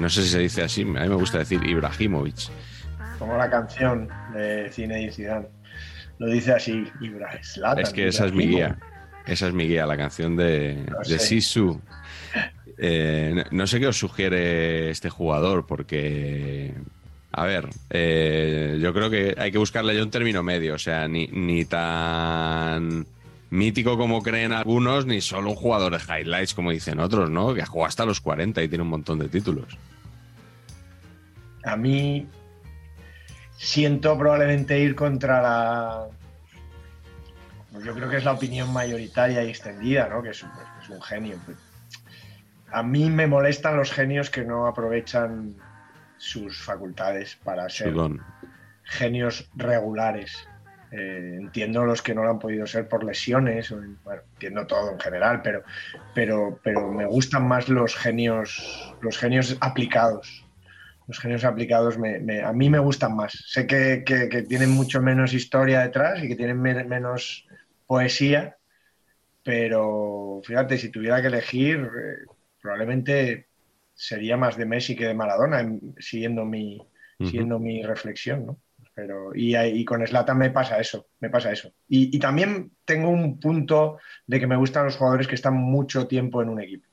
no sé si se dice así, a mí me gusta decir Ibrahimovic. Como la canción de Cine y Zidane. Lo dice así, Ibra, Zlatan, Es que esa es mi guía. Esa es mi guía, la canción de, de. Sisu. Eh, no- no sé qué os sugiere este jugador, porque. A ver, eh, yo creo que hay que buscarle ya un término medio. O sea, ni, ni tan mítico como creen algunos, ni solo un jugador de highlights como dicen otros, ¿no? Que ha jugado hasta los 40 y tiene un montón de títulos. A mí siento probablemente ir contra la. pues yo creo que es la opinión mayoritaria y extendida, ¿no? Que es, un- es un genio. pues. A mí me molestan los genios que no aprovechan sus facultades para ser genios regulares. Eh, entiendo los que no lo han podido ser por lesiones, bueno, entiendo todo en general, pero, pero, pero me gustan más los genios, los genios aplicados. Los genios aplicados me- me- a mí me gustan más. Sé que, que- que tienen mucho menos historia detrás y que tienen me- menos poesía, pero fíjate, si tuviera que elegir, eh, probablemente sería más de Messi que de Maradona, en- siguiendo mi, Ujú. siguiendo mi reflexión, ¿no? Pero, y, con Slatan me pasa eso, me pasa eso. Y, y también tengo un punto de que me gustan los jugadores que están mucho tiempo en un equipo.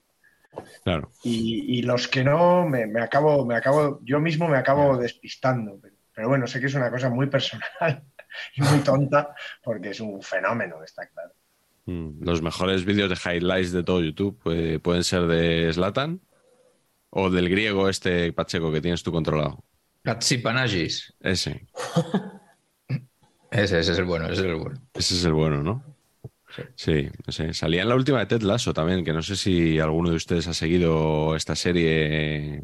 Claro. Y, y los que no, me, me acabo, me acabo, yo mismo me acabo despistando. Pero, pero bueno, sé que es una cosa muy personal y muy tonta, porque es un fenómeno, está claro. Mm, Los mejores vídeos de highlights de todo YouTube eh, pueden ser de Slatan o del griego este Pacheco que tienes tú controlado. Katsipanagis. Ese. Ese, ese es el bueno, ese es el bueno. Ese es el bueno, ¿no? Sí, no sé. Salía en la última de Ted Lasso también, que no sé si alguno de ustedes ha seguido esta serie.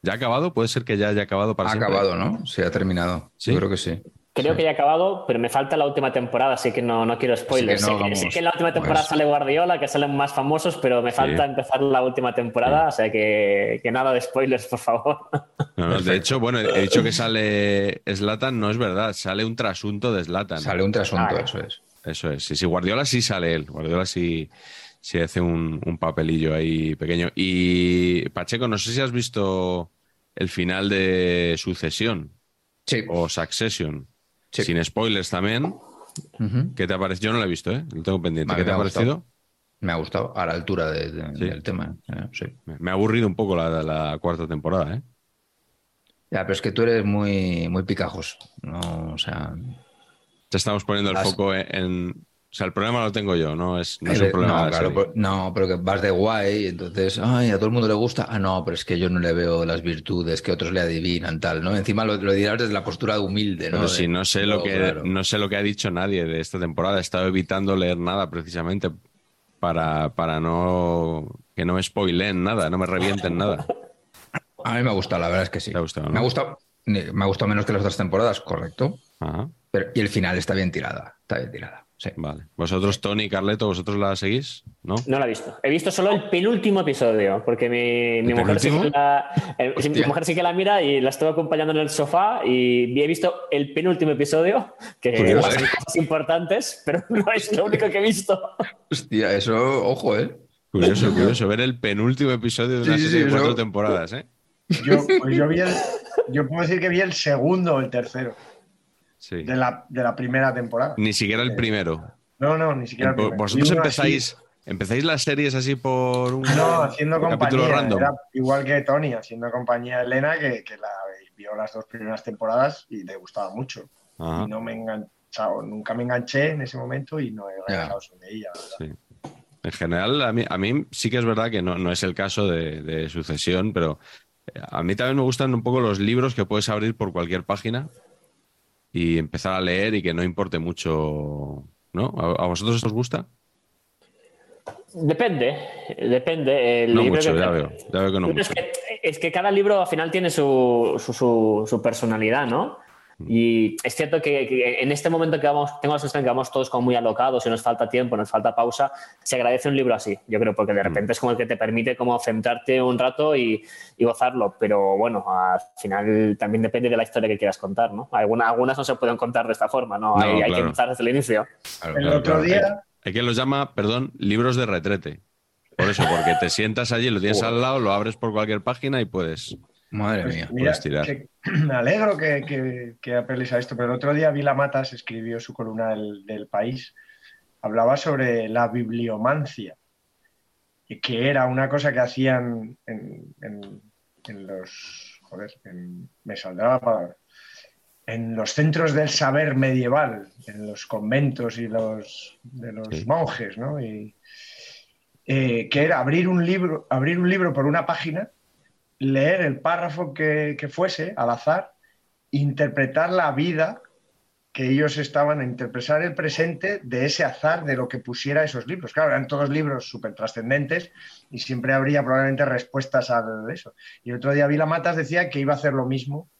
¿Ya ha acabado? Puede ser que ya haya acabado para Ha siempre. acabado, ¿no? Sí, ha terminado. ¿Sí? Yo creo que sí. Creo que ya ha acabado, pero me falta la última temporada, así que no, no quiero spoilers. Que no sé, que, sé que en la última temporada pues. sale Guardiola, que salen más famosos, pero me falta empezar la última temporada, o sea que, que nada de spoilers, por favor. No, no, de hecho, bueno, he dicho que sale Slatan, no es verdad, sale un trasunto de Slatan. Sale un trasunto, Ah. eso es. Eso es. Sí, sí, Guardiola sí sale él. Guardiola sí, sí hace un, un papelillo ahí pequeño. Y Pacheco, no sé si has visto el final de Sucesión Sí. o Succession. Sí. Sin spoilers también. ¿Qué te ha parecido? Yo no lo he visto, ¿eh? Lo tengo pendiente. ¿Qué te ha ha parecido? Me ha gustado a la altura de- de- Sí. del tema. eh, sí. Me ha aburrido un poco la, la cuarta temporada, ¿eh? Ya, pero es que tú eres muy, muy picajoso. No, o sea. Ya estamos poniendo el Las- foco en- O sea, el problema lo tengo yo, no es, no es eh, un problema no, claro, pero- no, pero que vas de guay, entonces, ay, a todo el mundo le gusta. Ah, no, pero es que yo no le veo las virtudes que otros le adivinan, tal, ¿no? Encima lo, lo dirás desde la postura humilde, ¿no? Pero De- si no sé lo que claro. no sé lo que ha dicho nadie de esta temporada, he estado evitando leer nada precisamente para, para no que no me spoileen nada, no me revienten nada. A mí me ha gustado, la verdad es que sí. Te ha gustado, ¿no? Me ha gustado, me ha gustado menos que las otras temporadas, correcto. Ajá, Pero, y el final está bien tirada, está bien tirada. Sí. vale. Vosotros, Tony y Carleto, ¿vosotros la seguís? ¿No? No la he visto. He visto solo el penúltimo episodio, porque mi, mi, mujer, sí que la, eh, mi mujer sí que la mira y la estuve acompañando en el sofá y he visto el penúltimo episodio, que Curioso. pasan cosas importantes, pero no es lo único que he visto. Hostia, eso, ojo, ¿eh? Curioso, curioso ver el penúltimo episodio de una Sí, sí, serie de cuatro eso- temporadas, ¿eh? Yo, pues yo, vi el- yo puedo decir que vi el segundo o el tercero Sí. de la, de la primera temporada. Ni siquiera el primero. No, no, ni siquiera el primero. Vosotros empezáis, empezáis las series así por un, no, haciendo un capítulo compañía. random. Era igual que Tony, haciendo compañía a Elena, que, que la vio las dos primeras temporadas y le gustaba mucho. Ajá, Y no me he enganchado, nunca me enganché en ese momento y no he regresado sobre ella. la verdad. sí. En general, a mí, a mí sí que es verdad que no, no es el caso de, de sucesión, pero eh, a mí también me gustan un poco los libros que puedes abrir por cualquier página y empezar a leer y que no importe mucho, ¿no? ¿A, a vosotros os gusta? Depende, depende. El No libro mucho, que- ya veo, ya veo que no Pero es mucho. que, es que cada libro al final tiene su, su, su- su personalidad, ¿no? Mm. Y es cierto que, que en este momento que vamos, tengo la sensación que vamos todos como muy alocados y nos falta tiempo, nos falta pausa, se agradece un libro así, yo creo, porque de Mm. repente es como el que te permite como centrarte un rato y, y gozarlo, pero bueno, al final también depende de la historia que quieras contar, ¿no? Algunas, algunas no se pueden contar de esta forma, ¿no? No, hay, hay que claro. empezar desde el inicio. Claro, El Claro, otro claro. día, Hay quien los llama, perdón, libros de retrete. Por eso, porque te sientas allí, lo tienes al lado, lo abres por cualquier página y puedes. Madre Pues mía. mira, puedes tirar. que- me alegro que, que, que apeles a esto, pero el otro día Vila Matas escribió su columna del, del país. Hablaba sobre la bibliomancia, y que era una cosa que hacían en, en- en los. Joder, en- me saldrá la palabra. En los centros del saber medieval, en los conventos y los de los Sí. monjes, ¿no? Y, eh, que era abrir un libro, abrir un libro por una página leer el párrafo que, fuese al azar, interpretar la vida que ellos estaban a interpretar el presente de ese azar de lo que pusiera esos libros. Claro, eran todos libros súper trascendentes y siempre habría probablemente respuestas a eso. Y el otro día Vila Matas decía que iba a hacer lo mismo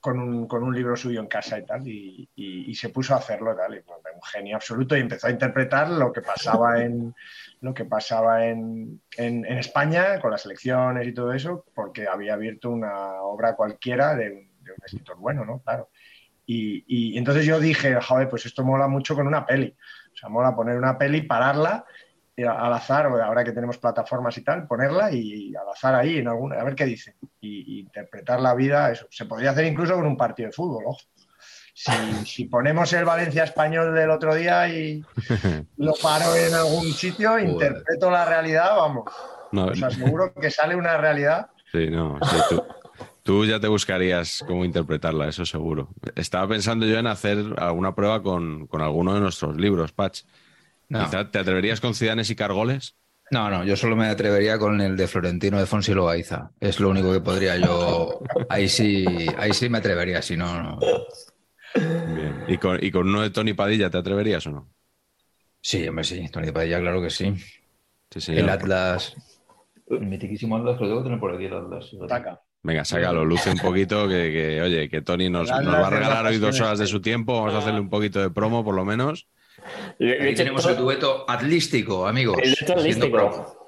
con un, con un libro suyo en casa y tal, y, y- y se puso a hacerlo tal, y, bueno, un genio absoluto, y empezó a interpretar lo que pasaba en lo que pasaba en, en- España con las elecciones y todo eso, porque había abierto una obra cualquiera de un, de un escritor bueno, ¿no? Claro. Y, y entonces yo dije, joder, pues esto mola mucho con una peli. O sea, mola poner una peli, pararla eh, al azar, ahora que tenemos plataformas y tal, ponerla y, al azar ahí en alguna, a ver qué dice. Y, y interpretar la vida, eso. Se podría hacer incluso con un partido de fútbol, ojo. Si, si ponemos el Valencia español del otro día y lo paro en algún sitio, interpreto la realidad, vamos. No, Os aseguro que sale una realidad. sí, no, sí, tú, tú ya te buscarías cómo interpretarla, eso seguro. Estaba pensando yo en hacer alguna prueba con, con alguno de nuestros libros, Patch. No. Quizá ¿Te atreverías con Cidanes y Cargoles? No, no, yo solo me atrevería con el de Florentino de Fonsi Loaiza. Es lo único que podría yo. Ahí sí, ahí sí me atrevería, si no, no. Bien. ¿Y con, y con uno de Tony Padilla te atreverías o no? Sí, hombre, sí. Tony Padilla, claro que sí. Sí, señor. El Atlas. El mitiquísimo Atlas, que lo tengo que tener por aquí, el Atlas. Taca. Venga, sácalo, luce un poquito, que, que, oye, que Tony nos, va a regalar hoy dos horas de su tiempo, vamos a hacerle un poquito de promo por lo menos. Aquí tenemos el dueto atlístico, amigos. El dueto atlístico.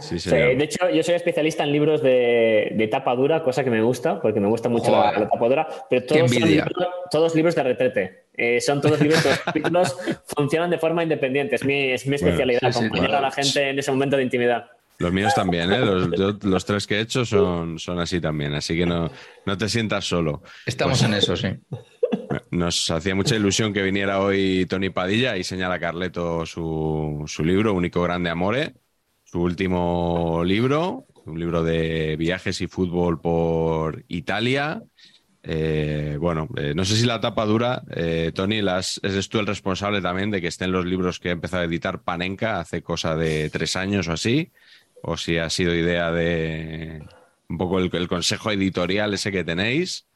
Sí, Sí, de hecho, yo soy especialista en libros de, de tapa dura, cosa que me gusta, porque me gusta mucho la, tapa dura, pero todos son envidia. libros, todos libros de retrete. Eh, son todos libros que los capítulos funcionan de forma independiente. Es mi, es mi Bueno, especialidad, sí, acompañar claro. a la gente en ese momento de intimidad. Los míos también, ¿eh? Los, yo- los tres que he hecho son, son así también, así que no, no te sientas solo. Estamos Pues en eso, sí. Nos hacía mucha ilusión que viniera hoy Tony Padilla y señala Carleto su, su libro, Único Grande Amore, su último libro, un libro de viajes y fútbol por Italia. Eh, bueno, eh, no sé si la tapa dura, eh, Tony, las, eres tú el responsable también de que estén los libros que ha empezado a editar Panenka hace cosa de tres años o así, o si ha sido idea de un poco el, el consejo editorial ese que tenéis.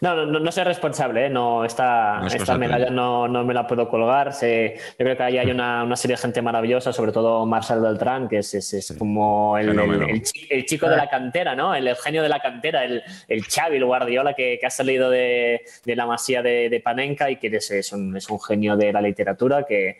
No, no, no, no soy responsable, ¿eh? no, esta, No es esta medalla no, no me la puedo colgar. Se- yo creo que ahí hay una, una serie de gente maravillosa, sobre todo Marcel Beltrán, que es, es- es como el, el- el el chico de la cantera, ¿no? El, el genio de la cantera, el, el Xavi, el Guardiola que, que ha salido de, de la masía de, de Panenka y que es, es un, es un genio de la literatura que,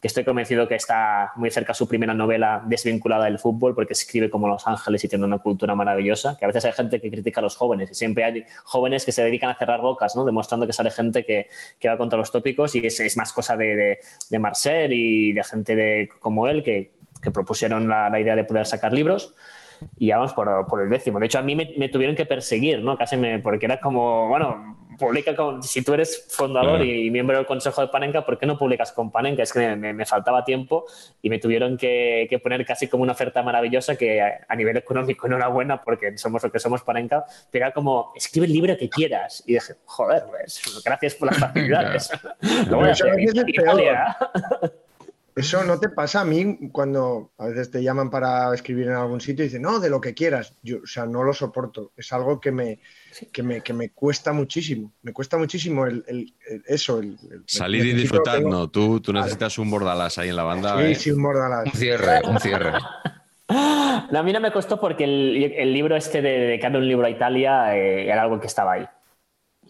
que estoy convencido que está muy cerca su primera novela desvinculada del fútbol porque escribe como Los Ángeles y tiene una cultura maravillosa, que a veces hay gente que critica a los jóvenes y siempre hay jóvenes que se dedican a cerrar bocas, ¿no? demostrando que sale gente que, que va contra los tópicos y es, es más cosa de, de, Marcel y de gente de, como él que, que propusieron la, la idea de poder sacar libros. y vamos por, por el décimo. De hecho, a mí me, me tuvieron que perseguir, ¿no? Casi me, porque era como, bueno, publica con, si tú eres fundador y miembro del consejo de Panenka, ¿por qué no publicas con Panenka? Es que me, me faltaba tiempo y me tuvieron que, que, poner casi como una oferta maravillosa que a, nivel económico no era buena porque somos lo que somos Panenka, pero era como, escribe el libro que quieras. Y dije, joder, pues, gracias por las facilidades. lo voy a hacer. Eso no te pasa a mí cuando a veces te llaman para escribir en algún sitio y dicen, no, de lo que quieras. Yo, o sea, no lo soporto. Es algo que me, que me, que me cuesta muchísimo. Me cuesta muchísimo el, el, eso. El, Salir y disfrutar, no. Tú, tú necesitas un bordalas ahí en la banda. Sí, ¿eh? sí, un bordalas. Un cierre, un cierre. a mí no me costó porque el, libro este de un libro a Italia eh, era algo que estaba ahí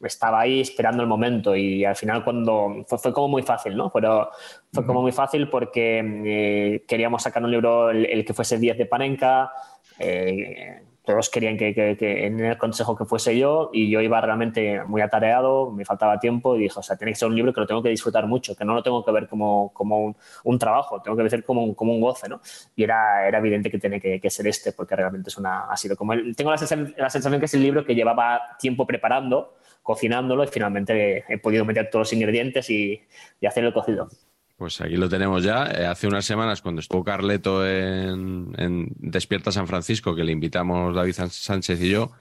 estaba ahí esperando el momento y al final cuando fue, fue como muy fácil, ¿no? Pero fue como muy fácil porque eh, queríamos sacar un libro el, que fuese 10 de Panenka, eh, todos querían que, que, en el consejo que fuese yo y yo iba realmente muy atareado, me faltaba tiempo y dije, o sea, tiene que ser un libro que lo tengo que disfrutar mucho, que no lo tengo que ver como, como un, un, trabajo, tengo que ver como un, como un goce, ¿no? Y era, era evidente que tiene que, ser este porque realmente es una, ha sido como, el, tengo la sensación, la sensación que es el libro que llevaba tiempo preparando cocinándolo y finalmente he podido meter todos los ingredientes y, hacer el cocido. Pues aquí lo tenemos ya. Eh, hace unas semanas, cuando estuvo Carleto en, Despierta San Francisco, que le invitamos David Sánchez y yo,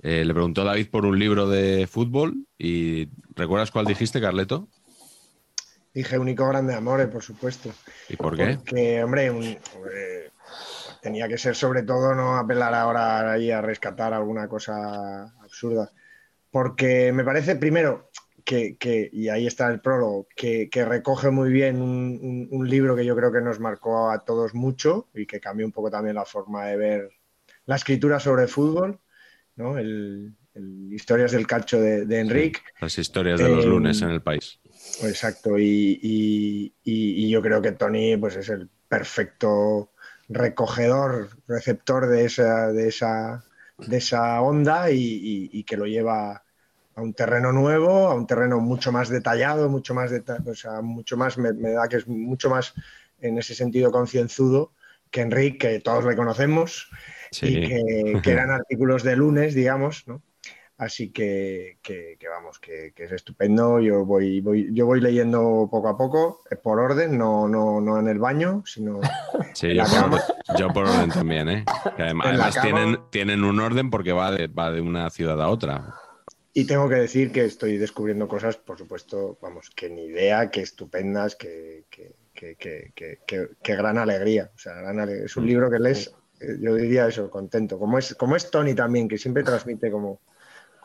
eh, le preguntó David por un libro de fútbol y ¿recuerdas cuál dijiste, Carleto? Dije Único Grande Amore, por supuesto. ¿Y por qué? Porque, hombre, tenía que ser sobre todo no apelar ahora ahí a rescatar alguna cosa absurda porque me parece, primero, que, y ahí está el prólogo, que, recoge muy bien un, libro que yo creo que nos marcó a todos mucho y que cambió un poco también la forma de ver la escritura sobre fútbol, ¿no? El, Historias del Calcio de, de Enrique. las historias de los eh, lunes en el país. Exacto, y, yo creo que Tony pues, es el perfecto recogedor, receptor de esa, de esa, de esa onda y, que lo lleva a un terreno nuevo, a un terreno mucho más detallado, mucho más, o sea, mucho más me, da que es mucho más en ese sentido concienzudo que Enrique, que todos le conocemos y que, que, eran artículos de lunes, digamos, ¿no? Así que, que, vamos, que, es estupendo. Yo voy, voy, yo voy leyendo poco a poco, eh, por orden, no, no, no en el baño, sino sí, yo, Por, yo, por, orden también, ¿eh? además tienen, tienen un orden porque va de, va de una ciudad a otra. Y tengo que decir que estoy descubriendo cosas, por supuesto, vamos, que ni idea, que estupendas, que, gran alegría. O sea, gran es un mm. libro que lees, eh, yo diría eso, contento. Como es, como es Tony también, que siempre transmite como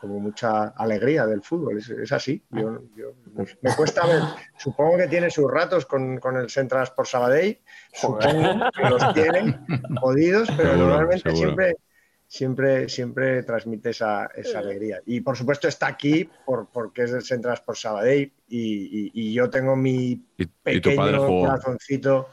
como mucha alegría del fútbol, es, así. Yo, me cuesta ver, supongo que tiene sus ratos con, el Centras por Sabadell, supongo que los tiene jodidos, pero normalmente siempre siempre, siempre transmite esa, alegría. Y por supuesto está aquí por, porque es del Centras por Sabadell y, yo tengo mi pequeño corazoncito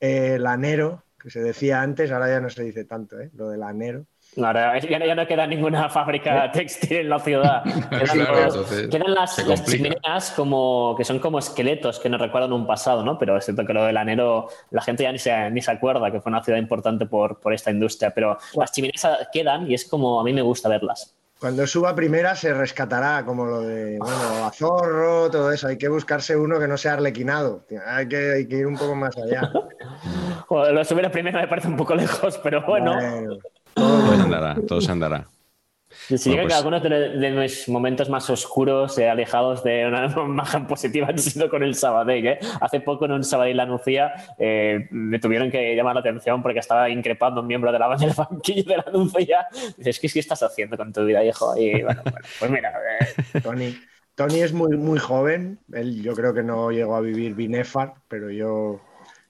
eh, lanero, que se decía antes, ahora ya no se dice tanto, ¿eh? lo del lanero. Ahora ya, no queda ninguna fábrica textil en la ciudad. Quedan, las, chimeneas como, que son como esqueletos que nos recuerdan un pasado, ¿no? Pero es cierto que lo del anero, la gente ya ni se, ni se acuerda que fue una ciudad importante por, por esta industria, pero las chimeneas quedan y es como a mí me gusta verlas. Cuando suba primera se rescatará, como lo de, bueno, Azorro, todo eso. Hay que buscarse uno que no sea arlequinado. Hay que, hay que ir un poco más allá. Joder, lo subir a primera me parece un poco lejos, pero bueno. Todo se andará, todo se andará. Si que pues algunos de, mis momentos más oscuros, eh, alejados de una imagen positiva, han sido con el Sabadell. ¿eh? Hace poco en un Sabadell la Nucía eh, me tuvieron que llamar la atención porque estaba increpando a un miembro de la banda del banquillo de la Nucía. Dices, ¿qué, ¿qué estás haciendo con tu vida, hijo? Y bueno, pues mira. Eh. Tony, Tony es muy, muy joven. Él, yo creo que no llegó a vivir Binefar, pero yo.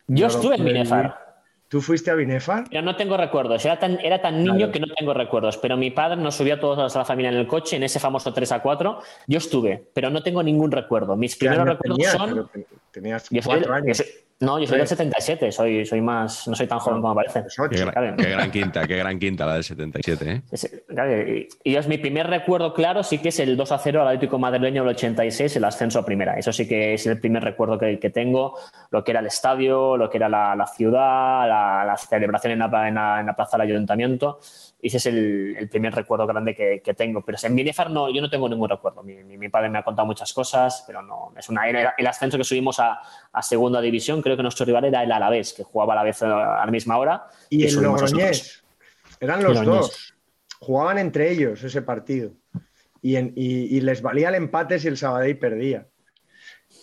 Yo estuve en Binefar. ¿Tú fuiste a Binefar? Yo no tengo recuerdos. Era tan, era tan niño que no tengo recuerdos. Pero mi padre nos subió a todos a la familia en el coche, en ese famoso 3 a 4. Yo estuve, pero no tengo ningún recuerdo. Mis primeros recuerdos son. Tenías cuatro años. No, yo soy del 77, soy, soy más, no soy tan joven como parece. Qué, gran, quinta, qué gran quinta la del 77, ¿eh? y, es mi primer recuerdo claro, sí que es el 2 a 0 al Atlético Madrileño del 86, el ascenso a primera. Eso sí que es el primer recuerdo que, tengo, lo que era el estadio, lo que era la, ciudad, la, celebración en la, en la plaza del ayuntamiento ese es el, primer recuerdo grande que, tengo. Pero en Binefar no, yo no tengo ningún recuerdo. Mi, padre me ha contado muchas cosas, pero no. Es una, el ascenso que subimos a, segunda división, creo que nuestro rival era el Alavés, que jugaba a la vez a la misma hora. Y, el Logroñés. Eran los dos. Jugaban entre ellos ese partido. Y, y, les valía el empate si el Sabadell perdía.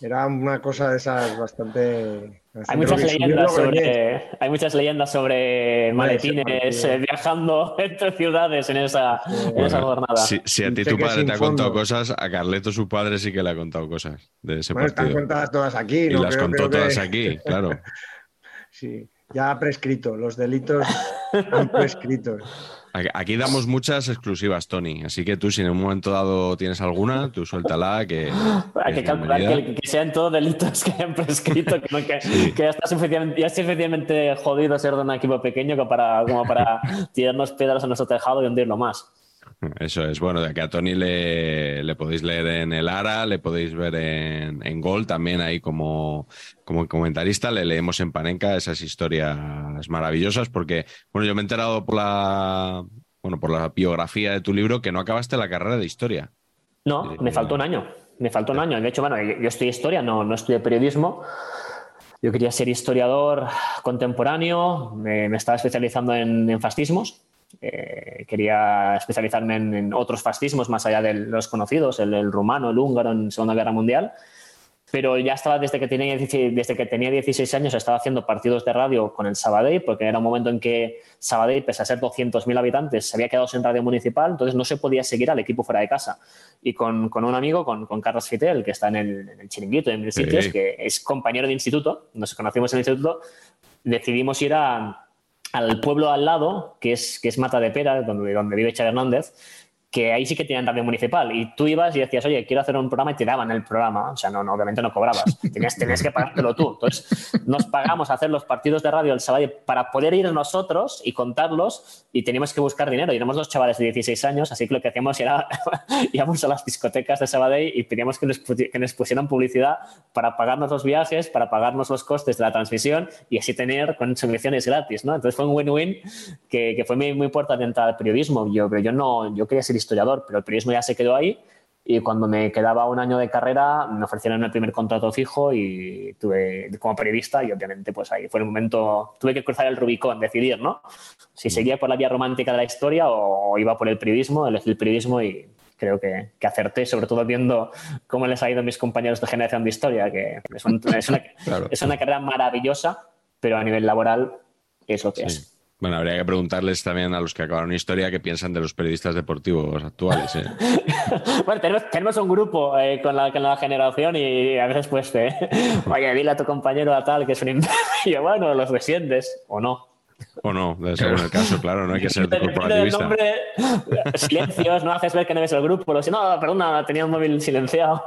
Era una cosa de esas bastante. Hay, muchas leyendas sobre, hay muchas leyendas sobre maletines eh, viajando entre ciudades en esa, en esa jornada. Si, a ti tu padre te ha contado cosas, a Carleto su padre sí que le ha contado cosas de ese bueno, partido. Están contadas todas aquí. ¿no? Y las contó todas aquí, claro. sí, ya ha prescrito, los delitos han prescrito. Aquí damos muchas exclusivas, Tony. Así que tú, si en un momento dado tienes alguna, tú suéltala. Que, Hay que calcular que, sean todos delitos que hayan prescrito, que, ya está suficientemente, suficientemente jodido ser de un equipo pequeño como para, como para tirarnos piedras a nuestro tejado y hundirlo más. Eso es, bueno, de que a Tony le, podéis leer en el ARA, le podéis ver en, en Gol también ahí como, como comentarista, le leemos en Panenka esas historias maravillosas porque, bueno, yo me he enterado por la, bueno, por la biografía de tu libro que no acabaste la carrera de historia. No, me faltó un año, me faltó un año. De hecho, bueno, yo, estudié historia, no, no estudié periodismo. Yo quería ser historiador contemporáneo, me, estaba especializando en fascismos eh, quería especializarme en, otros fascismos más allá de los conocidos, el, rumano, el húngaro en Segunda Guerra Mundial. Pero ya estaba desde que, tenía, desde que tenía 16 años, estaba haciendo partidos de radio con el Sabadell, porque era un momento en que Sabadell, pese a ser 200.000 habitantes, se había quedado sin radio municipal, entonces no se podía seguir al equipo fuera de casa. Y con, con un amigo, con, con, Carlos Fitel, que está en el, en el chiringuito, en el sitio, que es compañero de instituto, nos conocimos en el instituto, decidimos ir a, al pueblo al lado, que es, que es Mata de Pera, donde, donde vive Chávez Hernández, que ahí sí que tienen radio municipal. Y tú ibas y decías, oye, quiero hacer un programa y te daban el programa. O sea, no, no obviamente no cobrabas. Tenías, tenías que pagártelo tú. Entonces, nos pagamos a hacer los partidos de radio el sábado para poder ir nosotros y contarlos y teníamos que buscar dinero. Y éramos dos chavales de 16 años, así que lo que hacíamos era íbamos a las discotecas de Sabadell y pedíamos que nos, que nos pusieran publicidad para pagarnos los viajes, para pagarnos los costes de la transmisión y así tener consumiciones gratis, ¿no? Entonces fue un win-win que, que, fue muy, muy puerta de entrada al periodismo. Yo, pero yo no, yo quería ser historiador, pero el periodismo ya se quedó ahí y cuando me quedaba un año de carrera me ofrecieron el primer contrato fijo y tuve como periodista y obviamente pues ahí fue el momento, tuve que cruzar el Rubicón, decidir, ¿no? Si mm. seguía por la vía romántica de la historia o iba por el periodismo, elegí el periodismo y creo que, que acerté, sobre todo viendo cómo les ha ido a mis compañeros de generación de historia, que es, una, es una carrera maravillosa, pero a nivel laboral es lo que es. Bueno, habría que preguntarles también a los que acabaron historia qué piensan de los periodistas deportivos actuales. ¿eh? bueno, tenemos, un grupo eh, con, la, con, la, generación y a veces pues, eh, oye, dile a tu compañero a tal que es un imperio. Bueno, los recientes o no. O no, según el caso, claro, no hay que ser corporativista. Nombre, silencios, no haces ver que no ves el grupo. Lo, no, perdona, tenía un móvil silenciado.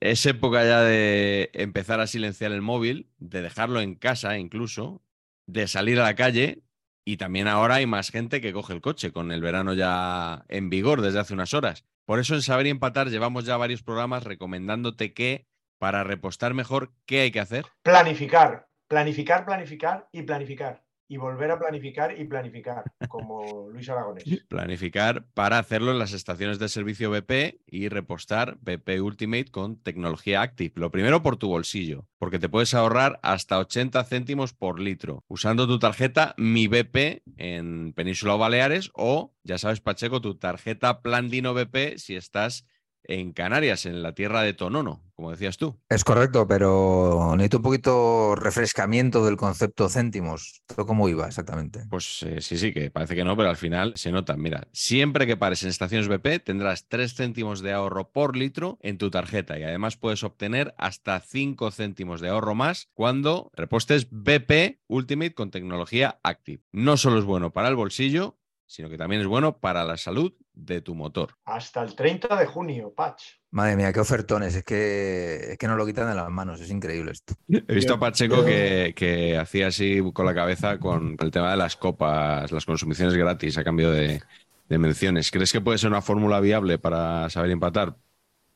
Es época ya de empezar a silenciar el móvil, de dejarlo en casa incluso, de salir a la calle y también ahora hay más gente que coge el coche con el verano ya en vigor desde hace unas horas. Por eso en Saber y Empatar llevamos ya varios programas recomendándote que para repostar mejor, ¿qué hay que hacer? Planificar, planificar, planificar y planificar y volver a planificar y planificar, como Luis Aragonés. Planificar para hacerlo en las estaciones de servicio BP y repostar BP Ultimate con tecnología Active. Lo primero por tu bolsillo, porque te puedes ahorrar hasta 80 céntimos por litro usando tu tarjeta Mi BP en Península o Baleares o, ya sabes, Pacheco, tu tarjeta Plandino BP si estás en Canarias, en la tierra de Tonono, como decías tú. Es correcto, pero necesito un poquito refrescamiento del concepto céntimos. ¿Cómo iba exactamente? Pues eh, sí, sí, que parece que no, pero al final se nota. Mira, siempre que pares en estaciones BP tendrás 3 céntimos de ahorro por litro en tu tarjeta y además puedes obtener hasta 5 céntimos de ahorro más cuando repostes BP Ultimate con tecnología Active. No solo es bueno para el bolsillo, sino que también es bueno para la salud de tu motor. Hasta el 30 de junio, Patch. Madre mía, qué ofertones. Es que, es que no lo quitan de las manos. Es increíble esto. He visto a Pacheco que, que hacía así con la cabeza con el tema de las copas, las consumiciones gratis a cambio de, de menciones. ¿Crees que puede ser una fórmula viable para saber empatar?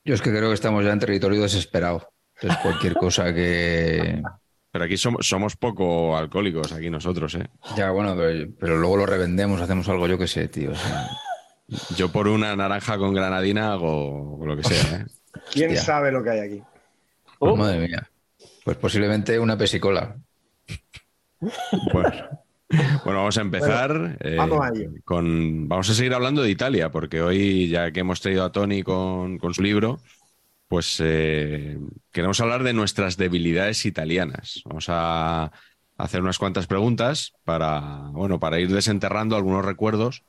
Yo es que creo que estamos ya en territorio desesperado. Entonces, cualquier cosa que. Pero aquí somos, somos poco alcohólicos, aquí nosotros, ¿eh? Ya, bueno, pero, pero luego lo revendemos, hacemos algo, yo qué sé, tío. o sea, Yo por una naranja con granadina hago lo que sea, ¿eh? ¿Quién Hostia. sabe lo que hay aquí? pues, Uh. madre mía. Pues posiblemente una pesicola. Bueno, bueno, vamos a empezar. eh, vamos a con, vamos a seguir hablando de Italia, porque hoy, ya que hemos traído a Tony con, con su libro, pues eh, queremos hablar de nuestras debilidades italianas. Vamos a hacer unas cuantas preguntas para, bueno, para ir desenterrando algunos recuerdos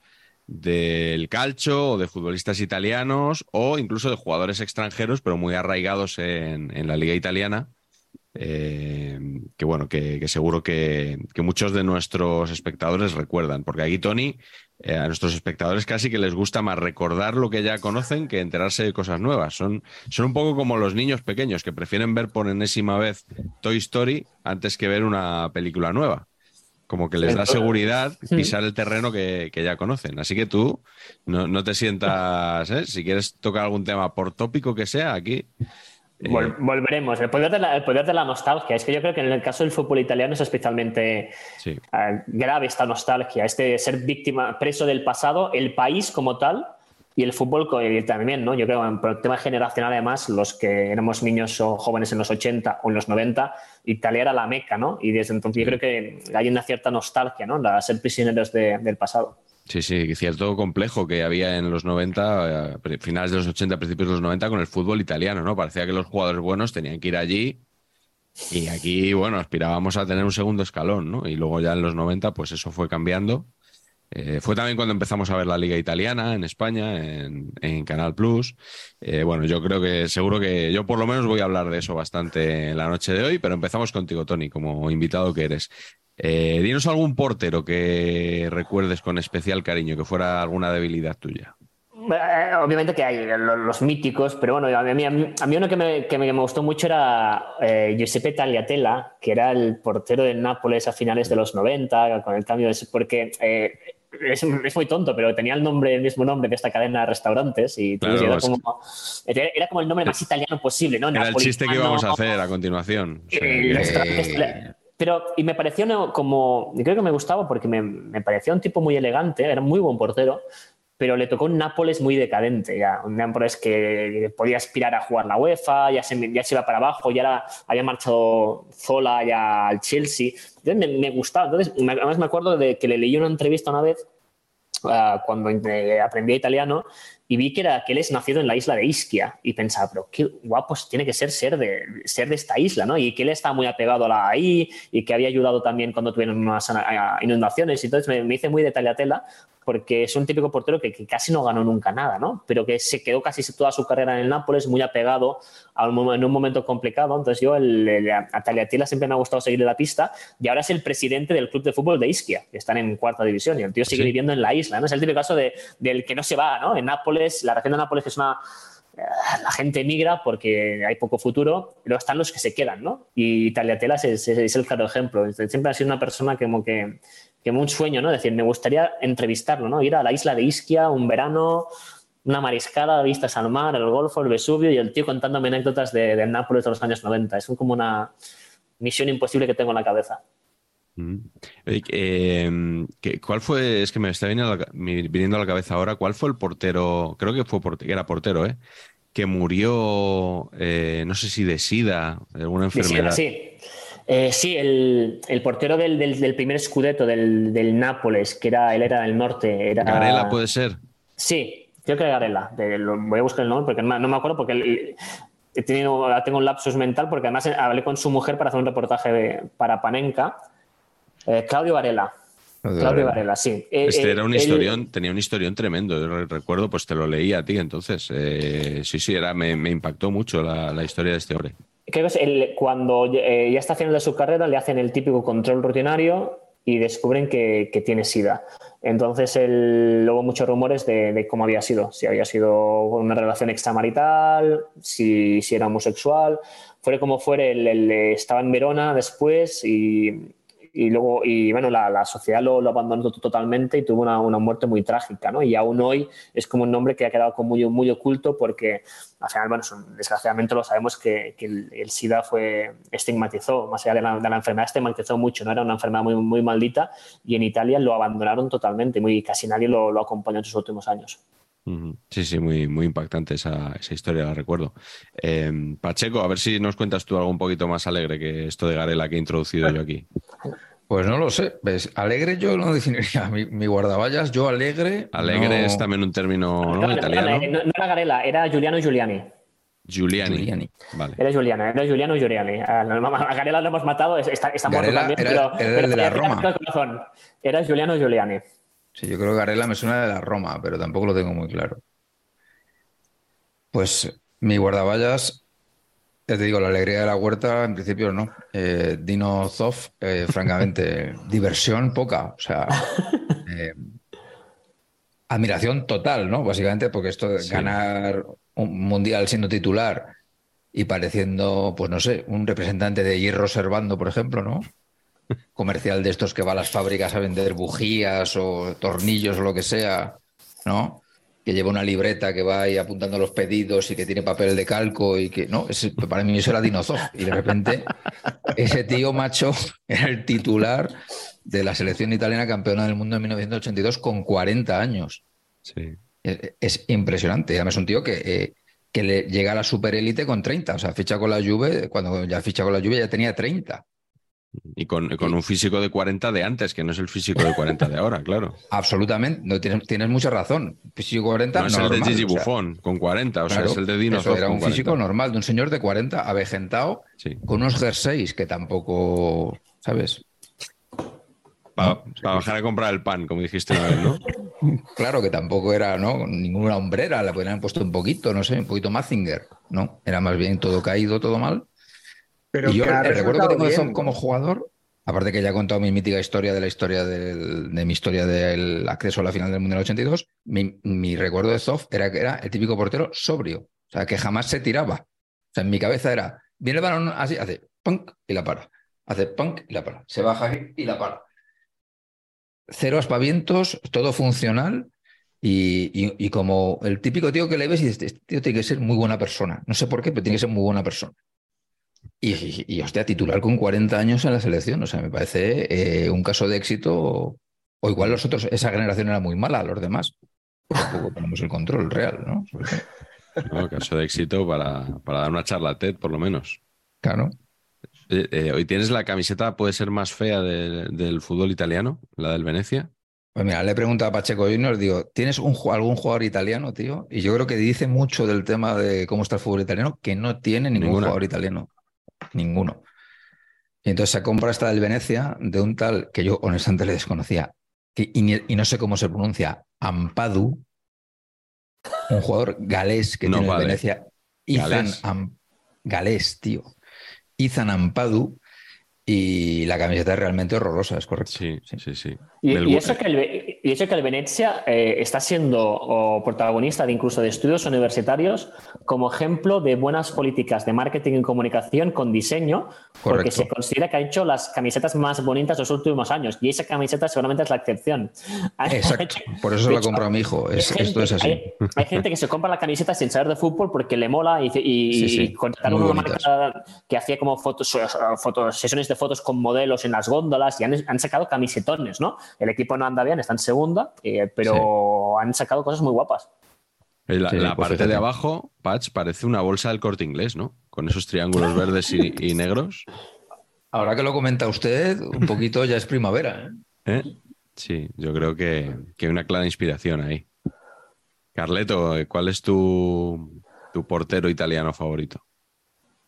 del calcio o de futbolistas italianos o incluso de jugadores extranjeros, pero muy arraigados en, en la liga italiana. eh, que bueno, que, seguro que, que muchos de nuestros espectadores recuerdan, porque aquí Tony, eh, a nuestros espectadores casi que les gusta más recordar lo que ya conocen que enterarse de cosas nuevas. Son, son un poco como los niños pequeños que prefieren ver por enésima vez Toy Story antes que ver una película nueva. Como que les da seguridad pisar el terreno que, que ya conocen. Así que tú no, no te sientas, ¿eh? si quieres tocar algún tema por tópico que sea, aquí. eh, Vol- volveremos. El poder, de la, el poder de la nostalgia. Es que yo creo que en el caso del fútbol italiano es especialmente sí. eh, grave esta nostalgia, este ser víctima, preso del pasado, el país como tal y el fútbol también, ¿no? Yo creo, en- por el tema generacional, además, los que éramos niños o jóvenes en los 80 o en los 90, Italia era la meca, ¿no? Y desde entonces yo creo que hay una cierta nostalgia, ¿no? Ser prisioneros de- del pasado. Sí, sí, cierto complejo que había en los 90, eh, finales de los 80, principios de los 90 con el fútbol italiano, ¿no? Parecía que los jugadores buenos tenían que ir allí y aquí, bueno, aspirábamos a tener un segundo escalón, ¿no? Y luego ya en los 90, pues eso fue cambiando. Eh, fue también cuando empezamos a ver la Liga Italiana en España, en, Canal Plus. Eh, bueno, yo creo que seguro que yo por lo menos voy a hablar de eso bastante en la noche de hoy, pero empezamos contigo, Tony, como invitado que eres. Eh, dinos algún portero que recuerdes con especial cariño, que fuera alguna debilidad tuya. Obviamente que hay lo- los, míticos, pero bueno, a mí, a mí, uno que me, gustó mucho era Giuseppe Tagliatella, que era el portero del Nápoles a finales de los 90, con el cambio de... Porque es, es muy tonto, pero tenía el nombre, el mismo nombre de esta cadena de restaurantes y Claro, era, como, era como el nombre más italiano posible, ¿no? Era el chiste que íbamos a hacer a continuación. Eh. Pero, y me pareció como, creo que me gustaba porque me, me parecía un tipo muy elegante, era muy buen portero, pero le tocó un Nápoles muy decadente, ya, un Nápoles que podía aspirar a jugar la UEFA, ya se, ya se iba para abajo, ya era- había marchado Zola ya al Chelsea, entonces me, me gustaba, entonces me- además me acuerdo de que le leí una entrevista una vez ah, cuando eh, aprendí italiano y vi que, era, que él es nacido en la isla de Ischia y pensaba, pero qué guapos tiene que ser ser de, ser de esta isla, ¿no? Y que él está muy apegado a la ahí y que había ayudado también cuando tuvieron unas ah, inundaciones. Y entonces me, me hice muy de tela porque es un típico portero que, que casi no ganó nunca nada, ¿no? Pero que se quedó casi toda su carrera en el Nápoles, muy apegado a un, en un momento complicado. Entonces yo el, el- a Tagliatella siempre me ha gustado seguir la pista y ahora es el presidente del club de fútbol de Ischia, que están en cuarta división y el tío sigue Sí. viviendo en la isla, ¿no? Es el típico caso de, del que no se va, ¿no? En Nápoles, la región de Nápoles que es una eh, la gente emigra porque hay poco futuro, pero están los que se quedan, ¿no? Y Tagliatella es, es- es el claro ejemplo. Siempre ha sido una persona como que, que un sueño, ¿no? Es decir, me gustaría entrevistarlo, ¿no? Ir a la isla de Ischia un verano, una mariscada, vistas al mar, el Golfo, el Vesubio y el tío contándome anécdotas de, de Nápoles de los años 90. Es como una misión imposible que tengo en la cabeza. Mm. Eh, ¿qué- ¿Cuál fue? Es que me está viniendo a la, ca- mi- viniendo a la cabeza ahora. ¿Cuál fue el portero? Creo que fue porte- que era portero, ¿eh? Que murió, eh, no sé si de sida, de alguna De enfermedad. sí. Eh, sí, el, el portero del, del- del primer scudetto del, del Nápoles, que era, él era del norte. Era... Garela puede ser. Sí, creo que era Garela. De- lo- voy a buscar el nombre porque no, me- no me acuerdo porque el- he tenido, tengo un lapsus mental porque además hablé con su mujer para hacer un reportaje de- para Panenka. Eh, Claudio Varela. Claudio Claudio Varela. Varela, sí. Eh, Este eh, era un él- historión, tenía un historión tremendo. Yo re- recuerdo, pues te lo leí a ti entonces. Eh, sí, sí, era, me, me impactó mucho la, la historia de este hombre. Creo que el- cuando eh, ya está final de su carrera le hacen el típico control rutinario y descubren que, que tiene SIDA. Entonces el, hubo muchos rumores de, cómo había sido, si había sido una relación extramarital, si, si era homosexual. Fuere como fuere, él estaba en Verona después y y luego, y bueno, la, sociedad lo, abandonó totalmente y tuvo una, muerte muy trágica, ¿no? Y aún hoy es como un nombre que ha quedado como muy, muy oculto porque, al final, bueno, desgraciadamente lo sabemos que, el, SIDA fue, estigmatizó, más allá de la, enfermedad, estigmatizó mucho, ¿no? Era una enfermedad muy, muy maldita y en Italia lo abandonaron totalmente, muy, casi nadie lo, lo acompañó en sus últimos años. Sí, sí, muy, muy impactante esa, historia, la recuerdo. Em, Pacheco, a ver si nos cuentas tú algo un poquito más alegre que esto de Garela que he introducido yo aquí. Pues no lo sé. ¿Ves? Alegre yo no definiría mi, guardaballas. Yo alegre. Alegre es también un término italiano. No, era Garela, era Giuliano Giuliani. Giuliani. Vale. Era Giuliano, era Giuliano Giuliani. A Garela lo hemos matado, está, muerto también, era, pero, era de la Roma. Era Giuliano Giuliani. Sí, yo creo que Garela me suena de la Roma, pero tampoco lo tengo muy claro. Pues mi guardaballas ya te digo, la alegría de la huerta, en principio no. Eh, Dino Zoff, eh, francamente, diversión poca. O sea, eh, admiración total, ¿no? Básicamente, porque esto de ganar un mundial siendo titular y pareciendo, pues no sé, un representante de hierro servando, por ejemplo, ¿no? Comercial de estos que va a las fábricas a vender bujías o tornillos o lo que sea, ¿no? que lleva una libreta que va ahí apuntando los pedidos y que tiene papel de calco y que no, para mí eso era Dinozov. Y de repente ese tío macho era el titular de la selección italiana campeona del mundo en 1982 con 40 años. Sí. Es, impresionante. Además es un tío que, eh, que le llega a la superélite con 30. O sea, ficha con la Juve, cuando ya ficha con la Juve ya tenía 30. Y con, un físico de 40 de antes, que no es el físico de 40 de ahora, claro. Absolutamente, no, tienes, tienes mucha razón. Físico 40 no es el de Gigi Buffon, con 40, o sea, es el de Dino. Era un físico normal, de un señor de 40, avejentado, con unos jerseys que tampoco, ¿sabes? Para, bajar a comprar el pan, como dijiste una vez, ¿no? claro que tampoco era, ¿no? Ninguna hombrera, le podrían puesto un poquito, no sé, un poquito Mazinger, ¿no? Era más bien todo caído, todo mal. Pero yo el recuerdo que tengo de como jugador, aparte que ya he contado mi mítica historia de la historia de mi historia del acceso a la final del Mundial 82, mi, recuerdo de Zoff era que era el típico portero sobrio, o sea, que jamás se tiraba. O sea, en mi cabeza era, viene el balón así, hace punk y la para, hace punk y la para, se baja y la para. Cero aspavientos, todo funcional. Y, como el típico tío que le ves y dices, este tío tiene que ser muy buena persona. No sé por qué, pero tiene que ser muy buena persona. Y, hostia, titular con 40 años en la selección, o sea, me parece eh, un caso de éxito. O igual los otros, esa generación era muy mala, los demás. Tampoco tenemos el control real, ¿no? No, caso de éxito para, para, dar una charla TED, por lo menos. Claro. Eh, eh, ¿Hoy tienes la camiseta, puede ser más fea del fútbol italiano, la del Venecia? Pues mira, le he preguntado a Pacheco Junior, digo, ¿tienes un, algún jugador italiano, tío? Y yo creo que dice mucho del tema de cómo está el fútbol italiano, que no tiene ningún jugador italiano ninguno. Y entonces se compra esta del Venecia de un tal que yo honestamente le desconocía y, no sé cómo se pronuncia, Ampadu, un jugador galés que tiene el Venecia, Ethan galés, tío. Ethan Ampadu, y la camiseta es realmente horrorosa, es correcto. Sí, sí, sí. Y, eso, que el, y eso que el Venecia eh, está siendo protagonista de incluso de estudios universitarios como ejemplo de buenas políticas de marketing y comunicación con diseño, porque se considera que ha hecho las camisetas más bonitas de los últimos años y esa camiseta seguramente es la excepción. Exacto, por eso se la comprado mi hijo. esto es así. Hay, gente que se compra la camiseta sin saber de fútbol porque le mola y, y, una marca que hacía como fotos, fotos, sesiones de fotos con modelos en las góndolas y han, sacado camisetones, ¿no? El equipo no anda bien, está en segunda, eh, pero han sacado cosas muy guapas. La, pues parte de abajo, Patch, parece una bolsa del corte inglés, ¿no? Con esos triángulos verdes y, negros. Ahora que lo comenta usted, un poquito ya es primavera. ¿eh? ¿Eh? Sí, yo creo que, que, hay una clara inspiración ahí. Carleto, ¿cuál es tu, tu portero italiano favorito?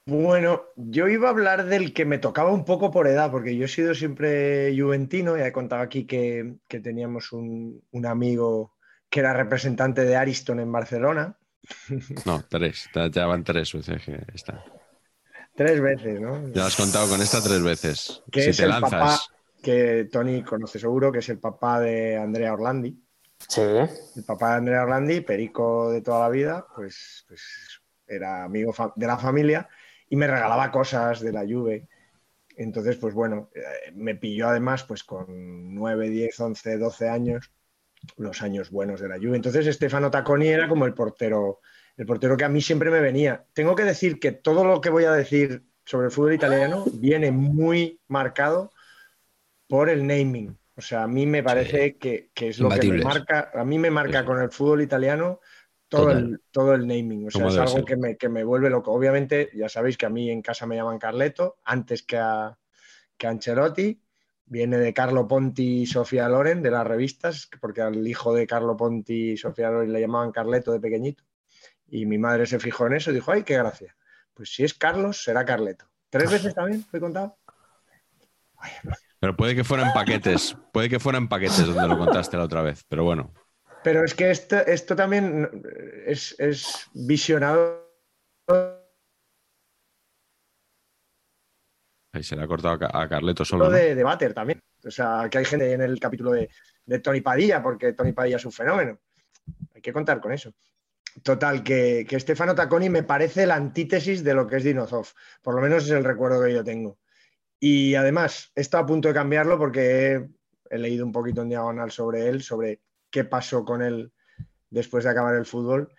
Bueno, yo iba a hablar del que me tocaba un poco por edad, porque yo he sido siempre juventino, ya he contado aquí que, teníamos un, amigo que era representante de Ariston en Barcelona. No, tres, ya van tres veces que está. Tres veces, ¿no? Ya has contado con esta tres veces. si te lanzas. que Tony conoce seguro, que es el papá de Andrea Orlandi. Sí. El papá de Andrea Orlandi, perico de toda la vida, pues, pues era amigo de la familia y me regalaba cosas de la Juve. Entonces, pues bueno, eh, me pilló además pues con 9, 10, 11, 12 años, los años buenos de la Juve. Entonces, Stefano Tacconi era como el portero, el portero que a mí siempre me venía. Tengo que decir que todo lo que voy a decir sobre el fútbol italiano viene muy marcado por el naming. O sea, a mí me parece que, es lo que me marca, a mí me marca con el fútbol italiano todo el, todo el naming. O sea, es algo que me, que me, vuelve loco. Obviamente, ya sabéis que a mí en casa me llaman Carleto, antes que a, que Ancelotti. Viene de Carlo Ponti y Sofía Loren, de las revistas, porque al hijo de Carlo Ponti y Sofía Loren le llamaban Carleto de pequeñito. Y mi madre se fijó en eso y dijo, ¡ay, qué gracia! Pues si es Carlos, será Carleto. ¿Tres veces también? ¿Fue contado? Pero puede que fueran paquetes, puede que fueran paquetes donde lo contaste la otra vez, pero bueno. Pero es que esto, esto también es, visionado. Ahí se le ha cortado a Carleto solo. De, de también. O sea, que hay gente en el capítulo de, de Tony Padilla, porque Tony Padilla es un fenómeno. Hay que contar con eso. Total, que, que Stefano Tacconi me parece la antítesis de lo que es Dinozov. Por lo menos es el recuerdo que yo tengo. Y además, he estado a punto de cambiarlo porque he, leído un poquito en diagonal sobre él, sobre qué pasó con él después de acabar el fútbol.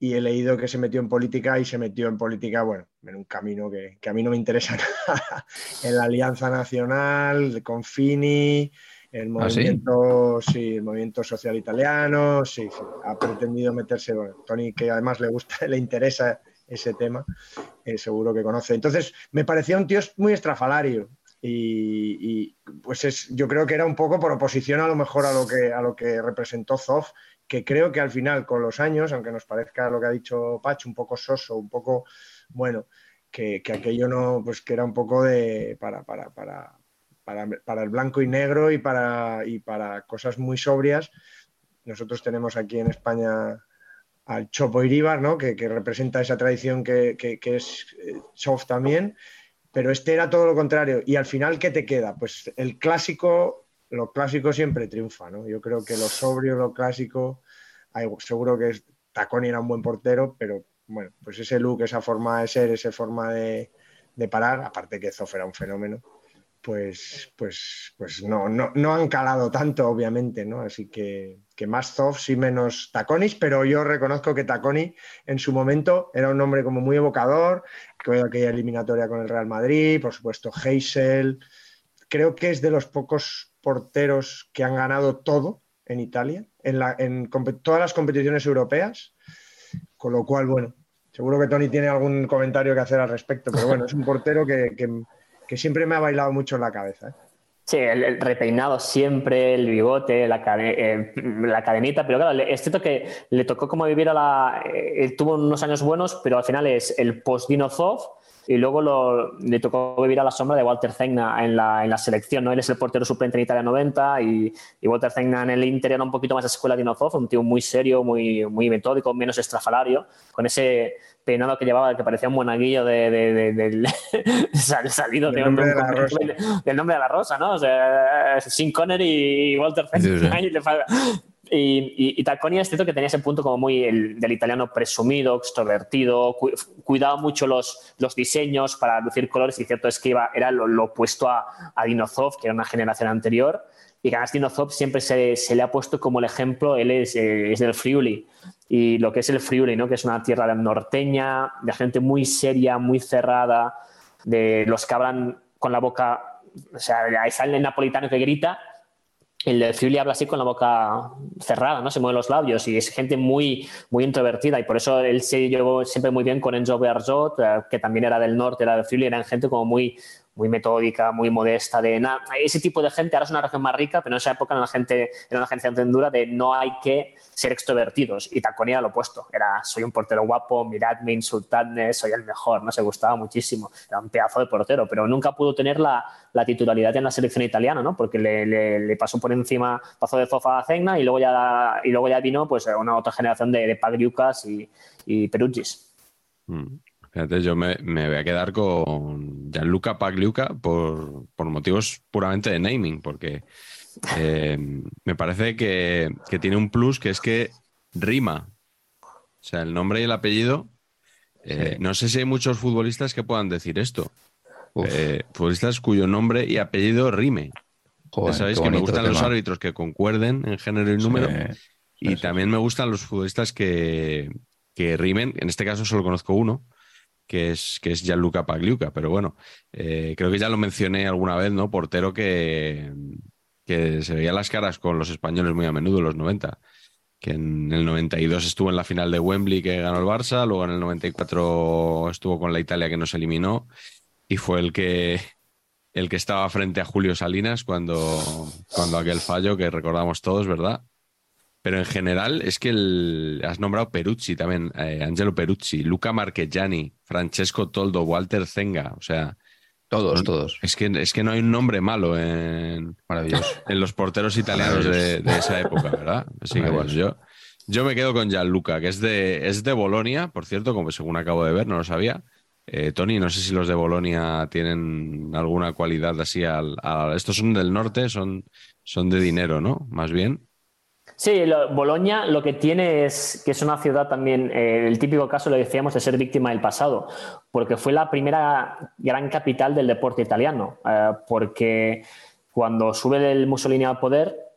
Y he leído que se metió en política y se metió en política, bueno, en un camino que, que a mí no me interesa nada. en la Alianza Nacional, con Fini, el ¿Ah, movimiento, sí? el movimiento social italiano, sí, ha pretendido meterse, bueno, Tony, que además le gusta, le interesa ese tema, eh, seguro que conoce. Entonces, me parecía un tío muy estrafalario y, pues es, yo creo que era un poco por oposición a lo mejor a lo que, a lo que representó Zoff, que creo que al final, con los años, aunque nos parezca lo que ha dicho Pach, un poco soso, un poco, bueno, que, que aquello no, pues que era un poco de, para, para, para para, el blanco y negro y para, y para cosas muy sobrias. Nosotros tenemos aquí en España al Chopo Iríbar, ¿no? que, representa esa tradición que, es eh, soft también, pero este era todo lo contrario. Y al final, ¿qué te queda? Pues el clásico, lo clásico siempre triunfa. ¿no? Yo creo que lo sobrio, lo clásico, seguro que Taconi era un buen portero, pero bueno, pues ese look, esa forma de ser, esa forma de, de parar, aparte que Zoff era un fenómeno pues, pues, pues no, no, no, han calado tanto, obviamente, ¿no? Así que, que más Zoff y menos Taconis, pero yo reconozco que Taconi en su momento era un hombre como muy evocador, que aquella eliminatoria con el Real Madrid, por supuesto Heysel, creo que es de los pocos porteros que han ganado todo en Italia, en, la, en todas las competiciones europeas, con lo cual, bueno, seguro que Tony tiene algún comentario que hacer al respecto, pero bueno, es un portero que siempre me ha bailado mucho en la cabeza. ¿eh? Sí, el, repeinado siempre, el bigote, la, eh, la, cadenita, pero claro, es cierto que le tocó como vivir a la... Eh, tuvo unos años buenos, pero al final es el post-Dinozov y luego lo, le tocó vivir a la sombra de Walter Zegna en la, en la selección. ¿no? Él es el portero suplente en Italia 90 y, y Walter Zegna en el Inter era un poquito más de escuela de Dinozov, un tío muy serio, muy, muy metódico, menos estrafalario, con ese peinado que llevaba que parecía un monaguillo de, de, del salido de nombre del nombre de la rosa, ¿no? O sea, Sin Connery y Walter Zegna. Y, y, Tacconi es cierto que tenía ese punto como muy el, del italiano presumido, extrovertido, cuidaba mucho los, los, diseños para lucir colores y cierto es que iba, era lo, opuesto a, a, Dinozov, que era una generación anterior. Y además Dinozov siempre se, se, le ha puesto como el ejemplo, él es, eh, es, del Friuli. Y lo que es el Friuli, ¿no? que es una tierra norteña, de gente muy seria, muy cerrada, de los que hablan con la boca, o sea, ahí sale el napolitano que grita el de Friuli habla así con la boca cerrada, ¿no? Se mueve los labios y es gente muy, muy introvertida y por eso él se llevó siempre muy bien con Enzo Berzot, eh, que también era del norte, era de Friuli, eran gente como muy, muy metódica, muy modesta, de nada. Ese tipo de gente, ahora es una región más rica, pero en esa época era gente, era una agencia dura de no hay que ser extrovertidos. Y Taconi era lo opuesto. Era, soy un portero guapo, miradme, insultadme, soy el mejor, ¿no? Se gustaba muchísimo. Era un pedazo de portero, pero nunca pudo tener la, la titularidad en la selección italiana, ¿no? Porque le, le, pasó por encima, pasó de Zofa a Cegna y luego ya, y luego ya vino pues una otra generación de, de Pagriucas y, y Perugis. Mm. Fíjate, yo me, voy a quedar con Gianluca Pagliuca por, por motivos puramente de naming, porque eh, me parece que, tiene un plus que es que rima. O sea, el nombre y el apellido. Eh, no sé si hay muchos futbolistas que puedan decir esto. Eh, futbolistas cuyo nombre y apellido rime. ya sabéis que me gustan los árbitros que concuerden en género y número. y también me gustan los futbolistas que, que rimen. En este caso solo conozco uno, que es, que es Gianluca Pagliuca, pero bueno, eh, creo que ya lo mencioné alguna vez, ¿no? Portero que, que se veía las caras con los españoles muy a menudo en los 90, que en el 92 estuvo en la final de Wembley que ganó el Barça, luego en el 94 estuvo con la Italia que nos eliminó y fue el que, el que estaba frente a Julio Salinas cuando, cuando aquel fallo que recordamos todos, ¿verdad? Pero en general es que has nombrado Perucci también, eh, Angelo Perucci, Luca Marchegiani, Francesco Toldo, Walter Zenga, o sea... Todos, todos. Es que, es que no hay un nombre malo en, en los porteros italianos de, esa época, ¿verdad? Así que bueno, yo, yo me quedo con Gianluca, que es de, es de Bolonia, por cierto, como según acabo de ver, no lo sabía. Eh, Tony, no sé si los de Bolonia tienen alguna cualidad así al, estos son del norte, son, son de dinero, ¿no? Más bien. Sí, Boloña lo que tiene es que es una ciudad también, eh, el típico caso lo decíamos de ser víctima del pasado, porque fue la primera gran capital del deporte italiano, eh, porque cuando sube el Mussolini al poder,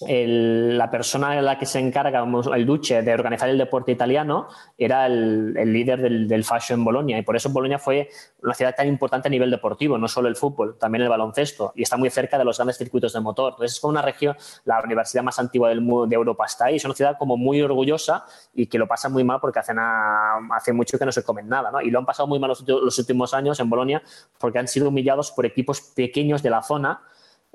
la persona en la que se encarga, el duce, de organizar el deporte italiano, era el, líder del, fashion en Bolonia. Y por eso Bolonia fue una ciudad tan importante a nivel deportivo, no solo el fútbol, también el baloncesto. Y está muy cerca de los grandes circuitos de motor. Entonces es como una región, la universidad más antigua del, de Europa está ahí. Es una ciudad como muy orgullosa y que lo pasa muy mal porque hacen hace mucho que no se comen nada. ¿no? Y lo han pasado muy mal los, los últimos años en Bolonia porque han sido humillados por equipos pequeños de la zona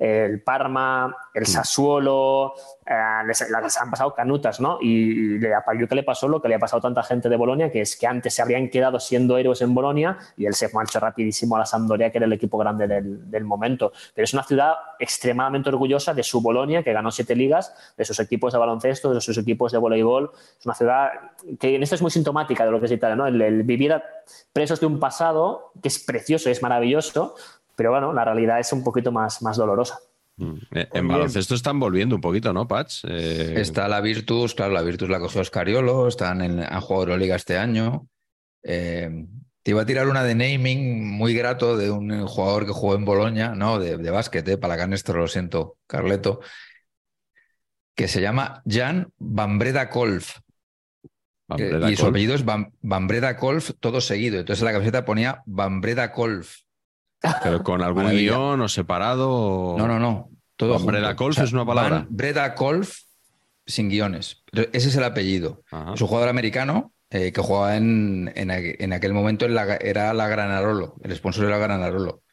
el Parma, el mm. Sassuolo, eh, les, han pasado canutas, ¿no? Y, a Pagliuca le pasó lo que le ha pasado a tanta gente de Bolonia, que es que antes se habrían quedado siendo héroes en Bolonia y él se marchó rapidísimo a la Sampdoria, que era el equipo grande del, momento. Pero es una ciudad extremadamente orgullosa de su Bolonia, que ganó siete ligas, de sus equipos de baloncesto, de sus equipos de voleibol. Es una ciudad que en esto es muy sintomática de lo que es Italia, ¿no? El, el vivir presos de un pasado que es precioso y es maravilloso, pero bueno, la realidad es un poquito más, más dolorosa. Mm. Eh, en baloncesto están volviendo un poquito, ¿no, Pats? Eh, Está la Virtus, claro, la Virtus la cogió Oscariolo, están en, han jugado Euroliga este año. Eh, te iba a tirar una de naming muy grato de un jugador que jugó en Boloña, ¿no? De, de básquet, eh, para Canestro, lo siento, Carleto, que se llama Jan Bambreda Kolf. y su apellido es Bambreda Kolf, todo seguido. Entonces en la camiseta ponía Bambreda Kolf. ¿Pero con algún guion o separado? No, no, no. Todo Breda Colf es una palabra. Breda Colf sin guiones. Ese es el apellido. Es un jugador americano eh, que jugaba en, en, aquel momento era la Granarolo. El sponsor era Granarolo.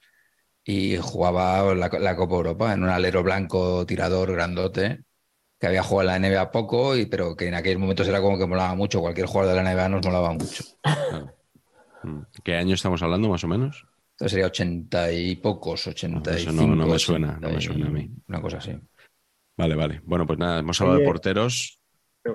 Y jugaba la, la, Copa Europa en un alero blanco tirador grandote que había jugado en la NBA poco, y, pero que en aquel momento era como que molaba mucho. Cualquier jugador de la NBA nos molaba mucho. ¿Qué año estamos hablando, más o menos? Entonces sería ochenta y pocos, ochenta y no, no, me suena, no me suena a mí. Una cosa así. Vale, vale. Bueno, pues nada, hemos hablado de porteros.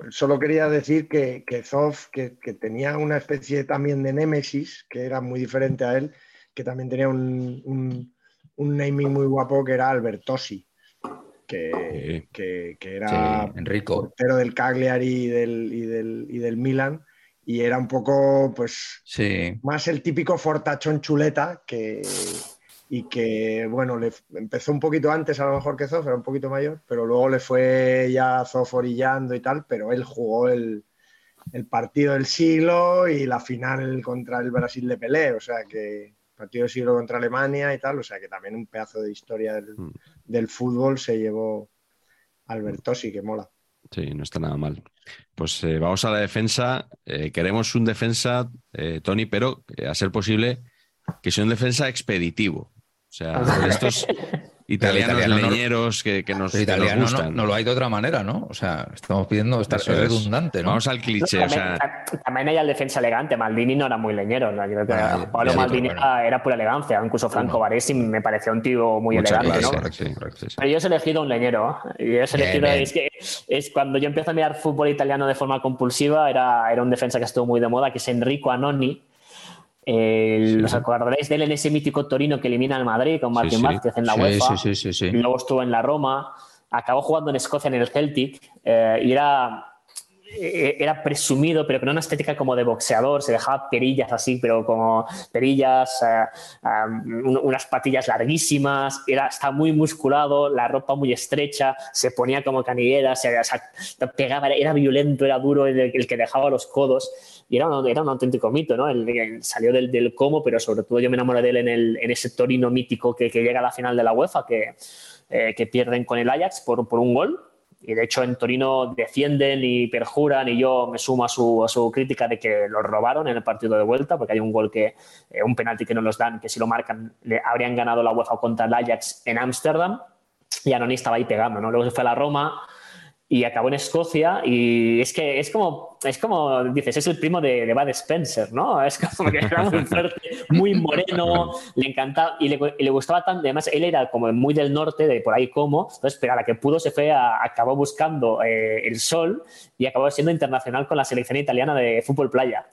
Solo quería decir que, que Zoff, que, tenía una especie también de némesis, que era muy diferente a él, que también tenía un, naming muy guapo, que era Albertosi, que, que, era portero del Cagliari del, y del, y del Milan y era un poco, pues, más el típico fortachón chuleta que, y que, bueno, le empezó un poquito antes a lo mejor que Zoff, era un poquito mayor, pero luego le fue ya Zoff orillando y tal, pero él jugó el, partido del siglo y la final contra el Brasil de Pelé, o sea que partido del siglo contra Alemania y tal, o sea que también un pedazo de historia del, mm. del fútbol se llevó Albertosi, que mola. Sí, no está nada mal. Pues eh, vamos a la defensa. Eh, queremos un defensa, eh, Tony, pero a ser posible que sea un defensa expeditivo. O sea, estos, italianos leñeros que, que, nos, italiano gustan. No, lo hay de otra manera, ¿no? O sea, estamos pidiendo estar redundante, ¿no? Vamos al cliché. también, o sea... también hay el defensa elegante. Maldini no era muy leñero. ¿no? Creo que ah, Pablo Maldini era, pura elegancia. Incluso Franco Baresi me pareció un tío muy elegante, ¿no? Pero yo he elegido un leñero. Yo he elegido, es que es cuando yo empiezo a mirar fútbol italiano de forma compulsiva, era, era un defensa que estuvo muy de moda, que es Enrico Anoni ¿Los acordaréis de él en ese mítico Torino que elimina al Madrid con Martín Márquez en la UEFA? Sí, sí, sí, Luego estuvo en la Roma, acabó jugando en Escocia en el Celtic. Eh, y era eh, era presumido, pero con una estética como de boxeador, se dejaba perillas así, pero como perillas, eh, unas patillas larguísimas, era, estaba muy musculado, la ropa muy estrecha, se ponía como canillera, se, pegaba, era violento, era duro, el, que dejaba los codos, era un, era un auténtico mito, ¿no? salió del, del como, pero sobre todo yo me enamoré de él en, en ese Torino mítico que, que, llega a la final de la UEFA, que, eh, que pierden con el Ajax por, por un gol y de hecho en Torino defienden y perjuran y yo me sumo a su, a su crítica de que los robaron en el partido de vuelta porque hay un gol que, eh, un penalti que no los dan, que si lo marcan le habrían ganado la UEFA contra el Ajax en Ámsterdam y Anoni estaba ahí pegando, ¿no? Luego se fue a la Roma y acabó en Escocia y es que es como, es como dices, es el primo de, de Bad Spencer, ¿no? Es como que era muy fuerte, muy moreno, le encantaba y le, gustaba tanto, además él era como muy del norte, de por ahí como, entonces, pero a la que pudo se fue, a, acabó buscando eh, el sol y acabó siendo internacional con la selección italiana de fútbol playa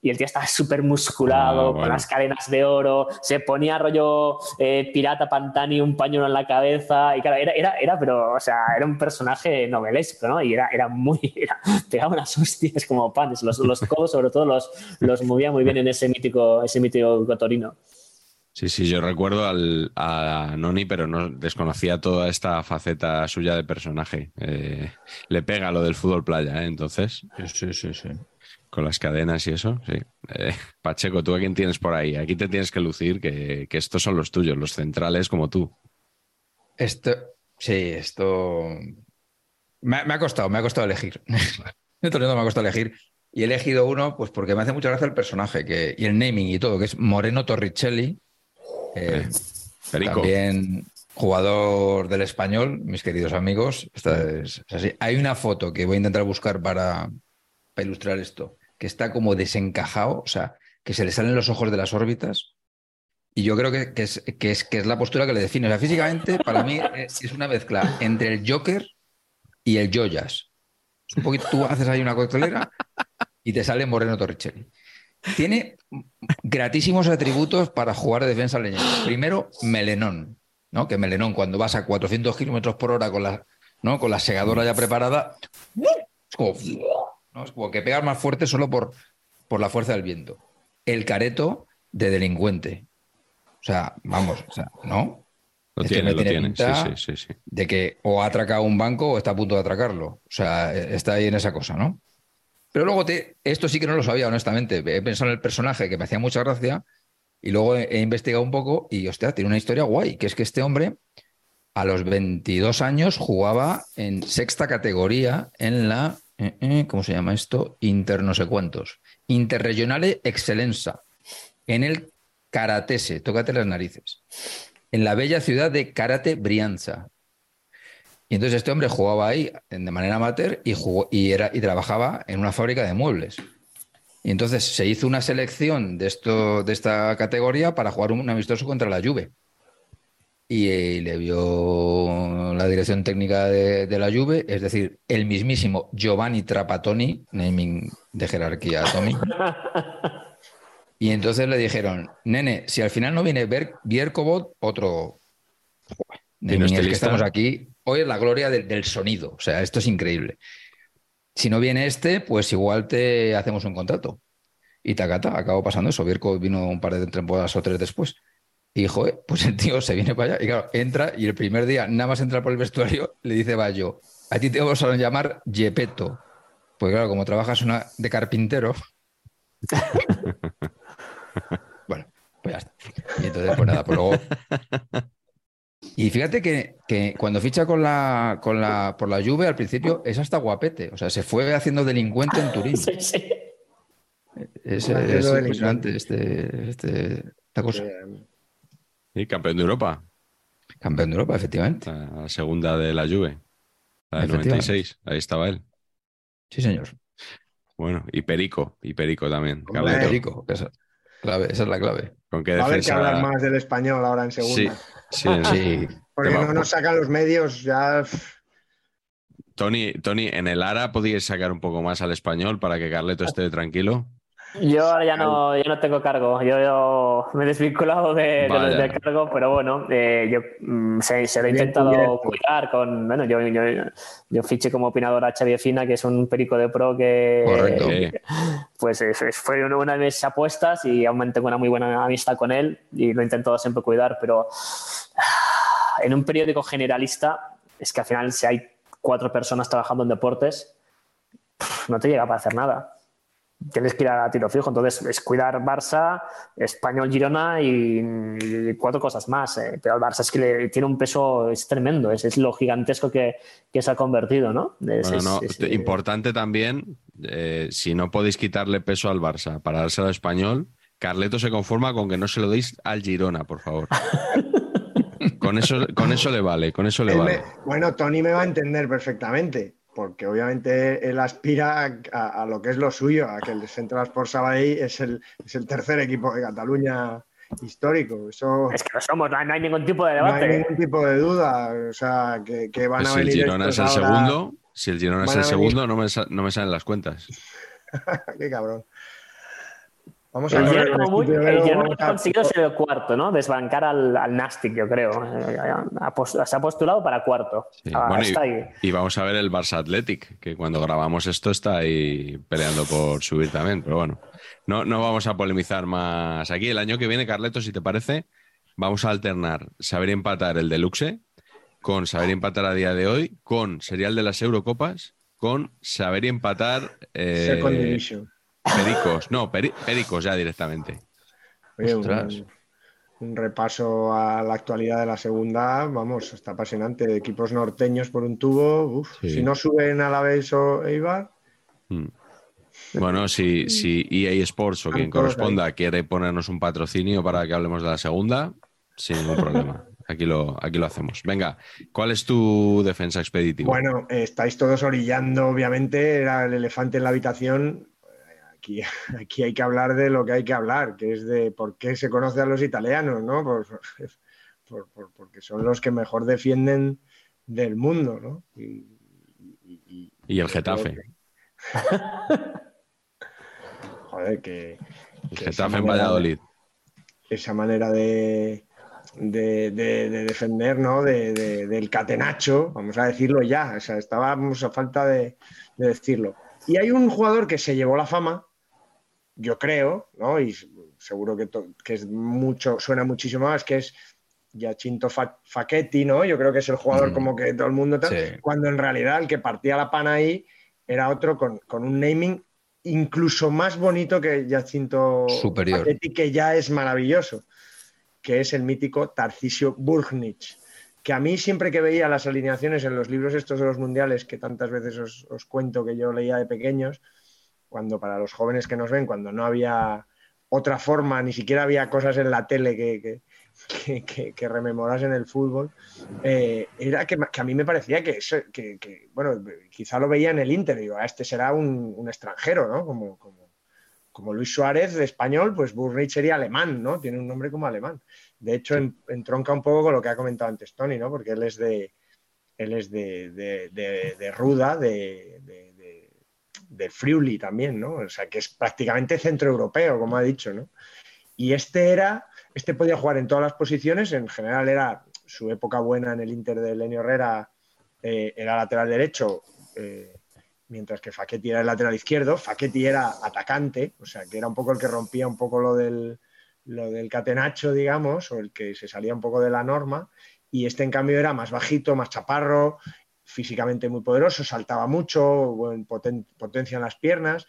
y el tío estaba súper musculado, ah, con las cadenas de oro, se ponía rollo eh, pirata Pantani, un pañuelo en la cabeza, y claro, era, era, era, pero, o sea, era un personaje novelesco, ¿no? Y era, era muy, era, pegaba unas hostias como panes, los, los codos sobre todo los, los movía muy bien en ese mítico, ese mítico cotorino. Sí, sí, yo recuerdo al, a Noni, pero no desconocía toda esta faceta suya de personaje. Eh, le pega lo del fútbol playa, ¿eh? Entonces. Sí, sí, sí. Con las cadenas y eso, sí. Eh, Pacheco, ¿tú a quién tienes por ahí? Aquí te tienes que lucir que, estos son los tuyos, los centrales como tú. Esto, sí, esto me, ha costado, me ha costado elegir. Esto me ha costado elegir. Y he elegido uno, pues porque me hace mucha gracia el personaje que, y el naming y todo, que es Moreno Torricelli. Eh, eh, también jugador del español, mis queridos amigos. es así. Hay una foto que voy a intentar buscar para, para ilustrar esto, que está como desencajado, o sea, que se le salen los ojos de las órbitas. Y yo creo que, es, que, es, que es la postura que le define. O sea, físicamente, para mí, es, una mezcla entre el Joker y el Joyas. un poquito, tú haces ahí una coctelera y te sale Moreno Torricelli. Tiene gratísimos atributos para jugar de defensa leñera. Primero, melenón, ¿no? Que melenón, cuando vas a 400 kilómetros por hora con la, ¿no? con la segadora ya preparada, es como es como que pegas más fuerte solo por, por la fuerza del viento. El careto de delincuente. O sea, vamos, o sea, ¿no? Lo este tiene, lo tiene. Sí, sí, sí, De que o ha atracado un banco o está a punto de atracarlo. O sea, está ahí en esa cosa, ¿no? Pero luego te, esto sí que no lo sabía, honestamente. He pensado en el personaje que me hacía mucha gracia y luego he, he investigado un poco y, hostia, tiene una historia guay, que es que este hombre a los 22 años jugaba en sexta categoría en la eh, eh, ¿cómo se llama esto? Inter no sé cuántos. Interregionale Excelenza, en el Karatese, tócate las narices, en la bella ciudad de Karate Brianza. Y entonces este hombre jugaba ahí de manera amateur y, y, era, y trabajaba en una fábrica de muebles. Y entonces se hizo una selección de, esto, de esta categoría para jugar un amistoso contra la Juve y le vio la dirección técnica de, la Juve, es decir, el mismísimo Giovanni Trapattoni, naming de jerarquía Tommy. Y entonces le dijeron, nene, si al final no viene Bierkobot, otro... Naming es que estamos aquí. Hoy es la gloria del sonido, o sea, esto es increíble. Si no viene este, pues igual te hacemos un contrato. Y tacata, acabó pasando eso. Bierko vino un par de temporadas o tres después. Y joder, pues el tío se viene para allá y claro, entra y el primer día, nada más entrar por el vestuario, le dice Bayo, a ti te vamos a llamar Yepeto. Pues claro, como trabajas una de carpintero. bueno, pues ya está. Y entonces, pues nada, pues luego. Y fíjate que, que, cuando ficha con la, con la, por la lluvia, al principio es hasta guapete. O sea, se fue haciendo delincuente en Turín. Sí, sí. Es, impresionante este, este, esta cosa. Sí, campeón de Europa. Campeón de Europa, efectivamente. La segunda de la Juve. La de 96. Ahí estaba él. Sí, señor. Bueno, y Perico. Y Perico también. Perico, esa, clave, esa es la clave. ¿Con qué defensa... a ver que hablar más del español ahora en segunda. Sí, sí. Porque no nos sacan los medios ya... Tony, Tony, ¿en el ARA podíais sacar un poco más al español para que Carleto esté tranquilo? Yo ahora ya no, no tengo cargo. Yo, me he desvinculado de, del cargo, pero bueno, eh, yo mm, se, lo he intentado cuidar con. Bueno, yo, yo, yo fiché como opinador a Xavier Fina, que es un perico de pro que. Correcto. pues fue una de mis apuestas y aún mantengo una muy buena amistad con él y lo he intentado siempre cuidar, pero en un periódico generalista es que al final si hay cuatro personas trabajando en deportes, no te llega para hacer nada tienes que ir a tiro fijo. Entonces, es cuidar Barça, Español Girona y, cuatro cosas más. Eh. Pero el Barça es que tiene un peso, es tremendo, es, lo gigantesco que, se ha convertido, ¿no? importante también, eh, si no podéis quitarle peso al Barça para dárselo al Español, Carleto se conforma con que no se lo deis al Girona, por favor. con, eso, con eso le vale, con eso le vale. bueno, Tony me va a entender perfectamente porque obviamente él aspira a, lo que es lo suyo, a que el Central Sports Sabadell es el, es el tercer equipo de Cataluña histórico. Eso, es que lo somos, no hay, ningún tipo de debate. No hay ningún tipo de duda. O sea, que, van pues a venir. Si el Girona es el segundo, si el Girona es el segundo, no me, no me salen las cuentas. Qué cabrón. Vamos a el Girona ha conseguido ser el cuarto, ¿no? Desbancar al, al Nastic, yo creo. se ha postulado para cuarto. Ah, y, vamos a ver el Barça Athletic, que cuando grabamos esto está ahí peleando por subir también. Pero bueno, no, no vamos a polemizar más aquí. El año que viene, Carleto, si te parece, vamos a alternar saber empatar el deluxe con saber empatar a día de hoy, con serial de las Eurocopas, con saber empatar. Eh, Second Division Pericos, no, pericos ya directamente. un, repaso a la actualidad de la segunda, vamos, está apasionante. Equipos norteños por un tubo, si no suben a la vez o Eibar. Mm. Bueno, si, si EA Sports o quien corresponda quiere ponernos un patrocinio para que hablemos de la segunda, sin ningún problema. Aquí lo, aquí lo hacemos. Venga, ¿cuál es tu defensa expeditiva? Bueno, estáis todos orillando, obviamente, era el elefante en la habitación aquí, hay que hablar de lo que hay que hablar, que es de por qué se conoce a los italianos, ¿no? porque son los que mejor defienden del mundo, ¿no? Y, el Getafe. Joder, que... El Getafe en Valladolid. esa manera de, de, defender, ¿no? del catenacho, vamos a decirlo ya, o sea, estábamos a falta de, decirlo. Y hay un jugador que se llevó la fama, yo creo, ¿no? Y seguro que, que, es mucho, suena muchísimo más, que es Giacinto Facchetti, ¿no? Yo creo que es el jugador como que todo el mundo... Cuando en realidad el que partía la pana ahí era otro con, un naming incluso más bonito que Giacinto Superior. Facchetti, que ya es maravilloso, que es el mítico Tarcisio Burgnich que a mí siempre que veía las alineaciones en los libros estos de los mundiales, que tantas veces os, os cuento que yo leía de pequeños, cuando para los jóvenes que nos ven, cuando no había otra forma, ni siquiera había cosas en la tele que, que, que, rememorasen el fútbol, eh, era que, a mí me parecía que, que, bueno, quizá lo veía en el Inter, digo, ah, este será un, extranjero, ¿no? Como, como, como, Luis Suárez de español, pues Burrich sería alemán, ¿no? Tiene un nombre como alemán. De hecho, entronca un poco con lo que ha comentado antes Tony, ¿no? Porque él es de, él es de, de Ruda, de, de Friuli también, ¿no? O sea, que es prácticamente centroeuropeo, como ha dicho, ¿no? Y este era, este podía jugar en todas las posiciones, en general era su época buena en el Inter de Lenio Herrera, eh, era lateral derecho, eh, mientras que Facchetti era el lateral izquierdo, Facchetti era atacante, o sea, que era un poco el que rompía un poco lo del, lo del catenacho, digamos, o el que se salía un poco de la norma, y este en cambio era más bajito, más chaparro, físicamente muy poderoso, saltaba mucho, potencia en las piernas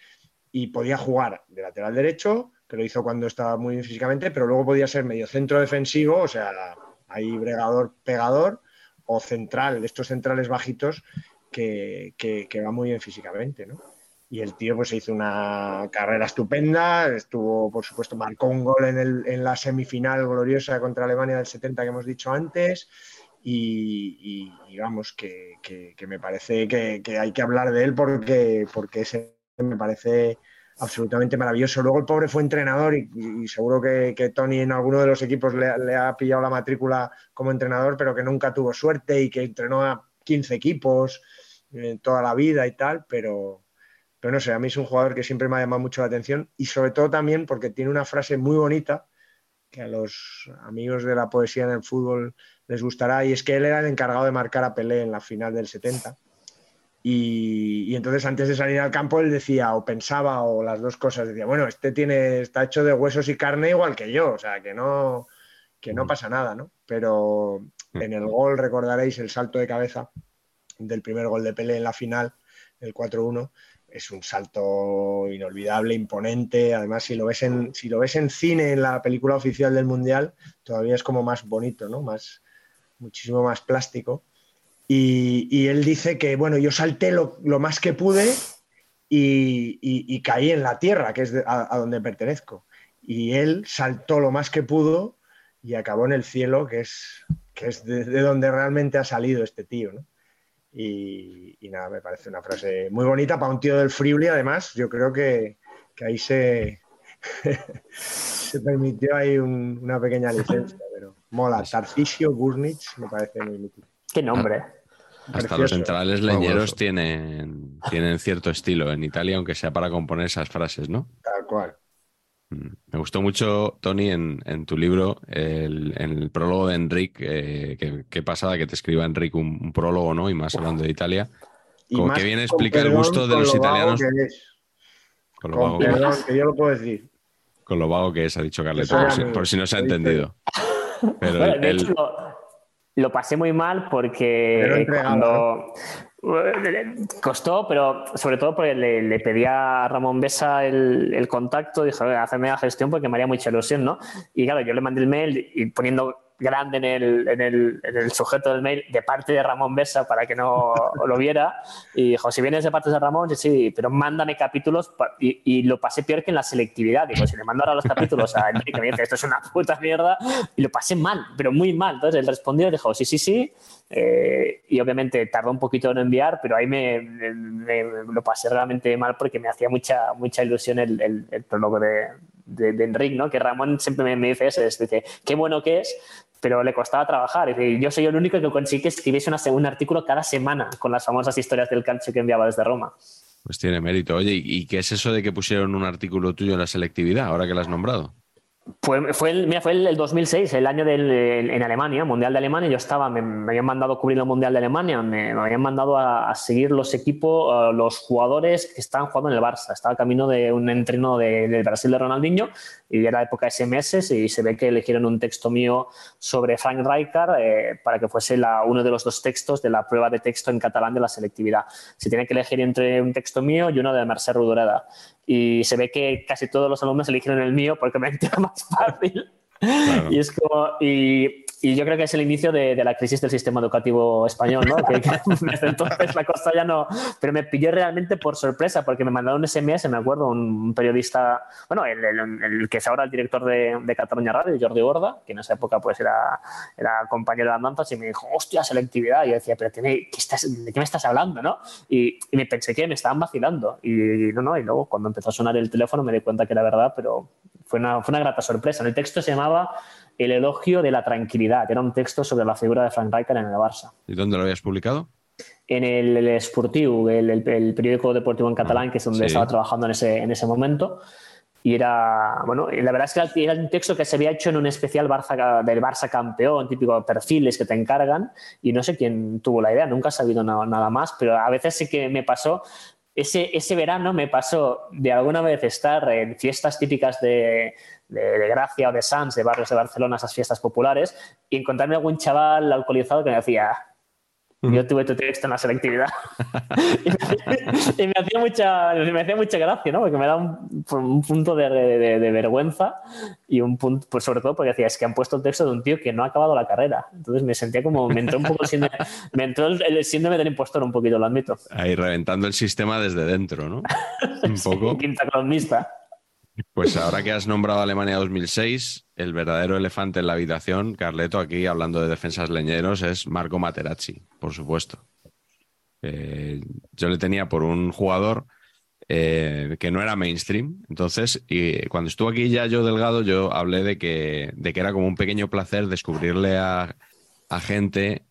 y podía jugar de lateral derecho, que lo hizo cuando estaba muy bien físicamente, pero luego podía ser medio centro defensivo, o sea, ahí bregador, pegador, o central, de estos centrales bajitos que, que, va muy bien físicamente, ¿no? Y el tío pues hizo una carrera estupenda, estuvo, por supuesto, marcó un gol en, el, en la semifinal gloriosa contra Alemania del 70 que hemos dicho antes, y, vamos, que, me parece que, hay que hablar de él porque, porque ese me parece absolutamente maravilloso. Luego el pobre fue entrenador y, seguro que, Tony en alguno de los equipos le, ha pillado la matrícula como entrenador, pero que nunca tuvo suerte y que entrenó a 15 equipos eh, toda la vida y tal, pero, pero no sé, a mí es un jugador que siempre me ha llamado mucho la atención y sobre todo también porque tiene una frase muy bonita que a los amigos de la poesía en el fútbol les gustará y es que él era el encargado de marcar a Pelé en la final del 70 y, entonces antes de salir al campo él decía o pensaba o las dos cosas, decía, bueno, este tiene, está hecho de huesos y carne igual que yo, o sea, que no, que no mm. pasa nada, ¿no? Pero mm. en el gol recordaréis el salto de cabeza del primer gol de Pelé en la final, el 4-1, es un salto inolvidable, imponente. Además, si lo ves en, si lo ves en cine, en la película oficial del Mundial, todavía es como más bonito, ¿no? Más, muchísimo más plástico. Y, él dice que, bueno, yo salté lo, más que pude y, caí en la tierra, que es a, donde pertenezco. Y él saltó lo más que pudo y acabó en el cielo, que es, que es de, donde realmente ha salido este tío, ¿no? Y, nada, me parece una frase muy bonita para un tío del Friuli, además, yo creo que, ahí se, se permitió ahí una pequeña licencia, mola. Tarcisio Gurnich me parece muy mítico. ¿Qué nombre? Hasta los centrales leñeros tienen, tienen cierto estilo en Italia, aunque sea para componer esas frases, ¿no? Tal cual. Mm. Me gustó mucho, Tony, en, tu libro, el, en el prólogo de Enrique, eh, qué pasada que te escriba Enrique un, prólogo, ¿no? Y más hablando de Italia. Como que viene a explicar el gusto de los italianos. Con lo vago que, es. que yo lo puedo decir. Con lo vago que es, ha dicho Carleto, por, si, no se ha entendido. Pero el, lo pasé muy mal porque cuando costó, pero sobre todo porque le, pedía a Ramón Besa el, contacto, dijo, hazme la gestión porque me haría mucha ilusión, ¿no? Y claro, yo le mandé el mail y poniendo grande en el, en, el, en el, sujeto del mail de parte de Ramón Besa para que no lo viera. Y dijo, si vienes de parte de Ramón, sí, pero mándame capítulos. Y, y, lo pasé peor que en la selectividad. Digo, si le mando ahora los capítulos a Enrique, me dice, esto es una puta mierda. Y lo pasé mal, pero muy mal. Entonces él respondió dijo, sí, sí, sí. Eh, y obviamente tardó un poquito en enviar, pero ahí me, me, lo pasé realmente mal porque me hacía mucha, mucha ilusión el, el, el prólogo de, de, Enrique, ¿no? Que Ramón siempre me, me dice eso, dice, qué bueno que es, pero le costaba trabajar. Y yo soy el único que consigue que escribiese una, un artículo cada semana con las famosas historias del calcio que enviaba desde Roma. Pues tiene mérito. Oye, ¿y qué es eso de que pusieron un artículo tuyo en la selectividad, ahora que lo has nombrado? Fue, fue, el, mira, fue el, 2006, el año del, en Alemania, Mundial de Alemania. Yo estaba, me, habían mandado cubrir el Mundial de Alemania, me, habían mandado a, seguir los equipos, los jugadores que estaban jugando en el Barça. Estaba camino de un entreno del Brasil de Ronaldinho y era época SMS y se ve que eligieron un texto mío sobre Frank Rijkaard eh, para que fuese la, uno de los dos textos de la prueba de texto en catalán de la selectividad. Se tiene que elegir entre un texto mío y uno de Mercè Rodoreda y se ve que casi todos los alumnos eligieron el mío porque me era más fácil. Y es como, y y yo creo que es el inicio de, la crisis del sistema educativo español, ¿no? que, desde entonces la cosa ya no... Pero me pilló realmente por sorpresa, porque me mandaron un SMS, me acuerdo, un periodista, bueno, el, que es ahora el director de, de, Cataluña Radio, Jordi Borda, que en esa época pues era, era compañero de andanzas, y me dijo, hostia, selectividad. Y yo decía, pero ¿qué, estás, ¿de qué me estás hablando, no? Y, y, me pensé que me estaban vacilando. Y no, no, y luego cuando empezó a sonar el teléfono me di cuenta que era verdad, pero fue una, fue una grata sorpresa. El texto se llamaba el elogio de la tranquilidad. Era un texto sobre la figura de Frank Rijkaard en el Barça. ¿Y dónde lo habías publicado? En el, el Esportiu, el, periódico deportivo en catalán, que es donde estaba trabajando en ese, en ese momento. Y era, bueno, la verdad es que era un texto que se había hecho en un especial Barça, del Barça campeón, típico perfiles que te encargan, y no sé quién tuvo la idea, nunca he sabido nada, nada más, pero a veces sí que me pasó ese, ese, verano me pasó de alguna vez estar en fiestas típicas de, de, Gracia o de Sans, de barrios de Barcelona, esas fiestas populares, y encontrarme algún chaval alcoholizado que me decía, yo tuve tu texto en la selectividad. y, me, hacía mucha, me hacía mucha gracia, ¿no? Porque me da un, un punto de, de, vergüenza y un punto, pues sobre todo porque decía, es que han puesto el texto de un tío que no ha acabado la carrera. Entonces me sentía como, me entró un poco el síndrome, me entró el, síndrome del impostor un poquito, lo admito. Ahí reventando el sistema desde dentro, ¿no? Un poco. quinta columnista. Pues ahora que has nombrado Alemania 2006, el verdadero elefante en la habitación, Carleto, aquí hablando de defensas leñeros, es Marco Materazzi, por supuesto. Eh, yo le tenía por un jugador eh, que no era mainstream. Entonces, y cuando estuvo aquí ya yo Delgado, yo hablé de que, de que era como un pequeño placer descubrirle a, a gente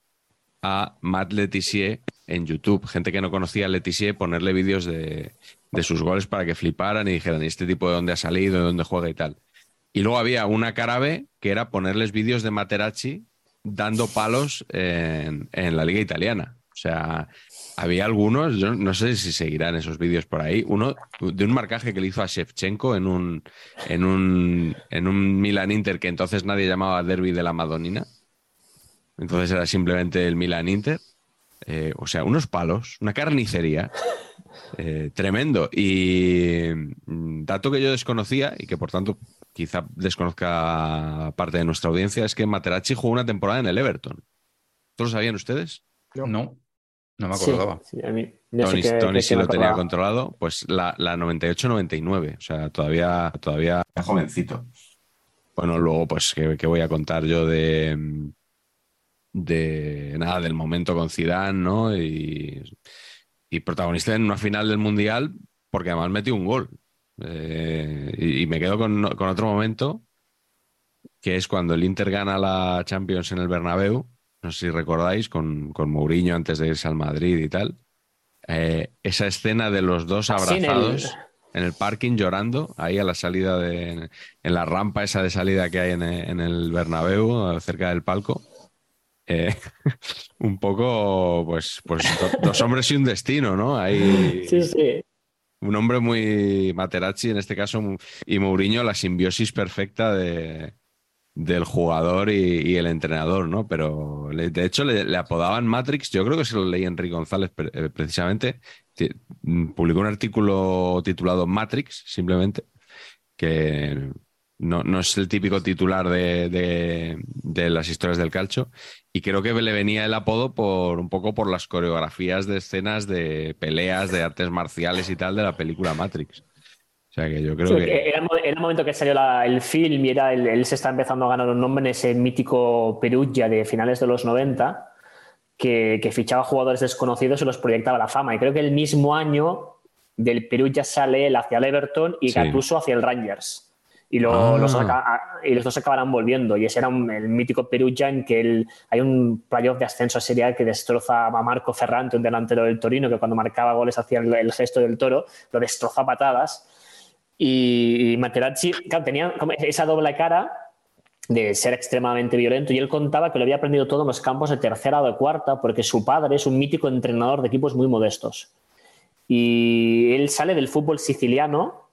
a Matt Letizier en YouTube, gente que no conocía a Letizier, ponerle vídeos de, de, sus goles para que fliparan y dijeran, ¿y este tipo de dónde ha salido, de dónde juega y tal? Y luego había una cara B que era ponerles vídeos de Materazzi dando palos en, en la liga italiana. O sea, había algunos, yo no sé si seguirán esos vídeos por ahí, uno de un marcaje que le hizo a Shevchenko en un, en un, en un Milan Inter que entonces nadie llamaba Derby de la Madonina. Entonces era simplemente el Milan Inter. Eh, o sea, unos palos, una carnicería. Eh, tremendo. Y mm, dato que yo desconocía y que por tanto quizá desconozca parte de nuestra audiencia es que Materazzi jugó una temporada en el Everton. ¿Todos lo sabían ustedes? No. No, me acordaba. Tony, sí lo tenía controlado. Pues la, la 98-99. O sea, todavía, todavía jovencito. Bueno, luego, pues, ¿qué, voy a contar yo de, de nada, del momento con Zidane, ¿no? Y, y protagonista en una final del Mundial, porque además metió un gol. Eh, y, me quedo con, otro momento, que es cuando el Inter gana la Champions en el Bernabéu, no sé si recordáis, con, con Mourinho antes de irse al Madrid y tal. Eh, esa escena de los dos abrazados en el... parking llorando, ahí a la salida de, en la rampa esa de salida que hay en, en el Bernabéu, cerca del palco. Eh, un poco, pues, pues dos hombres y un destino, ¿no? Hay, sí, sí un hombre muy Materazzi en este caso y Mourinho la simbiosis perfecta de, del jugador y, el entrenador, ¿no? Pero de hecho le, apodaban Matrix, yo creo que se lo leí Enrique González eh, precisamente, publicó un artículo titulado Matrix, simplemente, que no, no es el típico titular de, de, las historias del calcio. Y creo que le venía el apodo por un poco por las coreografías de escenas de peleas, de artes marciales y tal de la película Matrix. O sea que yo creo que... Era, el momento que salió el film y era él se está empezando a ganar un nombre en ese mítico Perugia de finales de los 90, que, que fichaba jugadores desconocidos y los proyectaba a la fama. Y creo que el mismo año del Perugia sale él hacia el Everton y Gattuso hacia el Rangers y, ah. los, y los dos acabarán volviendo. Y ese era el mítico Perugia en que hay un playoff de ascenso a Serie que destroza a Marco Ferrante, un delantero del Torino, que cuando marcaba goles hacía el, gesto del toro, lo destroza a patadas. Y, Materazzi, tenía esa doble cara de ser extremadamente violento y él contaba que lo había aprendido todo en los campos de tercera o de cuarta porque su padre es un mítico entrenador de equipos muy modestos. Y él sale del fútbol siciliano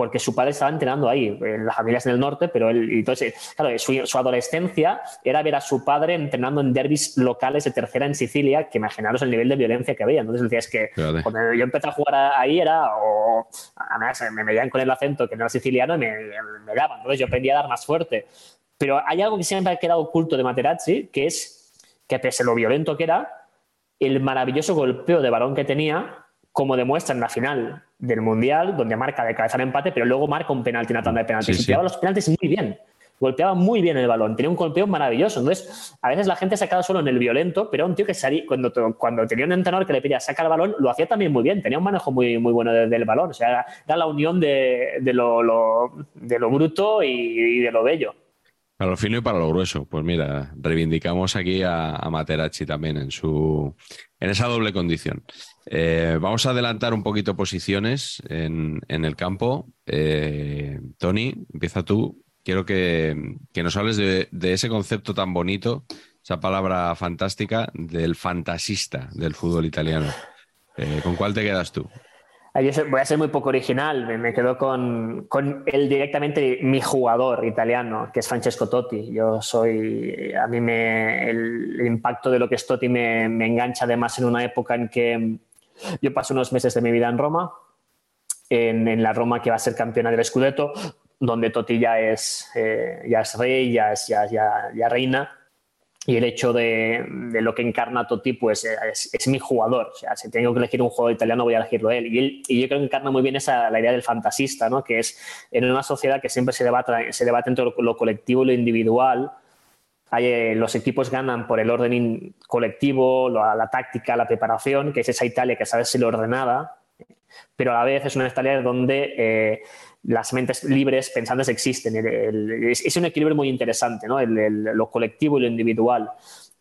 porque su padre estaba entrenando ahí, en las familias del norte, pero él, entonces, claro, su, adolescencia era ver a su padre entrenando en derbis locales de tercera en Sicilia, que imaginaros el nivel de violencia que había. Entonces decía, es que cuando yo empecé a jugar ahí era, o además me veían con el acento que no era siciliano y me, me daban, entonces yo aprendí a dar más fuerte. Pero hay algo que siempre ha quedado oculto de Materazzi, que es que pese a lo violento que era, el maravilloso golpeo de balón que tenía como demuestra en la final del Mundial, donde marca de cabeza el empate, pero luego marca un penalti, una tanda de penaltis. y los penaltis muy bien. Golpeaba muy bien el balón, tenía un golpeo maravilloso. Entonces, a veces la gente se quedado solo en el violento, pero un tío que salía, cuando, cuando tenía un entrenador que le pedía sacar el balón, lo hacía también muy bien, tenía un manejo muy, muy bueno del balón. O sea, era, la unión de, de, lo, de lo bruto y de lo bello. Para lo fino y para lo grueso. Pues mira, reivindicamos aquí a, Materazzi también en su en esa doble condición. Eh, vamos a adelantar un poquito posiciones en, el campo. Eh, Tony, empieza tú. Quiero que, nos hables de, ese concepto tan bonito, esa palabra fantástica del fantasista del fútbol italiano. Eh, ¿Con cuál te quedas tú? voy a ser muy poco original, me, quedo con, con el directamente mi jugador italiano, que es Francesco Totti. Yo soy, a mí me, el, impacto de lo que es Totti me, me, engancha además en una época en que yo paso unos meses de mi vida en Roma, en, en la Roma que va a ser campeona del Scudetto, donde Totti ya es, eh, ya es rey, ya, es, ya, ya, reina y el hecho de, lo que encarna Totti pues es, mi jugador. O sea, si tengo que elegir un jugador italiano voy a elegirlo él. Y, él, y yo creo que encarna muy bien esa, la idea del fantasista, ¿no? que es en una sociedad que siempre se debate, se debate entre lo, colectivo y lo individual. Hay, eh, los equipos ganan por el orden colectivo, la, táctica, la preparación, que es esa Italia que sabe ser ordenada, pero a la vez es una Italia donde... Eh, las mentes libres pensantes existen. es, un equilibrio muy interesante, ¿no? lo colectivo y lo individual.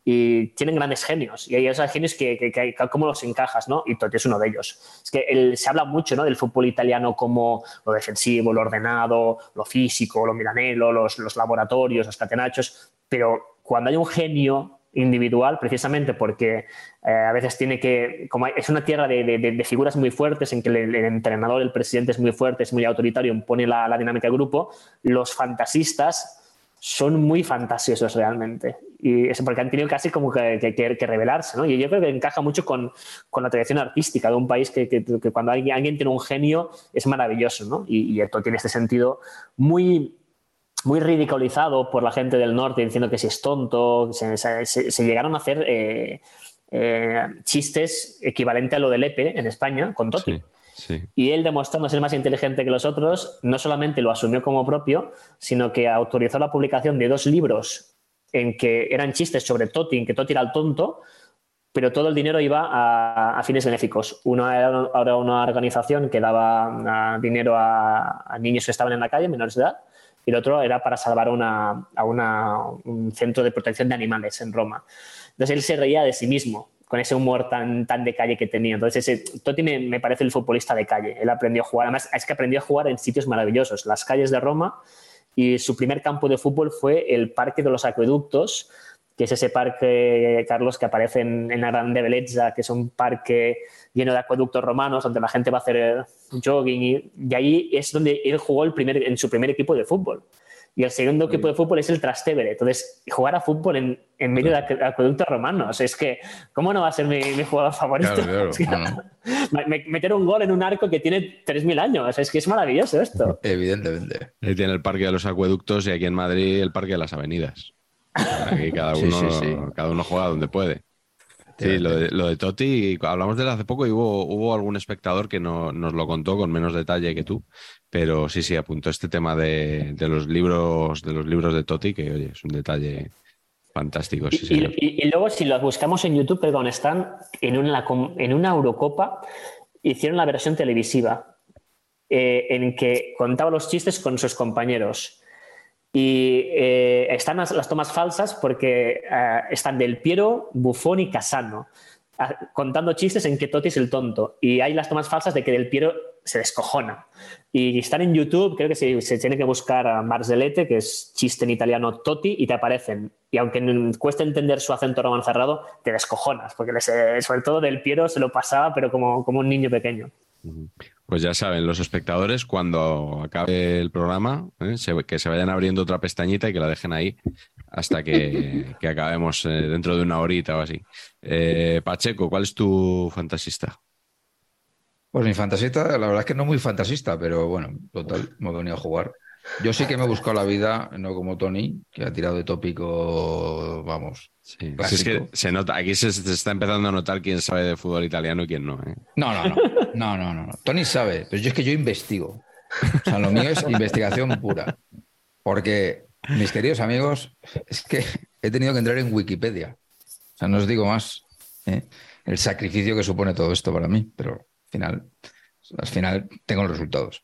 y tienen grandes genios. Y hay esos genios que, que, cómo los encajas, ¿no? Y Totti es uno de ellos. Es que se habla mucho, ¿no? Del fútbol italiano como lo defensivo, lo ordenado, lo físico, lo milanelo, los, los laboratorios, los catenachos. Pero cuando hay un genio individual, precisamente porque eh, a veces tiene que, como es una tierra de, figuras muy fuertes en que el, entrenador, el presidente es muy fuerte, es muy autoritario, impone la, la dinámica de grupo, los fantasistas son muy fantasiosos realmente. Y es porque han tenido casi como que, que, revelarse, ¿no? Y yo creo que encaja mucho con, con la tradición artística de un país que, que cuando alguien, tiene un genio es maravilloso, ¿no? Y esto tiene este sentido muy, muy ridiculizado por la gente del norte diciendo que si es tonto, se, llegaron a hacer eh, eh, chistes equivalente a lo del EPE en España con Totti. Y él, demostrando ser más inteligente que los otros, no solamente lo asumió como propio, sino que autorizó la publicación de dos libros en que eran chistes sobre Totti, en que Totti era el tonto, pero todo el dinero iba a, fines benéficos. Uno era, una organización que daba dinero a, niños que estaban en la calle, menores de edad, y el otro era para salvar a un centro de protección de animales en Roma. Entonces él se reía de sí mismo con ese humor tan, tan de calle que tenía. Entonces, ese, Totti me, parece el futbolista de calle. Él aprendió a jugar, además es que aprendió a jugar en sitios maravillosos, las calles de Roma, y su primer campo de fútbol fue el Parque de los Acueductos, que es ese parque, Carlos, que aparece en, en Grande Bellezza, que es un parque lleno de acueductos romanos, donde la gente va a hacer jogging, y, y ahí es donde él jugó el primer, en su primer equipo de fútbol. Y el segundo equipo de fútbol es el Trastevere. Entonces, jugar a fútbol en, en medio de acueductos romanos, es que, ¿cómo no va a ser mi, jugador favorito? Meter un gol en un arco que tiene 3.000 años, es que es maravilloso esto. Evidentemente. Él tiene el Parque de los Acueductos y aquí en Madrid el Parque de las Avenidas. Aquí cada uno, cada uno juega donde puede. Sí, lo de, lo de, Totti, hablamos de él hace poco y hubo, hubo algún espectador que no, nos lo contó con menos detalle que tú, pero sí, sí, apuntó este tema de, los libros de los libros de Totti, que oye, es un detalle fantástico. y, luego, si los buscamos en YouTube, perdón, están en una, en una Eurocopa, hicieron la versión televisiva, eh, en que contaba los chistes con sus compañeros. Y eh, están las, tomas falsas porque eh, están Del Piero, Buffon y Casano contando chistes en que Totti es el tonto. Y hay las tomas falsas de que Del Piero se descojona. Y están en YouTube, creo que se, tiene que buscar a Marzelete, que es chiste en italiano Totti, y te aparecen. Y aunque cueste entender su acento romano cerrado, te descojonas, porque eh, sobre todo Del Piero se lo pasaba, pero como un niño pequeño. Pues ya saben, los espectadores, cuando acabe el programa, ¿eh? que se vayan abriendo otra pestañita y que la dejen ahí hasta que, acabemos eh, dentro de una horita o así. Eh, Pacheco, ¿cuál es tu fantasista? Pues mi fantasista, la verdad es que no muy fantasista, pero bueno, total, hemos venido a jugar. Yo sí que me he buscado la vida, no como Tony, que ha tirado de tópico, vamos. Sí. es que se nota, aquí se, está empezando a notar quién sabe de fútbol italiano y quién no. ¿eh? No, no, no, no, no, no. Tony sabe, pero yo es que yo investigo. O sea, lo mío es investigación pura. Porque mis queridos amigos, es que he tenido que entrar en Wikipedia. O sea, no os digo más ¿eh? el sacrificio que supone todo esto para mí, pero al final, al final tengo los resultados.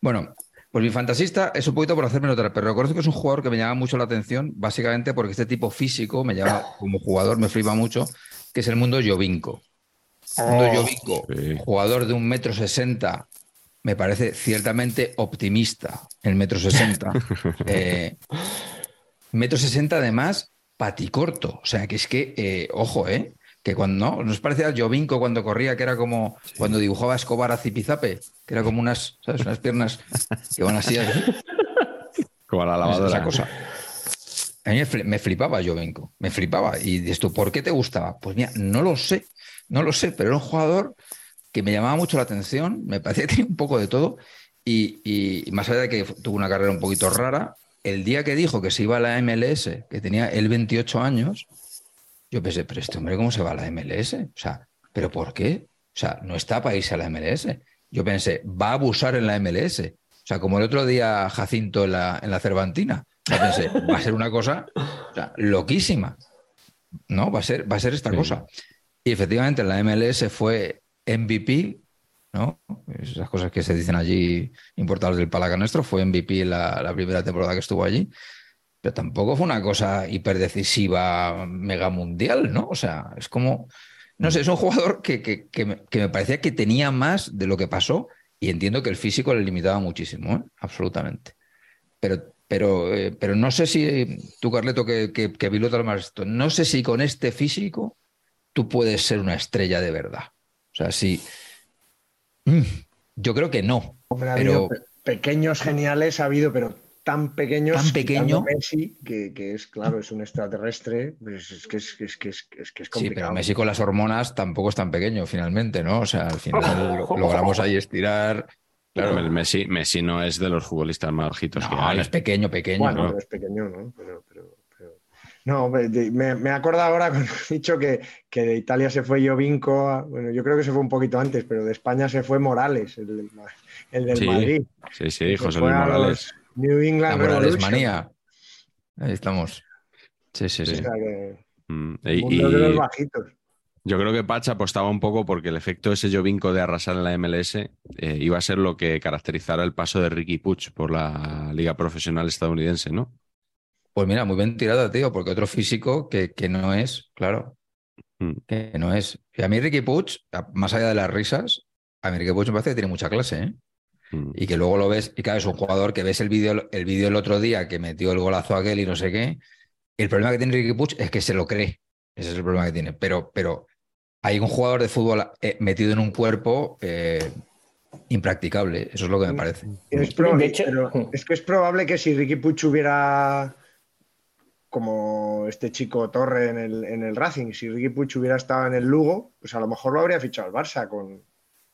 Bueno, pues mi fantasista es un poquito por hacerme notar, pero reconozco que es un jugador que me llama mucho la atención, básicamente porque este tipo físico me llama, como jugador, me flipa mucho, que es el mundo Jovinko. mundo oh, Jovinko, jugador de un metro sesenta, me parece ciertamente optimista el metro sesenta. Eh, metro sesenta además paticorto, o sea que es que, eh, ojo, ¿eh? Que cuando no, nos parecía Jovinko cuando corría, que era como cuando dibujaba Escobar a Zipizape, que era como unas, ¿sabes? Unas piernas que van así. Como a la lavadora. Esa cosa. A mí me flipaba Jovinko, me flipaba. Y dices tú, ¿por qué te gustaba? Pues mira, no lo sé, no lo sé, pero era un jugador que me llamaba mucho la atención, me parecía que tenía un poco de todo y, más allá de que tuvo una carrera un poquito rara, el día que dijo que se iba a la MLS, que tenía él 28 años, yo pensé, pero este hombre, ¿cómo se va a la MLS? O sea, ¿pero por qué? O sea, no está para irse a la MLS. Yo pensé, va a abusar en la MLS. O sea, como el otro día Jacinto en la, en la Cervantina. Yo pensé, va a ser una cosa loquísima. No, va a ser, va a ser esta cosa. Y efectivamente en la MLS fue MVP, ¿no? Esas cosas que se dicen allí importadas del Palacanestro, fue MVP la, la primera temporada que estuvo allí. Pero tampoco fue una cosa hiperdecisiva, mega mundial, ¿no? O sea, es como, no sé, es un jugador que, que, me, parecía que tenía más de lo que pasó y entiendo que el físico le limitaba muchísimo, ¿eh? absolutamente. Pero, pero, eh, pero no sé si, tú Carleto, que, que, que más esto, no sé si con este físico tú puedes ser una estrella de verdad. O sea, sí. Mm, yo creo que no. pero... pequeños geniales ha habido, pero tan pequeños tan pequeño Messi que, que, es claro es un extraterrestre pues es que es, es, que es, que es complicado. sí pero Messi con las hormonas tampoco es tan pequeño finalmente no o sea al final logramos ahí estirar claro el Messi Messi no es de los futbolistas más bajitos no, que hay. es pequeño pequeño bueno, ¿no? es pequeño no pero, pero, no me, me acuerdo ahora cuando he dicho que, que, de Italia se fue Jovinco bueno yo creo que se fue un poquito antes pero de España se fue Morales el, el del Madrid sí sí José Luis Morales New England Morales manía. Ahí estamos. Sí, sí, sí. Mm, y, de los bajitos. Yo creo que Pacha apostaba un poco porque el efecto ese Jovinco de arrasar en la MLS eh, iba a ser lo que caracterizara el paso de Ricky Puch por la liga profesional estadounidense, ¿no? Pues mira, muy bien tirada, tío, porque otro físico que, que no es, claro, mm. que no es. Y a mí Ricky Puch, más allá de las risas, a mí Ricky Puch me parece que tiene mucha clase, ¿eh? Mm. Y que luego lo ves, y claro, es un jugador que ves el vídeo el vídeo el otro día que metió el golazo a aquel y no sé qué. El problema que tiene Ricky Puch es que se lo cree. Ese es el problema que tiene. Pero, pero hay un jugador de fútbol eh, metido en un cuerpo eh, impracticable. Eso es lo que me parece. Es, probable, es que es probable que si Ricky Puch hubiera como este chico Torre en el, en el Racing, si Ricky Puch hubiera estado en el Lugo, pues a lo mejor lo habría fichado el Barça con,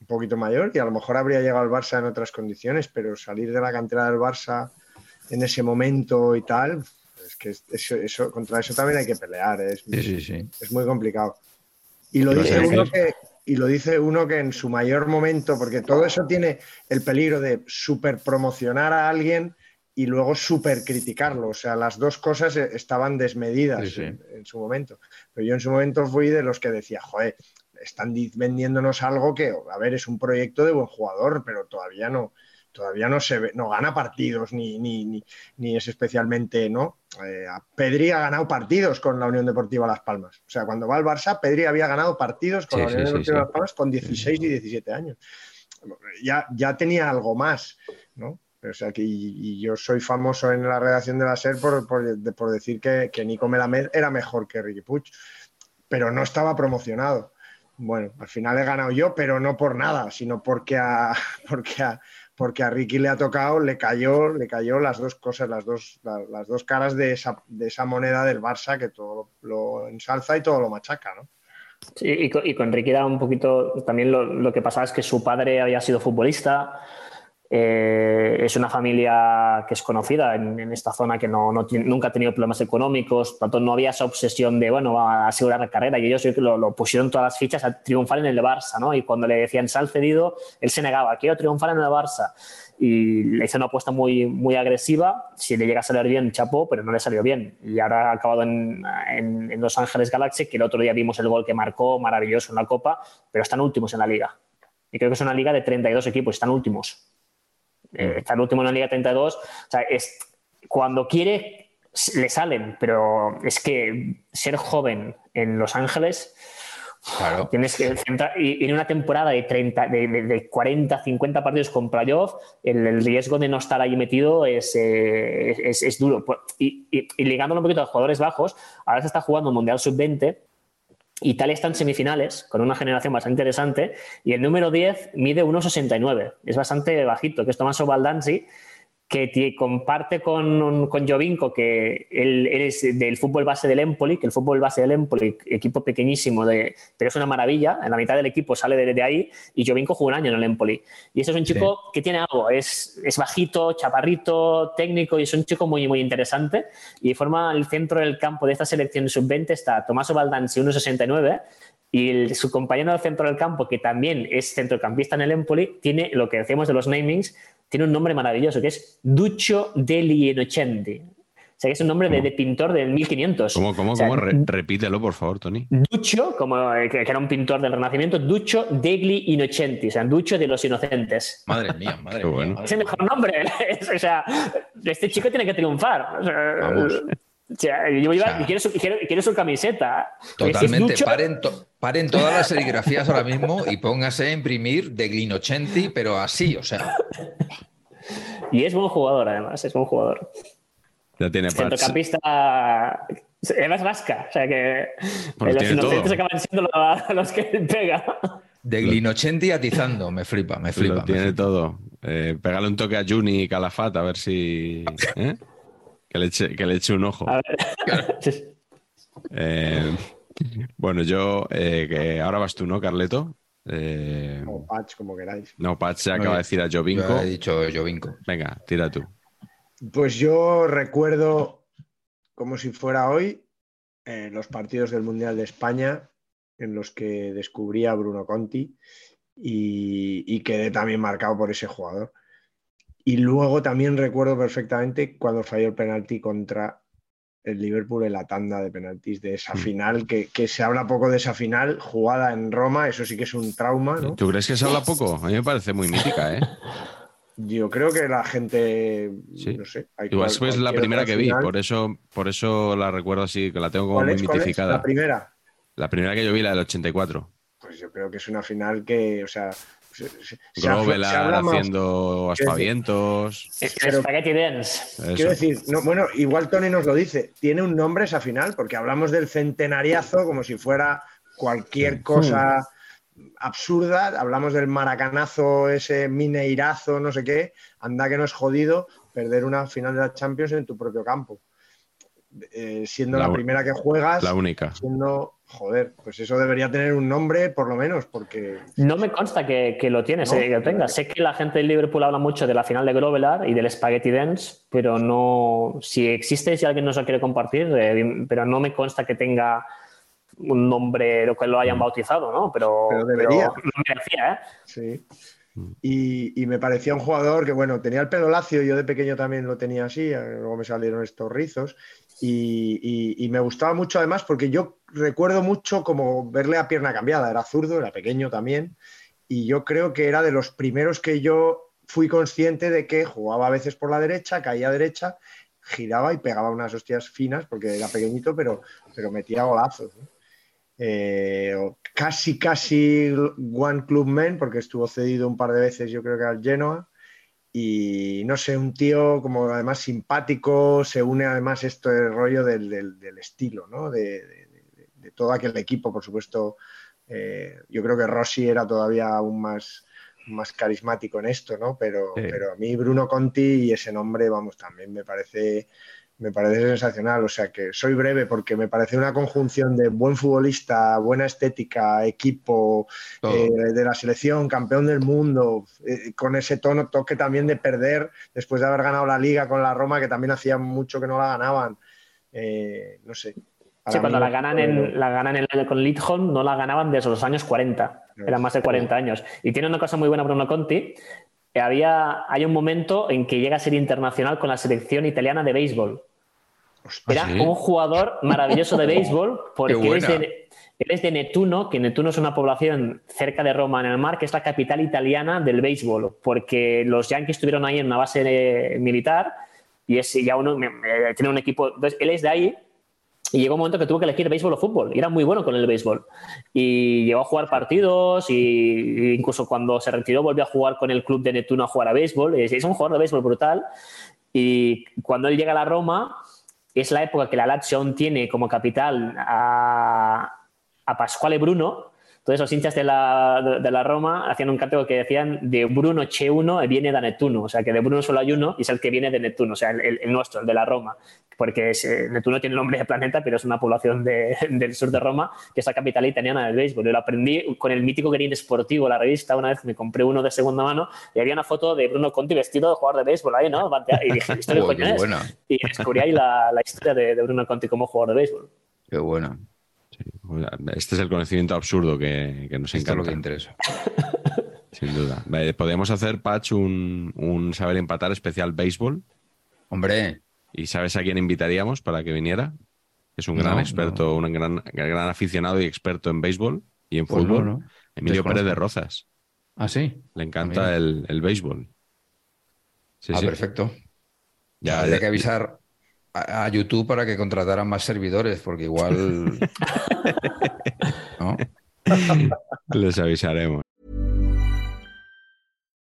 un poquito mayor y a lo mejor habría llegado al Barça en otras condiciones, pero salir de la cantera del Barça en ese momento y tal, es que eso, contra eso también hay que pelear, es, es muy complicado. Y lo, dice uno que, y lo dice uno que en su mayor momento, porque todo eso tiene el peligro de super promocionar a alguien y luego super criticarlo. O sea, las dos cosas estaban desmedidas en, en, su momento. Pero yo en su momento fui de los que decía, joder, están vendiéndonos algo que, a ver, es un proyecto de buen jugador, pero todavía no, todavía no se ve, no gana partidos ni, ni, ni, es especialmente, ¿no? Eh, Pedri ha ganado partidos con la Unión Deportiva Las Palmas. O sea, cuando va al Barça, Pedri había ganado partidos con la Unión Deportiva Las Palmas con 16 y 17 años. Ya, ya tenía algo más, ¿no? O sea, que y, yo soy famoso en la redacción de la SER por, por, decir que, que, Nico Melamed era mejor que Ricky Puig, pero no estaba promocionado bueno, al final he ganado yo, pero no por nada, sino porque a, porque a, porque a Ricky le ha tocado, le cayó, le cayó las dos cosas, las dos, las dos caras de esa, de esa moneda del Barça que todo lo, ensalza y todo lo machaca, ¿no? Sí, y con, Ricky da un poquito, también lo, lo, que pasaba es que su padre había sido futbolista, eh, es una familia que es conocida en, esta zona que no, nunca ha tenido problemas económicos, tanto no había esa obsesión de, bueno, a asegurar la carrera y ellos lo, lo, pusieron todas las fichas a triunfar en el Barça, ¿no? Y cuando le decían sal cedido, él se negaba, quiero triunfar en el Barça. Y le hizo una apuesta muy, muy agresiva, si le llega a salir bien, chapó, pero no le salió bien. Y ahora ha acabado en, en, en Los Ángeles Galaxy, que el otro día vimos el gol que marcó, maravilloso en la Copa, pero están últimos en la liga. Y creo que es una liga de 32 equipos, están últimos eh, está el último en la Liga 32. O sea, es, cuando quiere, le salen, pero es que ser joven en Los Ángeles. Claro. Tienes que centrar, y en una temporada de, 30, de, 40, 50 partidos con playoff, el, riesgo de no estar ahí metido es, eh, es, duro. Pues, y, y, y, ligándolo un poquito a los jugadores bajos, ahora se está jugando un Mundial Sub-20 Italia está en semifinales con una generación bastante interesante y el número 10 mide 1,69. Es bastante bajito, que es Tommaso Baldanzi, que comparte con, con Jovinko, que él, es del fútbol base del Empoli, que el fútbol base del Empoli, equipo pequeñísimo, de, pero es una maravilla, en la mitad del equipo sale de, ahí, y Jovinko jugó un año en el Empoli. Y ese es un chico que tiene algo, es, es bajito, chaparrito, técnico, y es un chico muy, muy interesante, y forma el centro del campo de esta selección sub-20 está Tommaso Baldanzi, 1,69, y su compañero del centro del campo, que también es centrocampista en el Empoli, tiene lo que decíamos de los namings, tiene un nombre maravilloso que es Duccio degli Innocenti. sea, que es un nombre de, pintor del 1500. ¿Cómo, cómo, cómo? repítelo, por favor, Tony. Duccio, como eh, que, era un pintor del Renacimiento, Duccio degli Innocenti, o sea, Duccio de los Inocentes. Madre mía, madre mía. Es el mejor nombre. o sea, este chico tiene que triunfar. Vamos. O sea, yo iba, y, quiero su, quiero, su, camiseta. Totalmente. paren, paren, todas las serigrafías ahora mismo y póngase a imprimir de Glinochenti, pero así, o sea. Y es buen jugador, además, es buen jugador. Ya tiene Centrocampista. Además rasca, o sea que los inocentes acaban siendo los que pega. De Glinochenti atizando, me flipa, me flipa. Lo tiene todo. Eh, pégale un toque a Juni y Calafat a ver si. ¿eh? Que le eche, que le eche un ojo. Eh, bueno, yo, eh, que ahora vas tú, ¿no, Carleto? Eh, o Patch, como queráis. No, Patch se acaba de decir a Jovinko. He dicho Jovinko. Venga, tira tú. Pues yo recuerdo, como si fuera hoy, los partidos del Mundial de España en los que descubrí a Bruno Conti y, y quedé también marcado por ese jugador. Y luego también recuerdo perfectamente cuando falló el penalti contra el Liverpool en la tanda de penaltis de esa mm. final, que, se habla poco de esa final, jugada en Roma, eso sí que es un trauma. ¿no? ¿Tú crees que se habla poco? A mí me parece muy mítica, ¿eh? Yo creo que la gente, no sé. Igual es la primera que vi, por eso, por eso la recuerdo así, que la tengo como muy mitificada. La primera. La primera que yo vi, la del 84. Pues yo creo que es una final que, o sea, Grovelar haciendo aspavientos. Spaghetti Dance. Quiero decir, bueno, igual Tony nos lo dice, tiene un nombre esa final, porque hablamos del centenariazo como si fuera cualquier cosa absurda, hablamos del maracanazo, ese mineirazo, no sé qué, anda que no es jodido perder una final de la Champions en tu propio campo. Eh, siendo la, primera que juegas, la única. Siendo, joder, pues eso debería tener un nombre por lo menos, porque... No me consta que, lo tienes, eh, que lo tengas. Sé que la gente del Liverpool habla mucho de la final de Grovelar y del Spaghetti Dance, pero no... Si existe, si alguien nos lo quiere compartir, eh, pero no me consta que tenga un nombre lo que lo hayan mm. bautizado, ¿no? Pero, debería. no me decía, ¿eh? Sí. Y, me parecía un jugador que, bueno, tenía el pelo lacio, yo de pequeño también lo tenía así, luego me salieron estos rizos, y, me gustaba mucho además porque yo recuerdo mucho como verle a pierna cambiada, era zurdo, era pequeño también, y yo creo que era de los primeros que yo fui consciente de que jugaba a veces por la derecha, caía a derecha, giraba y pegaba unas hostias finas porque era pequeñito, pero, pero metía golazos. Eh, casi, casi One Club Men, porque estuvo cedido un par de veces, yo creo que al Genoa y no sé, un tío como además simpático, se une además esto el rollo del, del, estilo, ¿no? De, de, todo aquel equipo, por supuesto. Eh, yo creo que Rossi era todavía aún más, más carismático en esto, ¿no? Pero, pero a mí Bruno Conti y ese nombre, vamos, también me parece me parece sensacional. O sea que soy breve porque me parece una conjunción de buen futbolista, buena estética, equipo eh, de la selección, campeón del mundo, eh, con ese tono, toque también de perder después de haber ganado la liga con la Roma, que también hacía mucho que no la ganaban. Eh, no sé. Sí, cuando la ganan, en, la ganan en, con Lidholm no la ganaban desde los años 40, eran más de 40 años. Y tiene una cosa muy buena Bruno Conti, había, hay un momento en que llega a ser internacional con la selección italiana de béisbol. Era un jugador maravilloso de béisbol porque él es, de, es, de, Netuno, que Netuno es una población cerca de Roma en el mar, que es la capital italiana del béisbol, porque los Yankees estuvieron ahí en una base militar y es ya uno tiene un equipo. Entonces, él es de ahí y llegó un momento que tuvo que elegir béisbol o fútbol. Y era muy bueno con el béisbol. Y llegó a jugar partidos y incluso cuando se retiró volvió a jugar con el club de Netuno a jugar a béisbol. Es un jugador de béisbol brutal. Y cuando él llega a la Roma, es la época que la Lazio tiene como capital a, a Pasquale Bruno. Entonces los hinchas de la, de, la Roma hacían un cántico que decían de Bruno che uno viene de Netuno, o sea que de Bruno solo hay uno y es el que viene de Netuno, o sea, el, nuestro, el de la Roma, porque es, eh, Netuno tiene nombre de planeta, pero es una población del sur de Roma, que es la capital italiana del béisbol. Yo lo aprendí con el mítico Green Sportivo, la revista, una vez me compré uno de segunda mano y había una foto de Bruno Conti vestido de jugador de béisbol ahí, ¿no? Y dije, ¿esto qué coño es? Y descubrí ahí la, la historia de, de Bruno Conti como jugador de béisbol. Qué bueno. Este es el conocimiento absurdo que, nos encanta. lo que interesa. Sin duda. ¿Podemos hacer, Patch, un, saber empatar especial béisbol? Hombre, ¿Y sabes a quién invitaríamos para que viniera? Es un gran experto, un gran, gran aficionado y experto en béisbol y en pues fútbol. Emilio Pérez de Rozas. Ah, sí. Le encanta el, el, béisbol. ah, perfecto. Ya, Habría que avisar a, YouTube para que contrataran más servidores, porque igual. ¿no? Les avisaremos.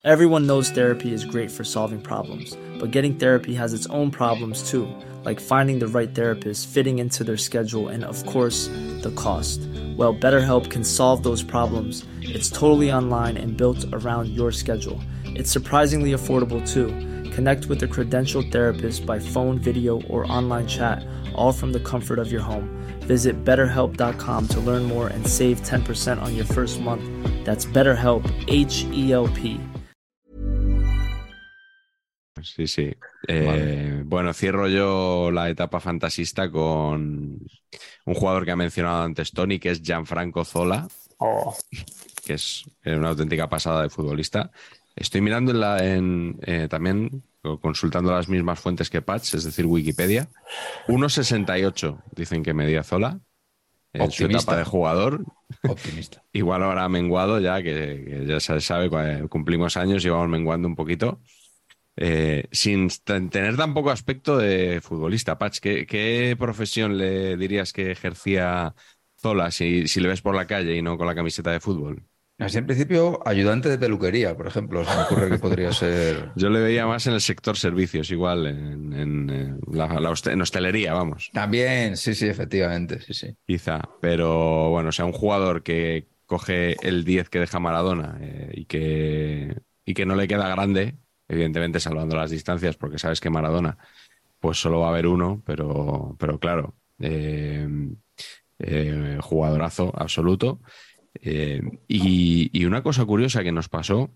Everyone knows therapy is great for solving problems, but getting therapy has its own problems too, like finding the right therapist, fitting into their schedule, and of course, the cost. Well, BetterHelp can solve those problems. It's totally online and built around your schedule. It's surprisingly affordable too. Connect with a credentialed therapist by phone, video, or online chat, all from the comfort of your home. Visit betterhelp.com to learn more and save 10% on your first month. That's BetterHelp, H E L P. Sí, sí. Eh, bueno, cierro yo la etapa fantasista con un jugador que ha mencionado antes Tony, que es Gianfranco Zola, oh. que es una auténtica pasada de futbolista. Estoy mirando en la, en, eh, también consultando las mismas fuentes que Patch, es decir, Wikipedia. 1.68 dicen que medía Zola en su etapa de jugador. Optimista. Igual ahora ha menguado ya, que, ya se sabe, cumplimos años y vamos menguando un poquito. Eh, sin tener tampoco aspecto de futbolista, Patch, ¿qué, profesión le dirías que ejercía Zola si, si le ves por la calle y no con la camiseta de fútbol? Así en principio, ayudante de peluquería, por ejemplo, se me ocurre que podría ser. Yo le veía más en el sector servicios, igual, en, la, hostelería, vamos. También, sí, sí, efectivamente, sí, sí. Quizá, pero bueno, o sea, un jugador que coge el 10 que deja Maradona eh, y, que, y que no le queda grande, evidentemente salvando las distancias, porque sabes que Maradona, pues solo va a haber uno, pero, pero claro, eh, eh, jugadorazo absoluto. Eh, y, una cosa curiosa que nos pasó,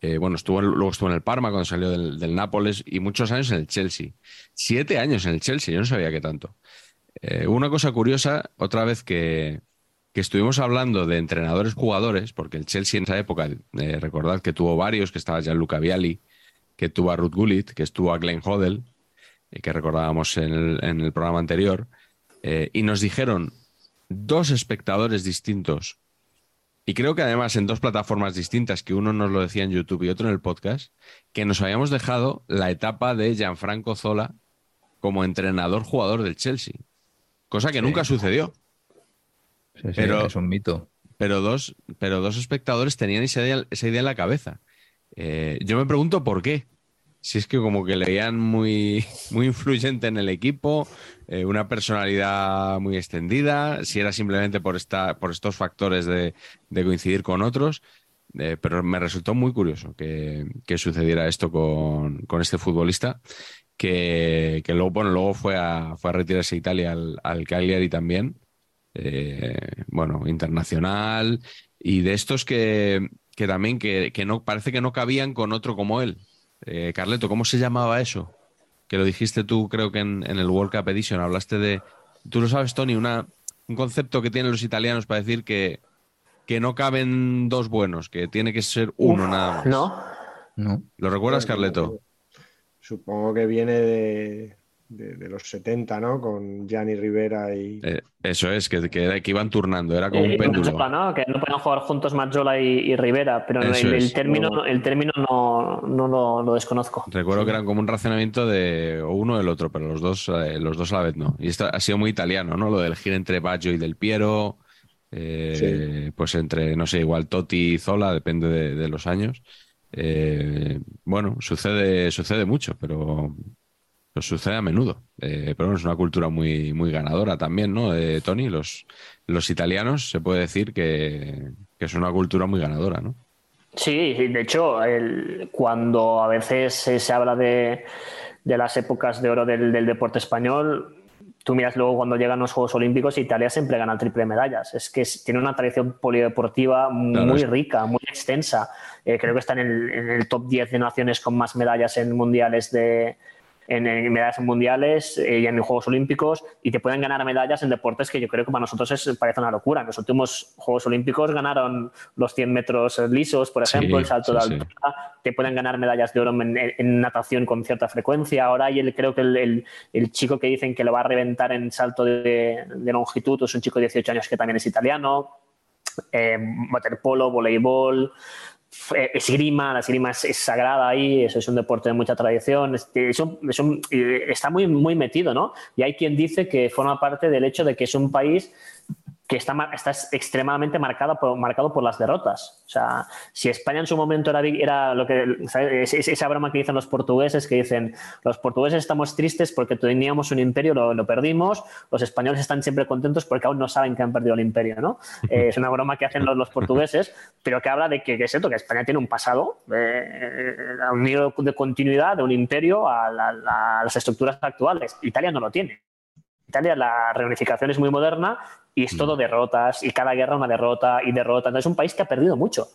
eh, bueno, estuvo luego estuvo en el Parma cuando salió del, Nápoles y muchos años en el Chelsea. Siete años en el Chelsea, yo no sabía que tanto. Eh, una cosa curiosa, otra vez que, estuvimos hablando de entrenadores jugadores, porque el Chelsea en esa época, recordad que tuvo varios, que estaba ya Luca Viali, que tuvo a Ruth Gullit, que estuvo a Glenn Hoddle, que recordábamos en el programa anterior, y nos dijeron dos espectadores distintos, y creo que además en dos plataformas distintas, que uno nos lo decía en YouTube y otro en el podcast, que nos habíamos dejado la etapa de Gianfranco Zola como entrenador jugador del Chelsea, cosa que nunca sucedió. pero, es un mito. Pero dos, pero dos espectadores tenían esa idea, esa idea en la cabeza. Eh, yo me pregunto por qué si es que como que le veían muy, muy influyente en el equipo, eh, una personalidad muy extendida, si era simplemente por, esta, por estos factores de, coincidir con otros. Eh, pero me resultó muy curioso que, sucediera esto con, este futbolista, que, luego, bueno, luego fue a, fue a retirarse a Italia al, al Cagliari también. Eh, bueno, internacional, y de estos que, también que, que, no parece que no cabían con otro como él. Eh, Carleto, ¿cómo se llamaba eso? Que lo dijiste tú, creo que en, el World Cup Edition, hablaste de, tú lo sabes, Tony, una, un concepto que tienen los italianos para decir que, que no caben dos buenos, que tiene que ser uno nada más. No. no. ¿Lo recuerdas, Carleto? Supongo que viene de, de, los 70, ¿no? Con Gianni Rivera y. Eh, eso es, que, que, iban turnando, era como un péndulo. ¿no? Que no podían jugar juntos Mazzola y, Rivera, pero el, término, el término no, no lo, desconozco. Recuerdo que eran como un racionamiento de uno o el otro, pero los dos, eh, los dos a la vez no. Y esto ha sido muy italiano, ¿no? Lo del giro entre Baggio y Del Piero. Eh, pues entre, no sé, igual Totti y Zola, depende de, los años. bueno, sucede, sucede mucho, pero pues sucede a menudo. Eh, pero es una cultura muy, muy ganadora también, ¿no? Eh, Tony, los, los italianos se puede decir que, es una cultura muy ganadora, ¿no? Sí, de hecho, cuando a veces se, habla de, las épocas de oro del, deporte español, tú miras luego cuando llegan los Juegos Olímpicos, Italia siempre gana triple medallas. Es que tiene una tradición polideportiva muy rica, muy extensa. Eh, creo que está en el, en el top 10 de naciones con más medallas en mundiales de, en, medallas mundiales eh, y en Juegos Olímpicos y te pueden ganar medallas en deportes que yo creo que para nosotros es, parece una locura. En los últimos Juegos Olímpicos ganaron los 100 metros lisos, por ejemplo, el salto de altura, te pueden ganar medallas de oro en, natación con cierta frecuencia. Ahora y el, creo que el, el, chico que dicen que lo va a reventar en salto de, de longitud es un chico de 18 años que también es italiano. Eh, waterpolo, voleibol, esgrima, la esgrima es, sagrada ahí, eso es un deporte de mucha tradición, está muy, muy metido, ¿no? Y hay quien dice que forma parte del hecho de que es un país que está, está extremadamente marcado por, marcado por las derrotas. O sea, si España en su momento era, era lo que esa broma que dicen los portugueses, que dicen los portugueses estamos tristes porque teníamos un imperio, lo, lo perdimos, los españoles están siempre contentos porque aún no saben que han perdido el imperio, ¿no? Eh, es una broma que hacen los, los, portugueses, pero que habla de que, es cierto que España tiene un pasado, eh, a un nivel de continuidad de un imperio a las estructuras actuales. Italia no lo tiene. Italia la reunificación es muy moderna y es todo mm. derrotas y cada guerra una derrota y derrota. Entonces es un país que ha perdido mucho.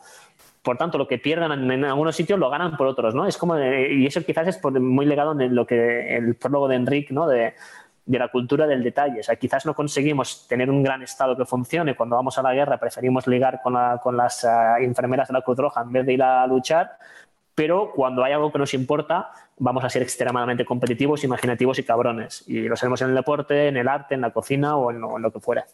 Por tanto, lo que pierdan en, algunos sitios lo ganan por otros, ¿no? Es como, y eso quizás es muy legado en lo que el prólogo de Enrique, ¿no? De, de la cultura del detalle. O sea, quizás no conseguimos tener un gran Estado que funcione. Cuando vamos a la guerra preferimos ligar con, con las uh, enfermeras de la Cruz Roja en vez de ir a luchar, pero cuando hay algo que nos importa, vamos a ser extremadamente competitivos, imaginativos y cabrones. Y lo sabemos en el deporte, en el arte, en la cocina o en lo, que fuera.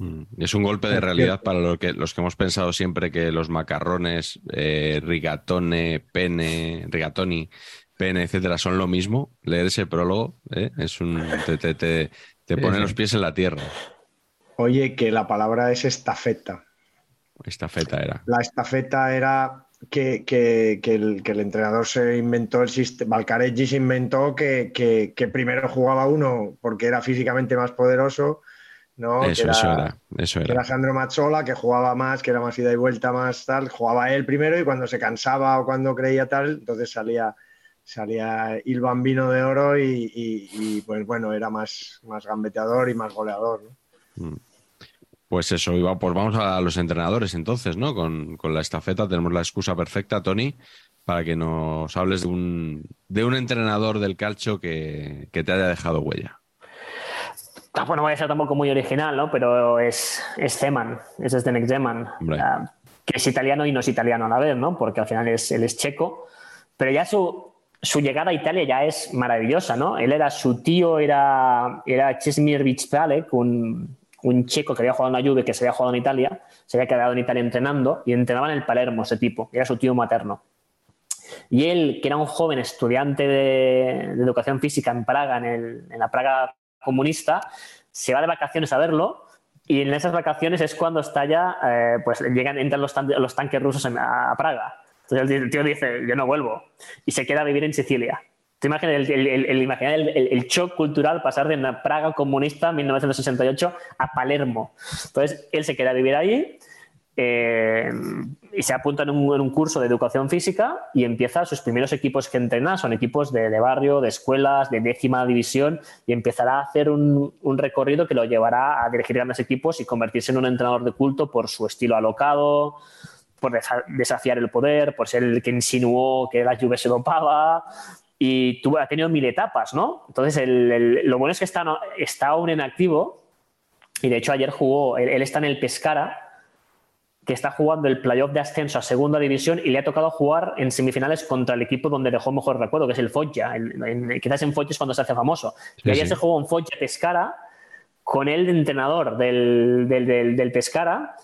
Mm, es un golpe de realidad para lo que, los que hemos pensado siempre que los macarrones, eh, rigatone, pene, rigatoni, pene, etcétera, son lo mismo. Leer ese prólogo eh, es un te, te, pone los pies en la tierra. Oye, que la palabra es estafeta. Estafeta era. La estafeta era que, el, entrenador se inventó el sistema, Valcareggi se inventó que, primero jugaba uno porque era físicamente más poderoso, ¿no? Eso, era, eso era, era. Sandro Mazzola, que jugaba más, que era más ida y vuelta, más tal, jugaba él primero y cuando se cansaba o cuando creía tal, entonces salía salía el bambino de oro y, pues bueno, era más, más gambeteador y más goleador. ¿no? Mm. Pues eso, pues vamos a los entrenadores entonces, ¿no? Con, la estafeta tenemos la excusa perfecta, Tony, para que nos hables de un, de un entrenador del calcio que, te haya dejado huella. Ah, bueno, voy a ser tampoco muy original, ¿no? Pero es, es Zeman, es Zdenek Zeman, ah, que es italiano y no es italiano a la vez, ¿no? Porque al final es, él es checo, pero ya su, su llegada a Italia ya es maravillosa, ¿no? Él era, su tío era, era Chesmir un un checo que había jugado en la Juve, que se había jugado en Italia, se había quedado en Italia entrenando y entrenaba en el Palermo ese tipo, era su tío materno. Y él, que era un joven estudiante de, educación física en Praga, en, la Praga comunista, se va de vacaciones a verlo y en esas vacaciones es cuando estalla, eh, pues llegan, entran los, tanques rusos a Praga. Entonces el tío dice, yo no vuelvo. Y se queda a vivir en Sicilia. ¿Te imaginas el, el, el, shock cultural pasar de una Praga comunista en 1968 a Palermo? Entonces, él se queda a vivir ahí eh, y se apunta en un, curso de educación física y empieza sus primeros equipos que entrena, son equipos de, barrio, de escuelas, de décima división y empezará a hacer un, recorrido que lo llevará a dirigir grandes equipos y convertirse en un entrenador de culto por su estilo alocado, por desafiar el poder, por ser el que insinuó que la lluvia se dopaba, y tuvo, ha tenido mil etapas, ¿no? Entonces, lo bueno es que está, está aún en activo y de hecho ayer jugó, él, está en el Pescara, que está jugando el playoff de ascenso a segunda división y le ha tocado jugar en semifinales contra el equipo donde dejó mejor recuerdo, que es el Foggia. quizás en Foggia es cuando se hace famoso. y ayer se jugó un Foggia Pescara con de entrenador del, del, del Pescara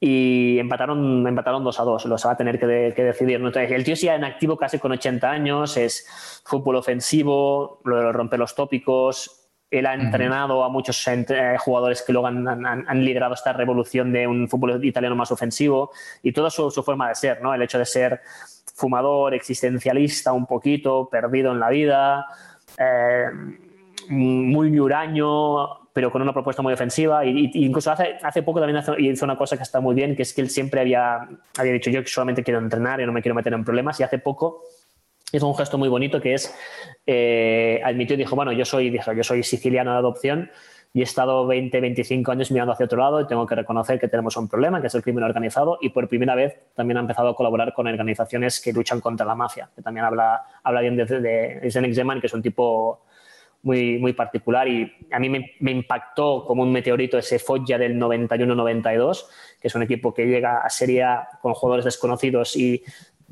y empataron, empataron 2 a 2, los va a tener que, decidir. el tío sigue en activo casi con 80 años, es fútbol ofensivo, lo de romper los tópicos, él ha entrenado a muchos eh, jugadores que luego han, liderado esta revolución de un fútbol italiano más ofensivo y toda su, forma de ser, ¿no? el hecho de ser fumador, existencialista un poquito, perdido en la vida, eh, muy ñuraño, pero con una propuesta muy ofensiva. Y, incluso hace, hace poco también hizo una cosa que está muy bien, que es que él siempre había, había dicho, yo solamente quiero entrenar y no me quiero meter en problemas. Y hace poco hizo un gesto muy bonito que es, eh, admitió y dijo, bueno, yo soy, dijo, yo soy siciliano de adopción, y he estado 20, 25 años mirando hacia otro lado y tengo que reconocer que tenemos un problema, que es el crimen organizado y por primera vez también ha empezado a colaborar con organizaciones que luchan contra la mafia, que también habla, habla bien de, de Zdenek Zeman, que es un tipo muy, muy particular y a mí me, me impactó como un meteorito ese Foggia del 91-92, que es un equipo que llega a Serie A con jugadores desconocidos y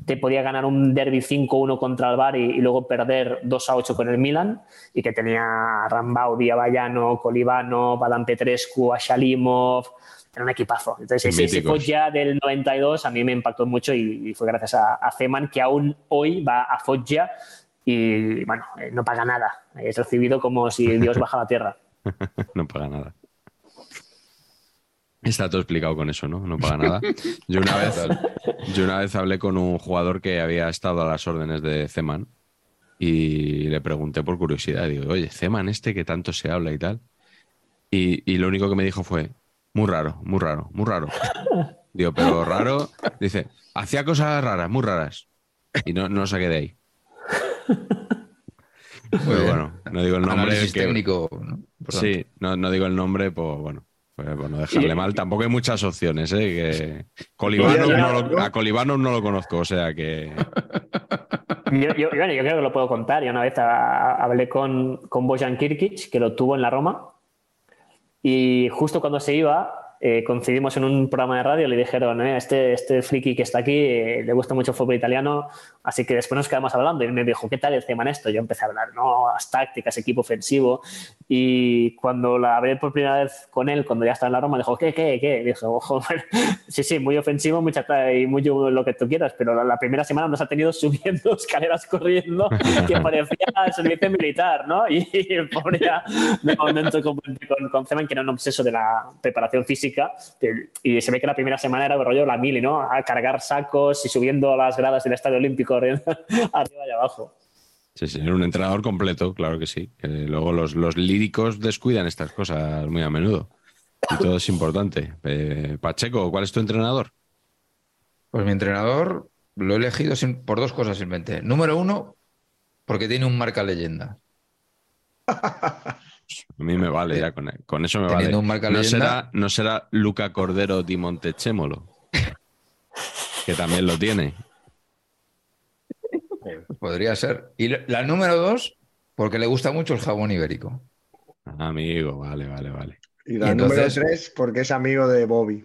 te podía ganar un derby 5-1 contra el Bari y, luego perder 2-8 con el Milan y que tenía a Rambau, Diavallano, Colibano, Badam Petrescu, Ashalimov, era un equipazo. Entonces ese, ese Foggia del 92 a mí me impactó mucho y, fue gracias a, a Zeman que aún hoy va a Foggia y bueno, eh, no paga nada. Es recibido como si Dios baja la tierra. no paga nada. Está todo explicado con eso, ¿no? No paga nada. Yo una vez, yo una vez hablé con un jugador que había estado a las órdenes de Zeman y le pregunté por curiosidad, digo, oye, Zeman este que tanto se habla y tal. Y, y lo único que me dijo fue, muy raro, muy raro, muy raro. Digo, pero raro, dice, hacía cosas raras, muy raras. Y no, no saqué de ahí. Muy bueno, no digo el nombre. técnico, Sí, no, digo el nombre, pues bueno. Pues, bueno, dejarle mal. Tampoco hay muchas opciones, ¿eh? Que a Colibano no lo conozco, o sea que. Yo, creo que lo puedo contar. Yo una vez hablé con, con Bojan Kirkic, que lo tuvo en la Roma, y justo cuando se iba, eh, coincidimos en un programa de radio, le dijeron, eh, este, este friki que está aquí eh, le gusta mucho el fútbol italiano, así que después nos quedamos hablando y me dijo, ¿qué tal el tema en esto? Yo empecé a hablar, no, las tácticas, equipo ofensivo, y cuando la hablé por primera vez con él, cuando ya estaba en la Roma, dijo, ¿qué, qué, qué? Dijo, ojo, sí, sí, muy ofensivo mucha, y muy lo que tú quieras, pero la, primera semana nos ha tenido subiendo escaleras corriendo que parecía servicio militar, ¿no? Y, el pobre ya me con, con, con Zeman, que era un obseso de la preparación física, y se ve que la primera semana era rollo la mili, ¿no? A cargar sacos y subiendo las gradas del Estadio Olímpico arriba y abajo. Sí, sí, un entrenador completo, claro que sí. luego los, los líricos descuidan estas cosas muy a menudo. Y todo es importante. Eh, Pacheco, ¿cuál es tu entrenador? Pues mi entrenador lo he elegido por dos cosas simplemente. Número uno, porque tiene un marca leyenda. A mí me vale ya, con, eso me vale. Un marca no, será, no será Luca Cordero di Montechemolo, que también lo tiene. Podría ser. Y la número dos, porque le gusta mucho el jabón ibérico. Amigo, vale, vale, vale. Y la número tres, porque es amigo de Bobby.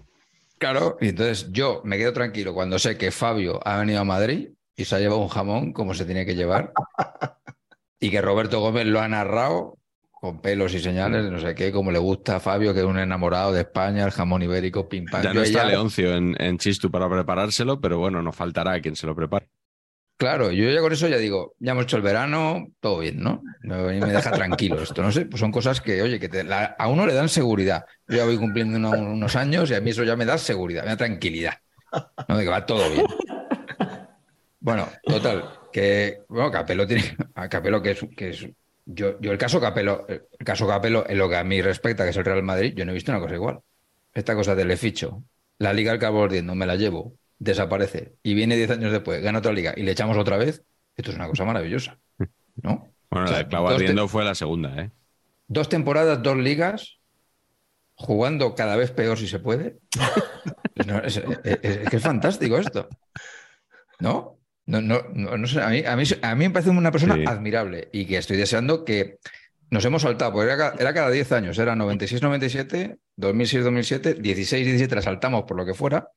Claro, y entonces yo me quedo tranquilo cuando sé que Fabio ha venido a Madrid y se ha llevado un jamón como se tiene que llevar y que Roberto Gómez lo ha narrado con pelos y señales, no sé qué, como le gusta a Fabio, que es un enamorado de España, el jamón ibérico, pim pam. Ya no está Leoncio en, en Chistu para preparárselo, pero bueno, no faltará quien se lo prepare. Claro, yo ya con eso ya digo, ya hemos hecho el verano, todo bien, ¿no? Me, deja tranquilo esto, no sé, pues son cosas que, oye, que a uno le dan seguridad. Yo ya voy cumpliendo unos años y a mí eso ya me da seguridad, me da tranquilidad, ¿no? De que va todo bien. Bueno, total, que, bueno, Capelo tiene, Capelo que es, que es yo, yo el caso Capelo, el caso Capelo, en lo que a mí respecta, que es el Real Madrid, yo no he visto una cosa igual. Esta cosa de le ficho, la liga al cabo no me la llevo, desaparece y viene 10 años después, gana otra liga y le echamos otra vez, esto es una cosa maravillosa. ¿no? Bueno, la de Clavo fue la segunda, ¿eh? Dos temporadas, dos ligas, jugando cada vez peor si se puede. es, que es fantástico esto. ¿No? No, no, no, sé, a mí, a, mí, a mí me parece una persona admirable y que estoy deseando que nos hemos saltado, porque era, era cada 10 años, era 96-97, 2006-2007, 16-17 la saltamos por lo que fuera,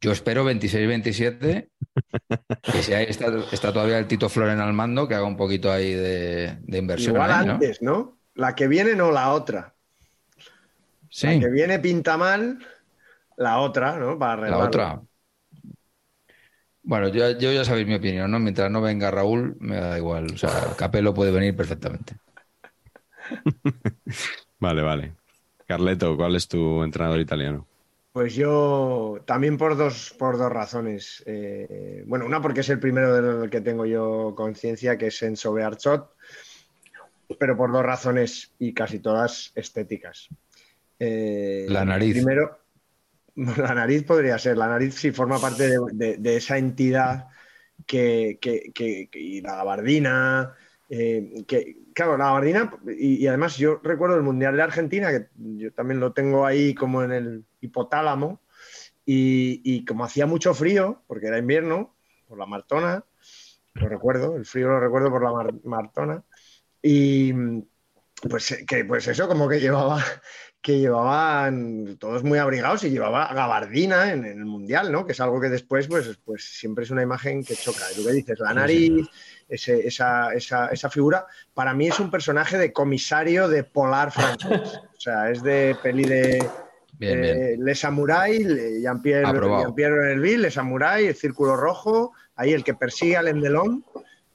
yo espero 26-27, que si ahí está, todavía el Tito Floren al mando, que haga un poquito ahí de, inversión. Igual antes, ¿no? La que viene no la otra. Sí. La que viene pinta mal, la otra, ¿no? Para La otra. Bueno, yo, yo, ya sabéis mi opinión, ¿no? Mientras no venga Raúl, me da igual. O sea, Capelo puede venir perfectamente. vale, vale. Carleto, ¿cuál es tu entrenador italiano? Pues yo también por dos, por dos razones. Eh, bueno, una porque es el primero del que tengo yo conciencia, que es Enzo Bearchot, pero por dos razones y casi todas estéticas. Eh, la nariz. Primero, la nariz podría ser. La nariz sí forma parte de, esa entidad que, y la gabardina Eh, que, claro, la gabardina, y, además yo recuerdo el Mundial de Argentina, que yo también lo tengo ahí como en el hipotálamo, y, como hacía mucho frío, porque era invierno, por la Martona, lo recuerdo, el frío lo recuerdo por la Martona, y pues, que, pues eso, como que llevaba que llevaban todos muy abrigados y llevaba gabardina en, el mundial, ¿no? Que es algo que después, pues, pues siempre es una imagen que choca. Lo que dices, la nariz, esa, esa, figura, para mí es un personaje de comisario de Polar francés. O sea, es de peli de eh, Le Samurai, Jean-Pierre Jean Le Samurai, el Círculo Rojo, ahí el que persigue al Endelón.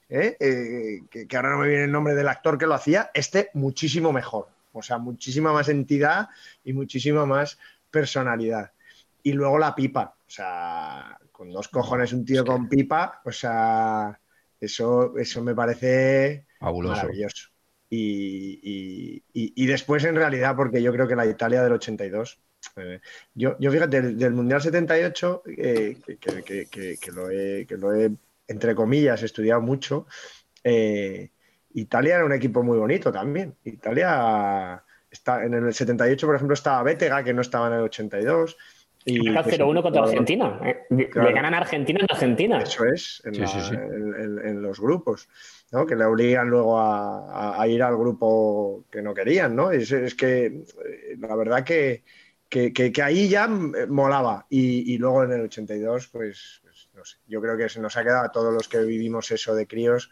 ¿eh? Eh, que, que ahora no me viene el nombre del actor que lo hacía, este muchísimo mejor. O sea, muchísima más entidad y muchísima más personalidad. Y luego la pipa, o sea, con dos cojones un tío con pipa, o sea, eso, eso me parece maravilloso. Y, después, en realidad, porque yo creo que la Italia del 82, eh, yo, yo fíjate, del, Mundial 78, eh, que, lo he, que lo he, entre comillas, estudiado mucho, eh, Italia era un equipo muy bonito también. Italia está en el 78, por ejemplo, estaba Bétega, que no estaba en el 82. Y 0-1 contra Argentina. Le ganan a Argentina en Argentina. Eso es, en, los grupos, ¿no? que le obligan luego a, ir al grupo que no querían. ¿no? Es, que eh, la verdad que, que, ahí ya molaba. Y, luego en el 82, pues, pues, no sé, yo creo que se nos ha quedado a todos los que vivimos eso de críos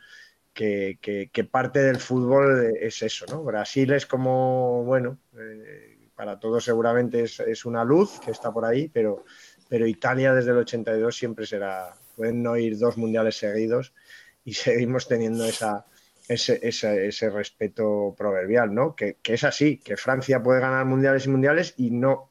que, parte del fútbol es eso, ¿no? Brasil es como, bueno, eh, para todos seguramente es, una luz que está por ahí, pero, pero Italia desde el 82 siempre será, pueden no ir dos mundiales seguidos y seguimos teniendo esa, ese, ese, respeto proverbial, ¿no? Que, es así, que Francia puede ganar mundiales y mundiales y no,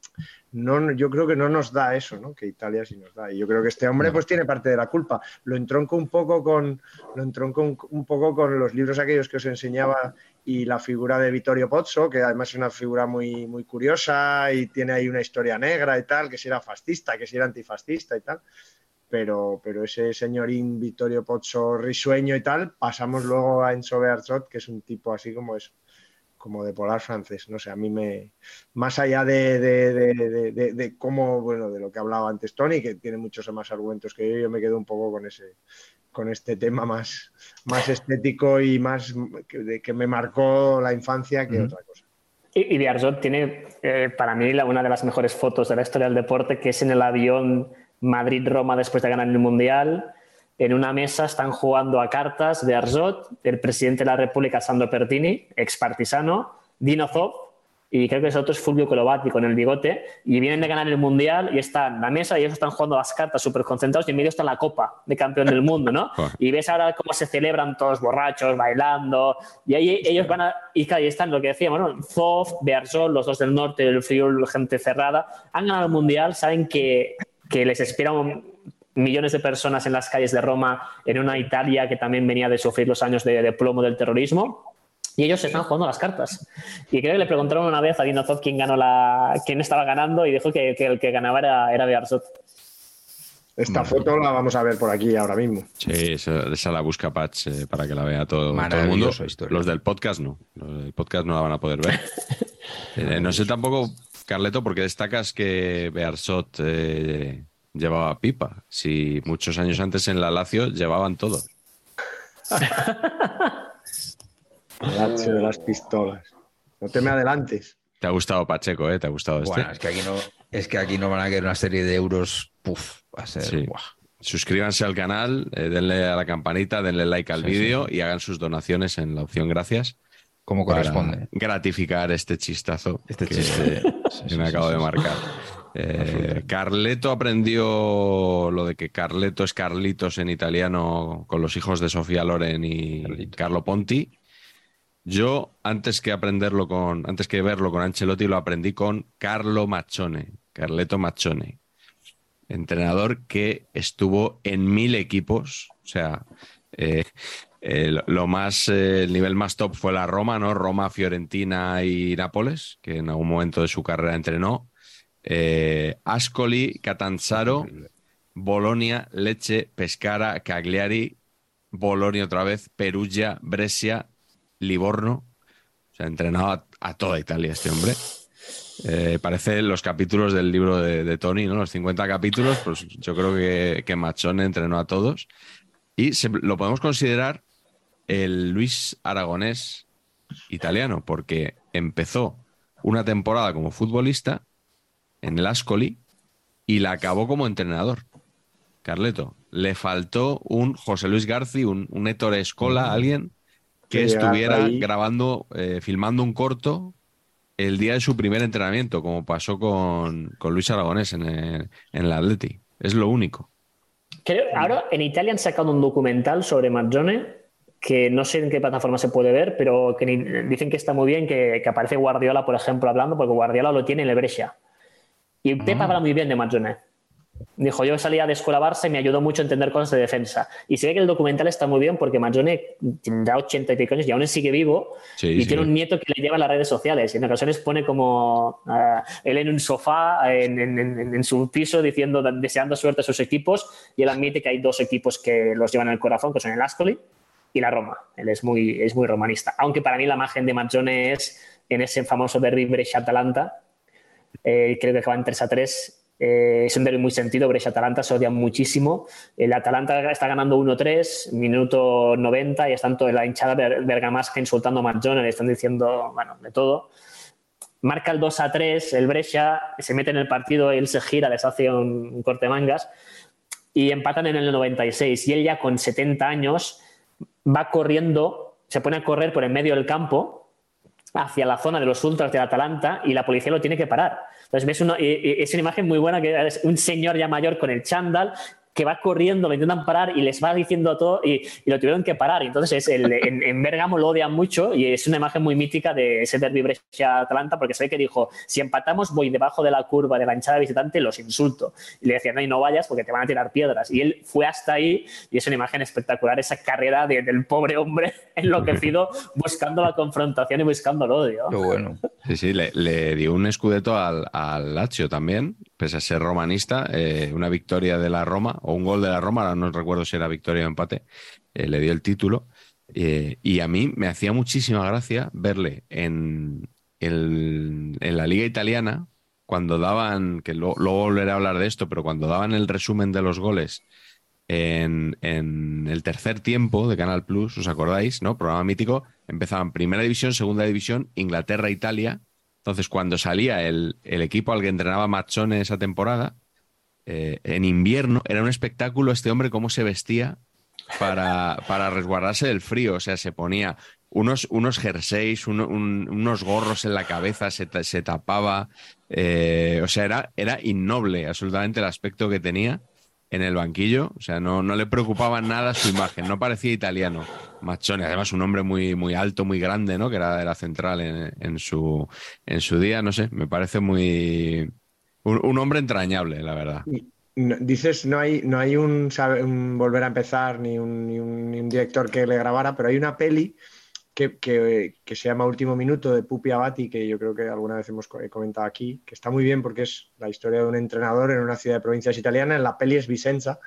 no, yo creo que no nos da eso, ¿no? Que Italia sí nos da. Y yo creo que este hombre pues tiene parte de la culpa. Lo entronco un poco con, lo entronco un, poco con los libros aquellos que os enseñaba y la figura de Vittorio Pozzo, que además es una figura muy, muy curiosa y tiene ahí una historia negra y tal, que si era fascista, que si era antifascista y tal. Pero, pero ese señorín Vittorio Pozzo risueño y tal, pasamos luego a Enzo Bearzot, que es un tipo así como eso como de polar francés. No sé, a mí me. Más allá de, de, de, cómo, bueno, de lo que hablaba antes Tony, que tiene muchos más argumentos que yo, yo me quedo un poco con ese con este tema más, más estético y más que, que me marcó la infancia que otra cosa. Y, y tiene, eh, para mí, una de las mejores fotos de la historia del deporte, que es en el avión Madrid-Roma después de ganar el Mundial en una mesa están jugando a cartas de Arzot, el presidente de la República, Sandro Pertini, ex partisano, Dino Zoff, y creo que es otro es Fulvio Colovati con el bigote, y vienen de ganar el Mundial y están en la mesa y ellos están jugando las cartas súper concentrados y en medio está la copa de campeón del mundo, ¿no? y ves ahora cómo se celebran todos borrachos, bailando, y ahí ellos van a... Y ahí están lo que decíamos, ¿no? Zoff, Bearzot, los dos del norte, el frío, gente cerrada, han ganado el Mundial, saben que, que les espera un, millones de personas en las calles de Roma, en una Italia que también venía de sufrir los años de, plomo del terrorismo. Y ellos se están jugando las cartas. Y creo que le preguntaron una vez a Dinozov quién, ganó la, quién estaba ganando y dijo que, el que ganaba era, era Bearzot. Esta foto la vamos a ver por aquí ahora mismo. Sí, esa, la busca Patch eh, para que la vea todo, el mundo. Los del podcast no. Los del podcast no la van a poder ver. Eh, no sé tampoco, Carleto, porque destacas que Bearzot eh, llevaba pipa. Si muchos años antes en la Lazio llevaban todo. Lazio de las pistolas. No te me adelantes. Te ha gustado Pacheco, ¿eh? Te ha gustado este. es que aquí no, es que aquí no van a querer una serie de euros. Puf, va a ser. Suscríbanse al canal, eh, denle a la campanita, denle like al vídeo y hagan sus donaciones en la opción gracias. Como corresponde. Gratificar este chistazo este chiste que me acabo de marcar. Eh, Carleto aprendió lo de que Carleto es Carlitos en italiano con los hijos de Sofía Loren y Carlo Ponti. Yo, antes que aprenderlo con, antes que verlo con Ancelotti, lo aprendí con Carlo Machone, Carleto Machone, entrenador que estuvo en mil equipos. O sea, eh, lo más, eh, el nivel más top fue la Roma, ¿no? Roma, Fiorentina y Nápoles, que en algún momento de su carrera entrenó eh, Ascoli, Catanzaro, Bolonia, Leche, Pescara, Cagliari Bolonia otra vez, Perugia, Brescia, Livorno. O sea, entrenado a, toda Italia este hombre. Eh, parece los capítulos del libro de, Tony, ¿no? Los 50 capítulos, pues yo creo que, que entrenó a todos. Y lo podemos considerar el Luis Aragonés italiano, porque empezó una temporada como futbolista en el Ascoli y la acabó como entrenador. Carleto, le faltó un José Luis García, un, un Héctor Escola, alguien que estuviera grabando, eh, filmando un corto el día de su primer entrenamiento, como pasó con, Luis Aragonés en el, en el Atleti. Es lo único. Creo, ahora en Italia han sacado un documental sobre Mazzone que no sé en qué plataforma se puede ver, pero que dicen que está muy bien, que, aparece Guardiola, por ejemplo, hablando, porque Guardiola lo tiene en el Brescia. Y Pep ah. habla muy bien de Mazzone. Dijo, yo salía de escuela Barça y me ayudó mucho a entender cosas de defensa. Y se ve que el documental está muy bien porque Mazzone tendrá 80 y pico años y aún sigue vivo y tiene un nieto que le lleva a las redes sociales. Y en ocasiones pone como uh, él en un sofá en, en, su piso diciendo, deseando suerte a sus equipos y él admite que hay dos equipos que los llevan en el corazón, que son el Ascoli y la Roma. Él es muy, es muy romanista. Aunque para mí la imagen de Mazzone es en ese famoso derby Brescia-Atalanta. Eh, creo que acaban 3 a 3 eh, es un derby muy sentido, Brescia-Atalanta se odian muchísimo. El Atalanta está ganando 1-3, minuto 90, y están toda la hinchada bergamasca insultando a Mazzone, le están diciendo, bueno, de todo. Marca el 2 3, el Brescia se mete en el partido, él se gira, les hace un, un corte mangas y empatan en el 96. Y él ya con 70 años va corriendo, se pone a correr por el medio del campo hacia la zona de los ultras de Atalanta y la policía lo tiene que parar. Entonces ves una, es una imagen muy buena que es un señor ya mayor con el chándal que va corriendo, lo intentan parar y les va diciendo todo y, lo tuvieron que parar. entonces el, en, en, Bergamo lo odian mucho y es una imagen muy mítica de ese derby Brescia-Atalanta porque sé que dijo, si empatamos voy debajo de la curva de la hinchada visitante, los insulto. Y le decían, no, y no vayas porque te van a tirar piedras. Y él fue hasta ahí y es una imagen espectacular, esa carrera del pobre hombre enloquecido buscando la confrontación y buscando el odio. Qué bueno. Sí, sí, le, dio un escudeto al, al Lazio también, pese a ser romanista, eh, una victoria de la Roma o un gol de la Roma, ahora no recuerdo si era victoria o empate, eh, le dio el título. Eh, y a mí me hacía muchísima gracia verle en, en la liga italiana, cuando daban, que luego volveré a hablar de esto, pero cuando daban el resumen de los goles en, en, el tercer tiempo de Canal Plus, ¿os acordáis? ¿No? Programa mítico, empezaban primera división, segunda división, Inglaterra, Italia. Entonces, cuando salía el, el equipo al que entrenaba Machone esa temporada, eh, en invierno era un espectáculo este hombre cómo se vestía para, para resguardarse del frío. O sea, se ponía unos, unos jerseys, unos gorros en la cabeza, se, se tapaba. Eh, o sea, era, era innoble absolutamente el aspecto que tenía en el banquillo. O sea, no, no le preocupaba nada su imagen, no parecía italiano. Machone, además un hombre muy, muy alto, muy grande, ¿no? Que era de la central en, en, su, en su día, no sé, me parece muy, un, hombre entrañable, la verdad. dices, no hay, no hay un, volver a empezar ni un, director que le grabara, pero hay una peli que, se llama Último Minuto de Pupi Abati, que yo creo que alguna vez hemos comentado aquí, que está muy bien porque es la historia de un entrenador en una ciudad de provincias italiana. En la peli es Vicenza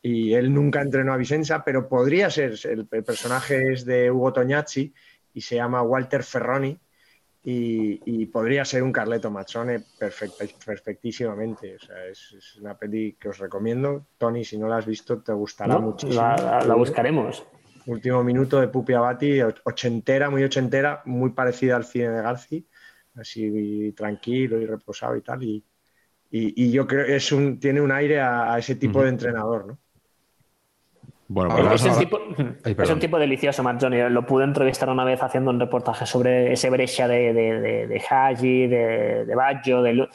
y él nunca entrenó a Vicenza, pero podría ser, el, el personaje es de Hugo Tognazzi y se llama Walter Ferroni y, podría ser un Carleto Machone perfectísimamente. O sea, es, una peli que os recomiendo. Tony, si no la has visto, te gustará muchísimo. La, buscaremos. Último minuto de Pupi Abati, ochentera, muy ochentera, muy parecida al cine de Garci, así tranquilo y reposado y tal. Y, y, yo creo que es un, tiene un aire a, ese tipo de entrenador, ¿no? Bueno, pues es, un tipo, delicioso, Mazzoni. Lo pude entrevistar una vez haciendo un reportaje sobre ese Brescia de, de, de, Hagi, de, de Baggio, de,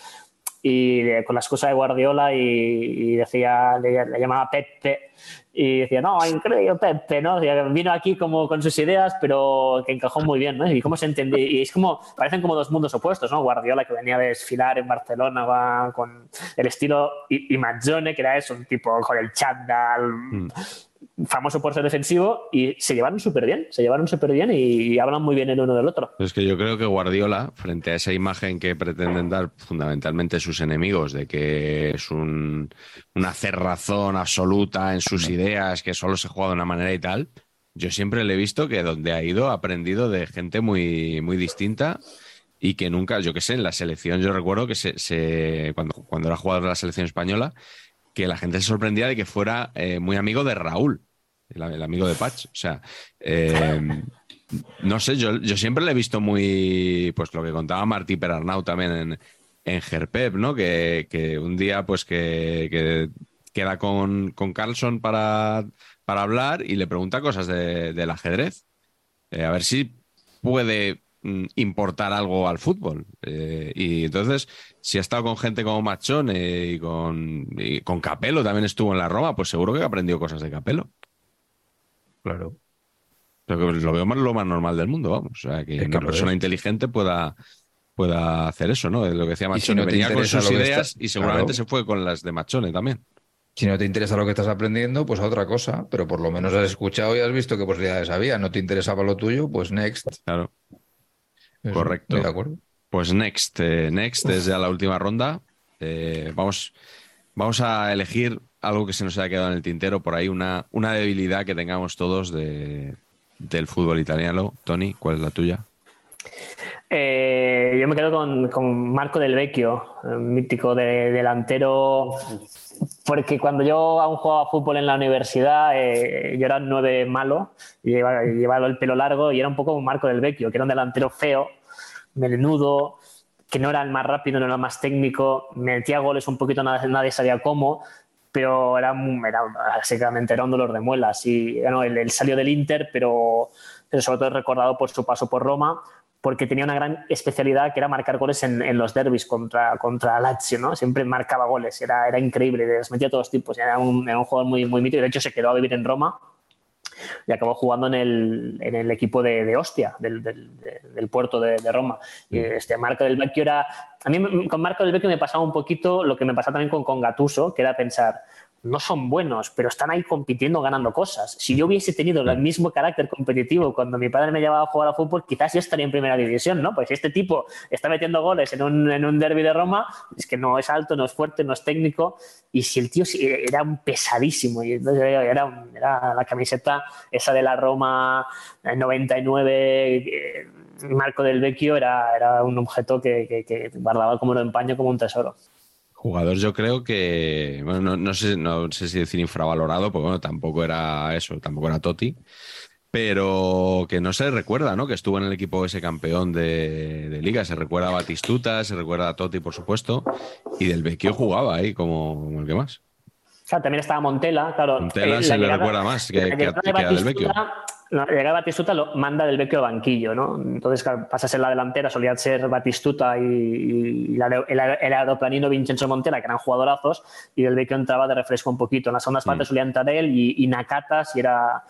y con la excusa de Guardiola y, decía, le, llamaba Pepe y decía, no, increíble Pepe, ¿no? vino aquí como con sus ideas, pero que encajó muy bien, ¿no? Y cómo se entiende, y es como, parecen como dos mundos opuestos, ¿no? Guardiola que venía a desfilar en Barcelona va con el estilo, y, y que era eso, un tipo con el chandal, mm famoso por ser defensivo, y se llevaron súper bien, se llevaron súper bien y, hablan muy bien el uno del otro. Es que yo creo que Guardiola, frente a esa imagen que pretenden dar fundamentalmente sus enemigos, de que es un, una cerrazón absoluta en sus ideas, que solo se juega de una manera y tal, yo siempre le he visto que donde ha ido ha aprendido de gente muy, muy distinta y que nunca, yo qué sé, en la selección, yo recuerdo que se, cuando, cuando era jugador de la selección española, que la gente se sorprendía de que fuera eh, muy amigo de Raúl, el, amigo de Patch. O sea, em, no sé, yo, siempre le he visto muy, pues lo que contaba Martí Perarnau también en, en Gerpep, ¿no? Que, que, un día, pues que, queda con, con Carlson para, para, hablar y le pregunta cosas del ajedrez. Eh, a ver si puede importar algo al fútbol. Eh, y entonces, si ha estado con gente como Machone y con, con Capello, también estuvo en la Roma, pues seguro que ha aprendido cosas de Capello. Claro. Lo, veo más lo más normal del mundo, vamos. O sea, que una persona inteligente pueda, pueda hacer eso, ¿no? Lo que decía Machone, venía con sus ideas y seguramente se fue con las de Machone también. Si no te interesa lo que estás aprendiendo, pues a otra cosa, pero por lo menos has escuchado y has visto qué posibilidades había. No te interesaba lo tuyo, pues next. Claro. Correcto. de acuerdo. Pues next, eh, next es ya la última ronda. Eh, vamos, vamos a elegir algo que se nos haya quedado en el tintero por ahí, una, una debilidad que tengamos todos de, del fútbol italiano. Tony, ¿cuál es la tuya? Eh, yo me quedo con, Marco Del Vecchio, mítico de, delantero, porque cuando yo aún jugaba fútbol en la universidad, yo era nueve malo, llevaba, el pelo largo y era un poco un Marco Del Vecchio, que era un delantero feo, melenudo, que no era el más rápido, no era el más técnico, metía goles un poquito, nadie, nadie sabía cómo, pero era, era, básicamente era un dolor de muelas. Y, bueno, él, salió del Inter, pero, pero sobre todo recordado por su paso por Roma, porque tenía una gran especialidad que era marcar goles en, los derbis contra, contra Lazio, ¿no? Siempre marcaba goles, era, era increíble, les metía a todos tipos, era un, era un jugador muy, muy mítico, de hecho se quedó a vivir en Roma y acabó jugando en el, en el equipo de, de Ostia, del, del, puerto de, de, Roma. Y mm. este Marco del Vecchio era... A mí con Marco del Vecchio me pasaba un poquito lo que me pasaba también con, con Gatuso, que era pensar, no son buenos, pero están ahí compitiendo, ganando cosas. Si yo hubiese tenido el mismo carácter competitivo cuando mi padre me llevaba a jugar a fútbol, quizás yo estaría en primera división, ¿no? Pues si este tipo está metiendo goles en un, en un derby de Roma, es que no es alto, no es fuerte, no es técnico, y si el tío era un pesadísimo, y entonces era, era la camiseta esa de la Roma 99, eh, Marco del Vecchio, era, era un objeto que, que, que guardaba como un empaño, como un tesoro. Jugador yo creo que, bueno, no, sé, no sé si decir infravalorado, porque bueno, tampoco era eso, tampoco era Totti, pero que no se recuerda, ¿no? Que estuvo en el equipo ese campeón de, liga, se recuerda a Batistuta, se recuerda a Totti, por supuesto, y del Vecchio jugaba ahí como, el que más. Claro, también estaba Montela, claro. Montela eh, se le recuerda más que, que, a del Vecchio la llegada Batistuta lo manda del Vecchio banquillo, ¿no? Entonces, claro, pasa a ser la delantera, solía ser Batistuta y, el, aeroplanino Vincenzo Montera, que eran jugadorazos, y del Vecchio entraba de refresco un poquito. En las segundas partes solía entrar él y, Nakata si era,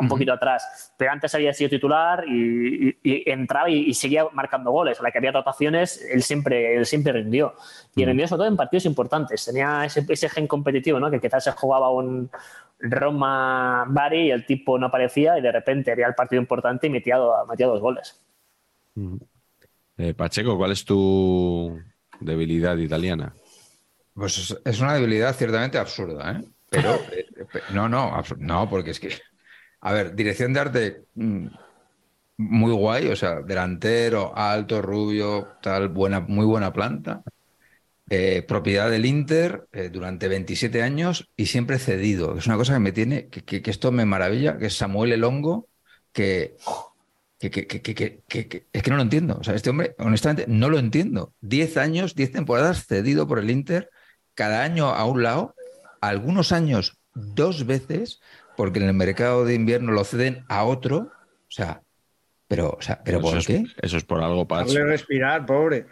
un poquito atrás. Pero antes había sido titular y, entraba y, seguía marcando goles. A la que había rotaciones, él siempre, él siempre rindió. Y rindió sobre todo en partidos importantes. Tenía ese, ese gen competitivo, ¿no? Que quizás se jugaba un Roma Bari y el tipo no aparecía y de repente había el partido importante y metía, dos goles. Eh, Pacheco, ¿cuál es tu debilidad italiana? Pues es una debilidad ciertamente absurda, ¿eh? Pero eh, no, no, no, porque es que, a ver, dirección de arte mm, muy guay, o sea, delantero, alto, rubio, tal, buena, muy buena planta. Eh, propiedad del Inter eh, durante 27 años y siempre cedido. Es una cosa que me tiene, que, esto me maravilla, que es Samuel Elongo, que, que, es que no lo entiendo. O sea, este hombre, honestamente, no lo entiendo. 10 años, 10 temporadas cedido por el Inter, cada año a un lado, algunos años dos veces, porque en el mercado de invierno lo ceden a otro. O sea, pero, o sea, ¿pero por qué? eso es por algo, para respirar, pobre.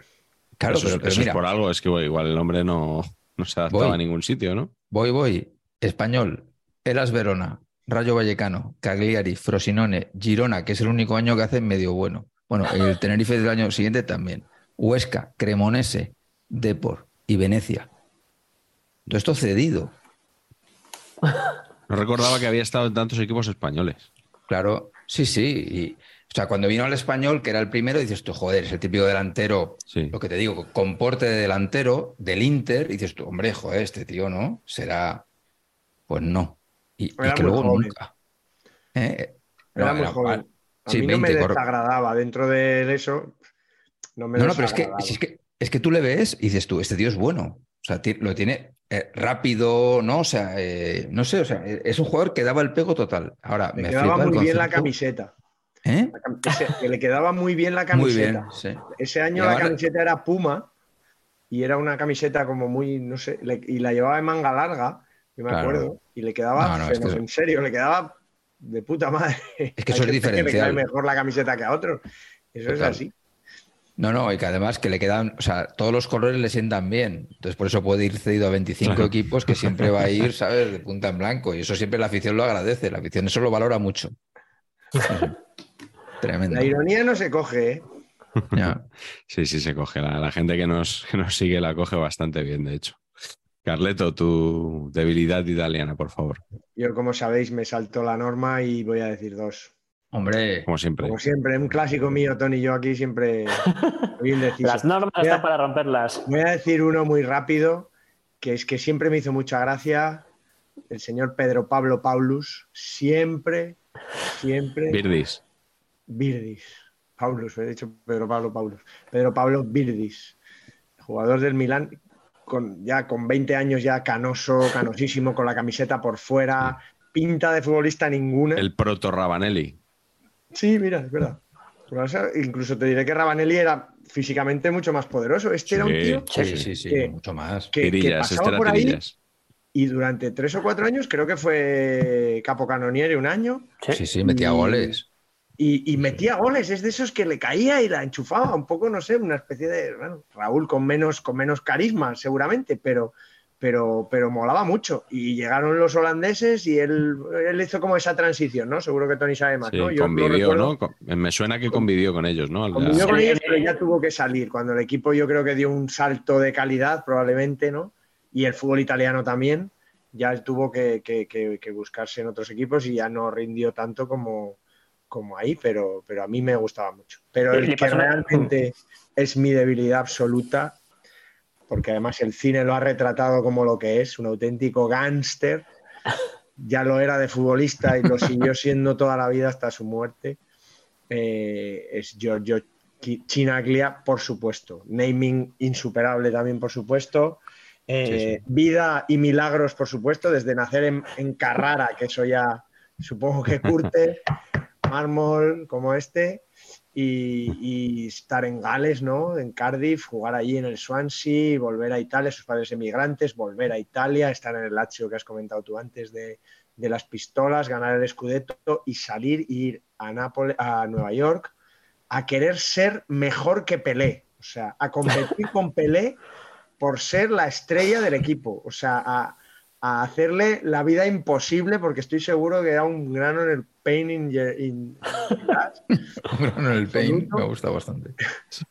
Claro, eso, pero, es por algo, es que igual el hombre no, no se adaptaba a ningún sitio, ¿no? Voy, voy. Español, Eras Verona, Rayo Vallecano, Cagliari, Frosinone, Girona, que es el único año que hace medio bueno. Bueno, el Tenerife del año siguiente también. Huesca, Cremonese, Depor y Venecia. Todo esto cedido. No recordaba que había estado en tantos equipos españoles. Claro, sí, sí. Y, o sea, cuando vino al español, que era el primero, dices tú, joder, es el típico delantero, lo que te digo, comporte de delantero del Inter, y dices tú, hombre, joder, este tío no, será. Pues no. Y, que luego nunca. ¿Eh? Era muy joven. A mí no me desagradaba dentro de eso. No, me no, no, pero es que, es que, es que tú le ves y dices tú, este tío es bueno. O sea, lo tiene eh, rápido, ¿no? O sea, eh, no sé, o sea, es un jugador que daba el pego total. Ahora, me quedaba muy bien la camiseta. ¿Eh? que le quedaba muy bien la camiseta. Muy bien, Ese año la camiseta era Puma y era una camiseta como muy, no sé, y la llevaba de manga larga, yo me acuerdo, y le quedaba, en serio, le quedaba de puta madre. Es que eso es diferencial. Que mejor la camiseta que a otro. Eso es así. No, no, y que además que le quedan, o sea, todos los colores le sientan bien. Entonces, por eso puede ir cedido a 25 equipos que siempre va a ir, ¿sabes?, de punta en blanco. Y eso siempre la afición lo agradece. La afición eso lo valora mucho. Tremendo. La ironía no se coge, ¿eh? Sí, sí, se coge. La, gente que nos, que nos sigue la coge bastante bien, de hecho. Carleto, tu debilidad italiana, por favor. Yo, como sabéis, me salto la norma y voy a decir dos. Hombre, como siempre. Como siempre, un clásico mío, Tony y yo aquí siempre Las normas están para romperlas. Voy a decir uno muy rápido, que es que siempre me hizo mucha gracia el señor Pedro Pablo Paulus, siempre, siempre. Birdis. Birdis. Paulus, he dicho Pedro Pablo Paulus. Pedro Pablo Birdis, jugador del Milán, con, ya con 20 años ya canoso, canosísimo, con la camiseta por fuera, pinta de futbolista ninguna. El proto Rabanelli. Sí, mira, es verdad. Incluso te diré que Rabanelli era físicamente mucho más poderoso. Este era un tío sí, sí, sí, mucho más. Que, pasaba por ahí y durante tres o cuatro años creo que fue capo canoniere un año. Sí, sí, metía goles. Y, metía goles, es de esos que le caía y la enchufaba, un poco, no sé, una especie de bueno, Raúl con menos, con menos carisma, seguramente, pero, pero, pero molaba mucho. Y llegaron los holandeses y él, él hizo como esa transición, ¿no? Seguro que Tony sabe más, ¿no? Yo convivió, ¿no? Me suena que convivió con ellos, ¿no? Convivió con ellos, pero ya tuvo que salir. Cuando el equipo yo creo que dio un salto de calidad, probablemente, ¿no? Y el fútbol italiano también, ya él tuvo que, que, buscarse en otros equipos y ya no rindió tanto como, como ahí, pero, pero a mí me gustaba mucho. Pero el que realmente es mi debilidad absoluta porque además el cine lo ha retratado como lo que es, un auténtico gángster. Ya lo era de futbolista y lo siguió siendo toda la vida hasta su muerte. Eh, es Giorgio Chinaglia, por supuesto. Naming insuperable también, por supuesto. Eh, vida y milagros, por supuesto, desde nacer en, en Carrara, que eso ya supongo que curte, mármol como este y, estar en Gales, ¿no? En Cardiff, jugar allí en el Swansea, volver a Italia, sus padres emigrantes, volver a Italia, estar en el Lazio que has comentado tú antes de, las pistolas, ganar el Scudetto y salir e ir a, Nápoles, a Nueva York a querer ser mejor que Pelé, o sea, a competir con Pelé por ser la estrella del equipo, o sea, a, a hacerle la vida imposible porque estoy seguro que era un grano en el pain in, un grano en el pain me gusta bastante.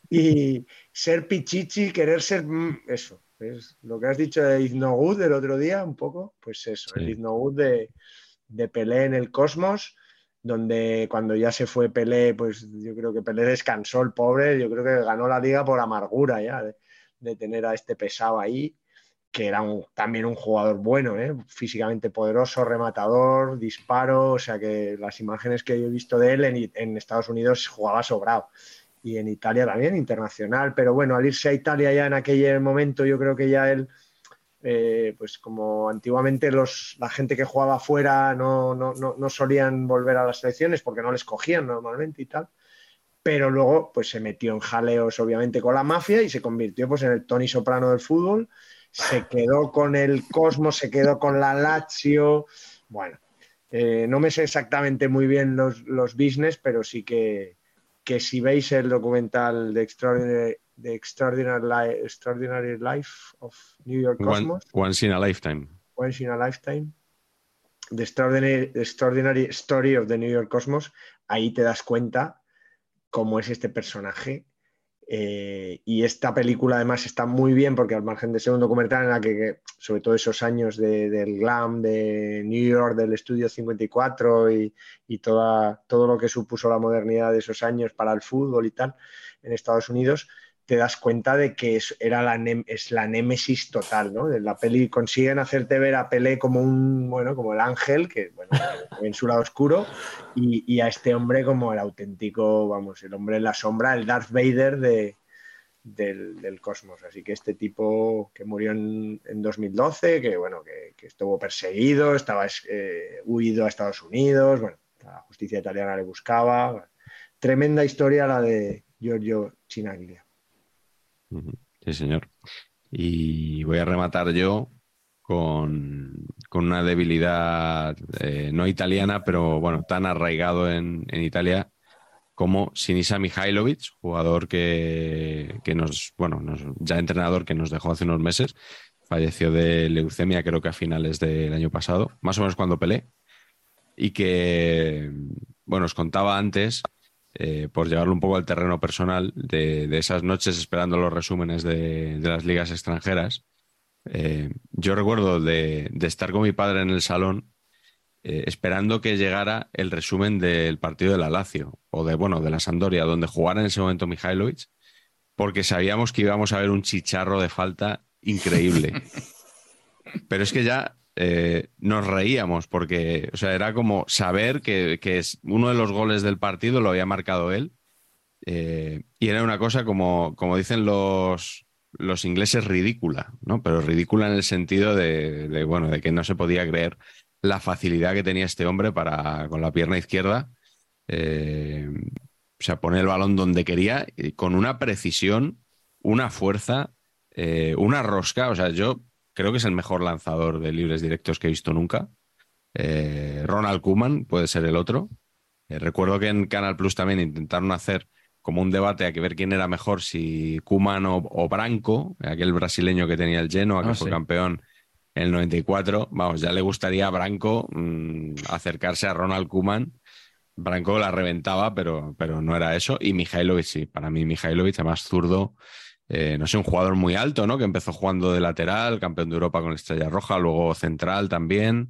Y ser pichichi, querer ser mm, eso. Es lo que has dicho de Iznogut el otro día, un poco, pues eso, el Iznogut de, de Pelé en el Cosmos, donde cuando ya se fue Pelé, pues yo creo que Pelé descansó el pobre, yo creo que ganó la liga por amargura ya de, de tener a este pesado ahí que era también un jugador bueno, ¿eh? físicamente poderoso, rematador, disparo, o sea que las imágenes que yo he visto de él en, Estados Unidos jugaba sobrado. Y en Italia también, internacional, pero bueno, al irse a Italia ya en aquel momento yo creo que ya él, eh, pues como antiguamente los, la gente que jugaba afuera no, no, no, no solían volver a las selecciones porque no les cogían normalmente y tal, pero luego pues se metió en jaleos obviamente con la mafia y se convirtió pues en el Tony Soprano del fútbol se quedó con el Cosmos, se quedó con la Lazio. Bueno, eh, no me sé exactamente muy bien los, los business, pero sí que, que, si veis el documental de Extraordinary, de Extraordinary, Life of New York Cosmos. once in a Lifetime. Once in a Lifetime. The Extraordinary, Extraordinary Story of the New York Cosmos. Ahí te das cuenta cómo es este personaje Eh, y esta película además está muy bien porque al margen de ser un documental en la que, sobre todo esos años del glam de New York, del estudio 54 y, y toda, todo lo que supuso la modernidad de esos años para el fútbol y tal en Estados Unidos, te das cuenta de que es, era la, es la némesis total, ¿no? La peli consiguen hacerte ver a Pelé como un, bueno, como el ángel, que, bueno, en su lado oscuro, y, a este hombre como el auténtico, vamos, el hombre en la sombra, el Darth Vader de, del, cosmos. Así que este tipo que murió en, 2012, que, bueno, que, estuvo perseguido, estaba eh, huido a Estados Unidos, bueno, la justicia italiana le buscaba. Tremenda historia la de Giorgio Chinaglia. Sí, señor. Y voy a rematar yo con, una debilidad eh, no italiana, pero bueno, tan arraigado en, Italia como Sinisa Mihailovic, jugador que, nos, bueno, ya entrenador que nos dejó hace unos meses. Falleció de leucemia, creo que a finales del año pasado, más o menos cuando pelé. Y que, bueno, os contaba antes eh, por llevarlo un poco al terreno personal, de, esas noches esperando los resúmenes de, las ligas extranjeras. Eh, yo recuerdo de, estar con mi padre en el salón eh, esperando que llegara el resumen del partido de la Lazio o de, bueno, de la Sandoria, donde jugara en ese momento Mihailovic, porque sabíamos que íbamos a ver un chicharro de falta increíble. Pero es que ya eh, nos reíamos porque, o sea, era como saber que, es uno de los goles del partido lo había marcado él. Eh, y era una cosa como, como dicen los, los ingleses, ridícula, ¿no? Pero ridícula en el sentido de, bueno, de que no se podía creer la facilidad que tenía este hombre para, con la pierna izquierda, eh, o sea, poner el balón donde quería, con una precisión, una fuerza, una rosca. O sea, yo creo que es el mejor lanzador de libres directos que he visto nunca. Eh, Ronald Kuman puede ser el otro. Eh, recuerdo que en Canal Plus también intentaron hacer como un debate a que ver quién era mejor, si Kuman o, Branco, aquel brasileño que tenía el Genoa, que ah, fue campeón en el 94. Vamos, ya le gustaría a Branco mm, acercarse a Ronald Kuman. Branco la reventaba, pero, pero no era eso. Y Mihailovic, sí, para mí Mihailovic, además zurdo, eh, no sé, un jugador muy alto, ¿no? Que empezó jugando de lateral, campeón de Europa con la Estrella Roja, luego central también.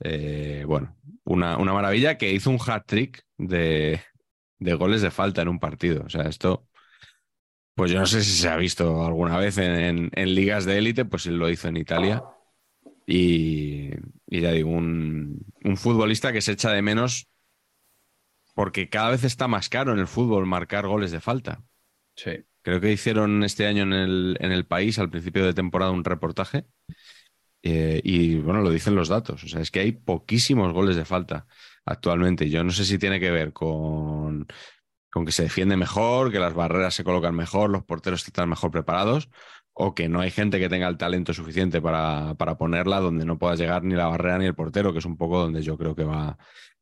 Eh, bueno, una, maravilla que hizo un hat-trick de, goles de falta en un partido. O sea, esto, pues yo no sé si se ha visto alguna vez en, ligas de élite, pues él lo hizo en Italia. Y, ya digo, un, un futbolista que se echa de menos porque cada vez está más caro en el fútbol marcar goles de falta. Sí. Creo que hicieron este año en el, en el país, al principio de temporada, un reportaje. Eh, y bueno, lo dicen los datos. O sea, es que hay poquísimos goles de falta actualmente. Yo no sé si tiene que ver con, con que se defiende mejor, que las barreras se colocan mejor, los porteros están mejor preparados, o que no hay gente que tenga el talento suficiente para, para ponerla donde no pueda llegar ni la barrera ni el portero, que es un poco donde yo creo que va,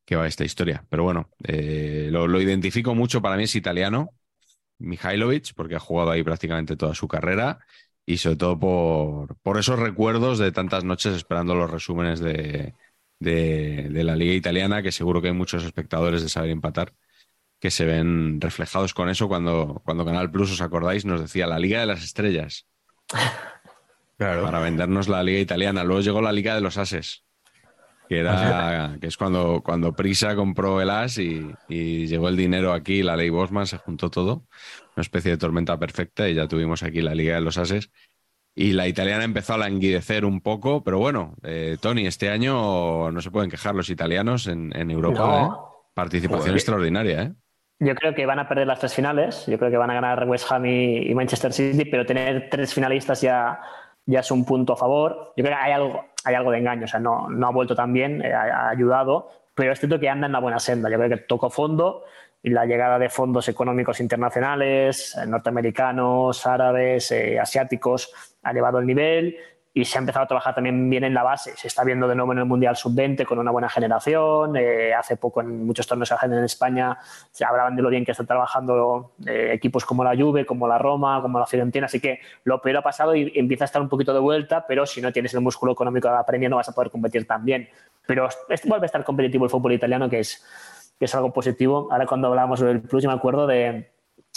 que va esta historia. Pero bueno, eh, lo, lo, identifico mucho, para mí es italiano, Mihailovic, porque ha jugado ahí prácticamente toda su carrera y sobre todo por, por esos recuerdos de tantas noches esperando los resúmenes de, de, la liga italiana, que seguro que hay muchos espectadores de saber empatar que se ven reflejados con eso cuando, cuando Canal Plus, os acordáis, nos decía la Liga de las Estrellas. Para vendernos la Liga Italiana. Luego llegó la Liga de los Ases que era que es cuando, cuando Prisa compró el AS y, llegó el dinero aquí, la ley Bosman, se juntó todo, una especie de tormenta perfecta y ya tuvimos aquí la Liga de los Ases. Y la italiana empezó a languidecer un poco, pero bueno, eh, Tony, este año no se pueden quejar los italianos en, Europa. ¿eh? Participación extraordinaria, ¿eh? Yo creo que van a perder las tres finales. Yo creo que van a ganar West Ham y Manchester City, pero tener tres finalistas ya ya es un punto a favor. Yo creo que hay algo, hay algo de engaño, o sea, no, no ha vuelto tan bien, eh, ha, ayudado, pero es cierto que anda en la buena senda. Yo creo que tocó fondo y la llegada de fondos económicos internacionales, eh, norteamericanos, árabes, eh, asiáticos, ha elevado el nivel y se ha empezado a trabajar también bien en la base. Se está viendo de nuevo en el Mundial Sub-20 con una buena generación. Eh, hace poco en muchos torneos en España se hablaban de lo bien que están trabajando eh, equipos como la Juve, como la Roma, como la Fiorentina. Así que lo peor ha pasado y empieza a estar un poquito de vuelta, pero si no tienes el músculo económico de la premia no vas a poder competir tan bien. Pero vuelve a estar competitivo el fútbol italiano, que es, que es algo positivo. Ahora cuando hablábamos del Plus, yo me acuerdo de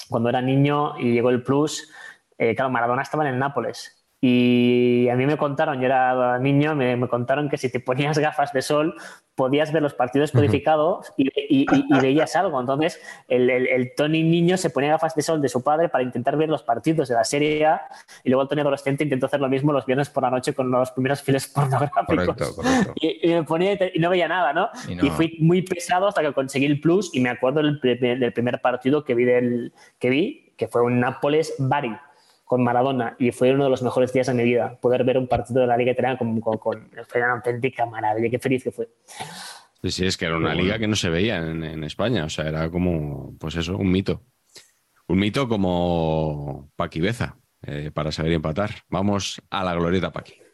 cuando era niño y llegó el Plus, eh, claro, Maradona estaba en el Nápoles. Y a mí me contaron, yo era niño, me, contaron que si te ponías gafas de sol podías ver los partidos codificados y, veías algo. Entonces, el, Tony niño se ponía gafas de sol de su padre para intentar ver los partidos de la Serie A y luego el Tony adolescente intentó hacer lo mismo los viernes por la noche con los primeros files pornográficos. Y, me ponía y no veía nada, ¿no? Y, fui muy pesado hasta que conseguí el plus y me acuerdo del, del primer partido que vi, del, que vi, que fue un Nápoles-Bari con Maradona y fue uno de los mejores días de mi vida. Poder ver un partido de la Liga Italiana con, con, fue una auténtica maravilla. Qué feliz que fue. Sí, sí, es que era una liga que no se veía en, España. O sea, era como, pues eso, un mito. Un mito como Paqui Beza, eh, para saber empatar. Vamos a la glorieta Paqui.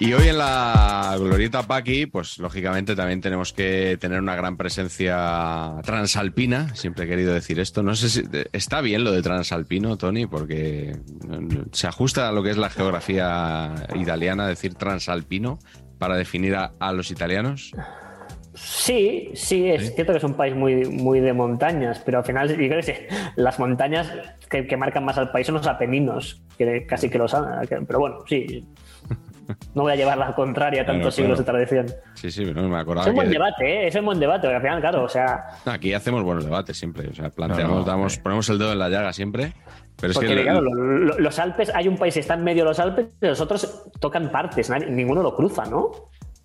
Y hoy en la Glorieta Paqui, pues lógicamente también tenemos que tener una gran presencia transalpina. Siempre he querido decir esto. No sé si está bien lo de transalpino, Tony, porque se ajusta a lo que es la geografía italiana decir transalpino para definir a, los italianos. Sí, sí, es cierto que es un país muy, muy de montañas, pero al final yo creo que las montañas que, que, marcan más al país son los apeninos, que casi que los han. Pero bueno, sí, no voy a llevar la contraria tantos siglos de tradición. Sí, sí, pero no me acordaba. Es un buen debate, ¿eh? es un buen debate, al final, claro, o sea. Aquí hacemos buenos debates siempre, o sea, planteamos, damos, ponemos el dedo en la llaga siempre. Pero es que claro, los Alpes, hay un país que está en medio de los Alpes, y los otros tocan partes, ninguno lo cruza, ¿no?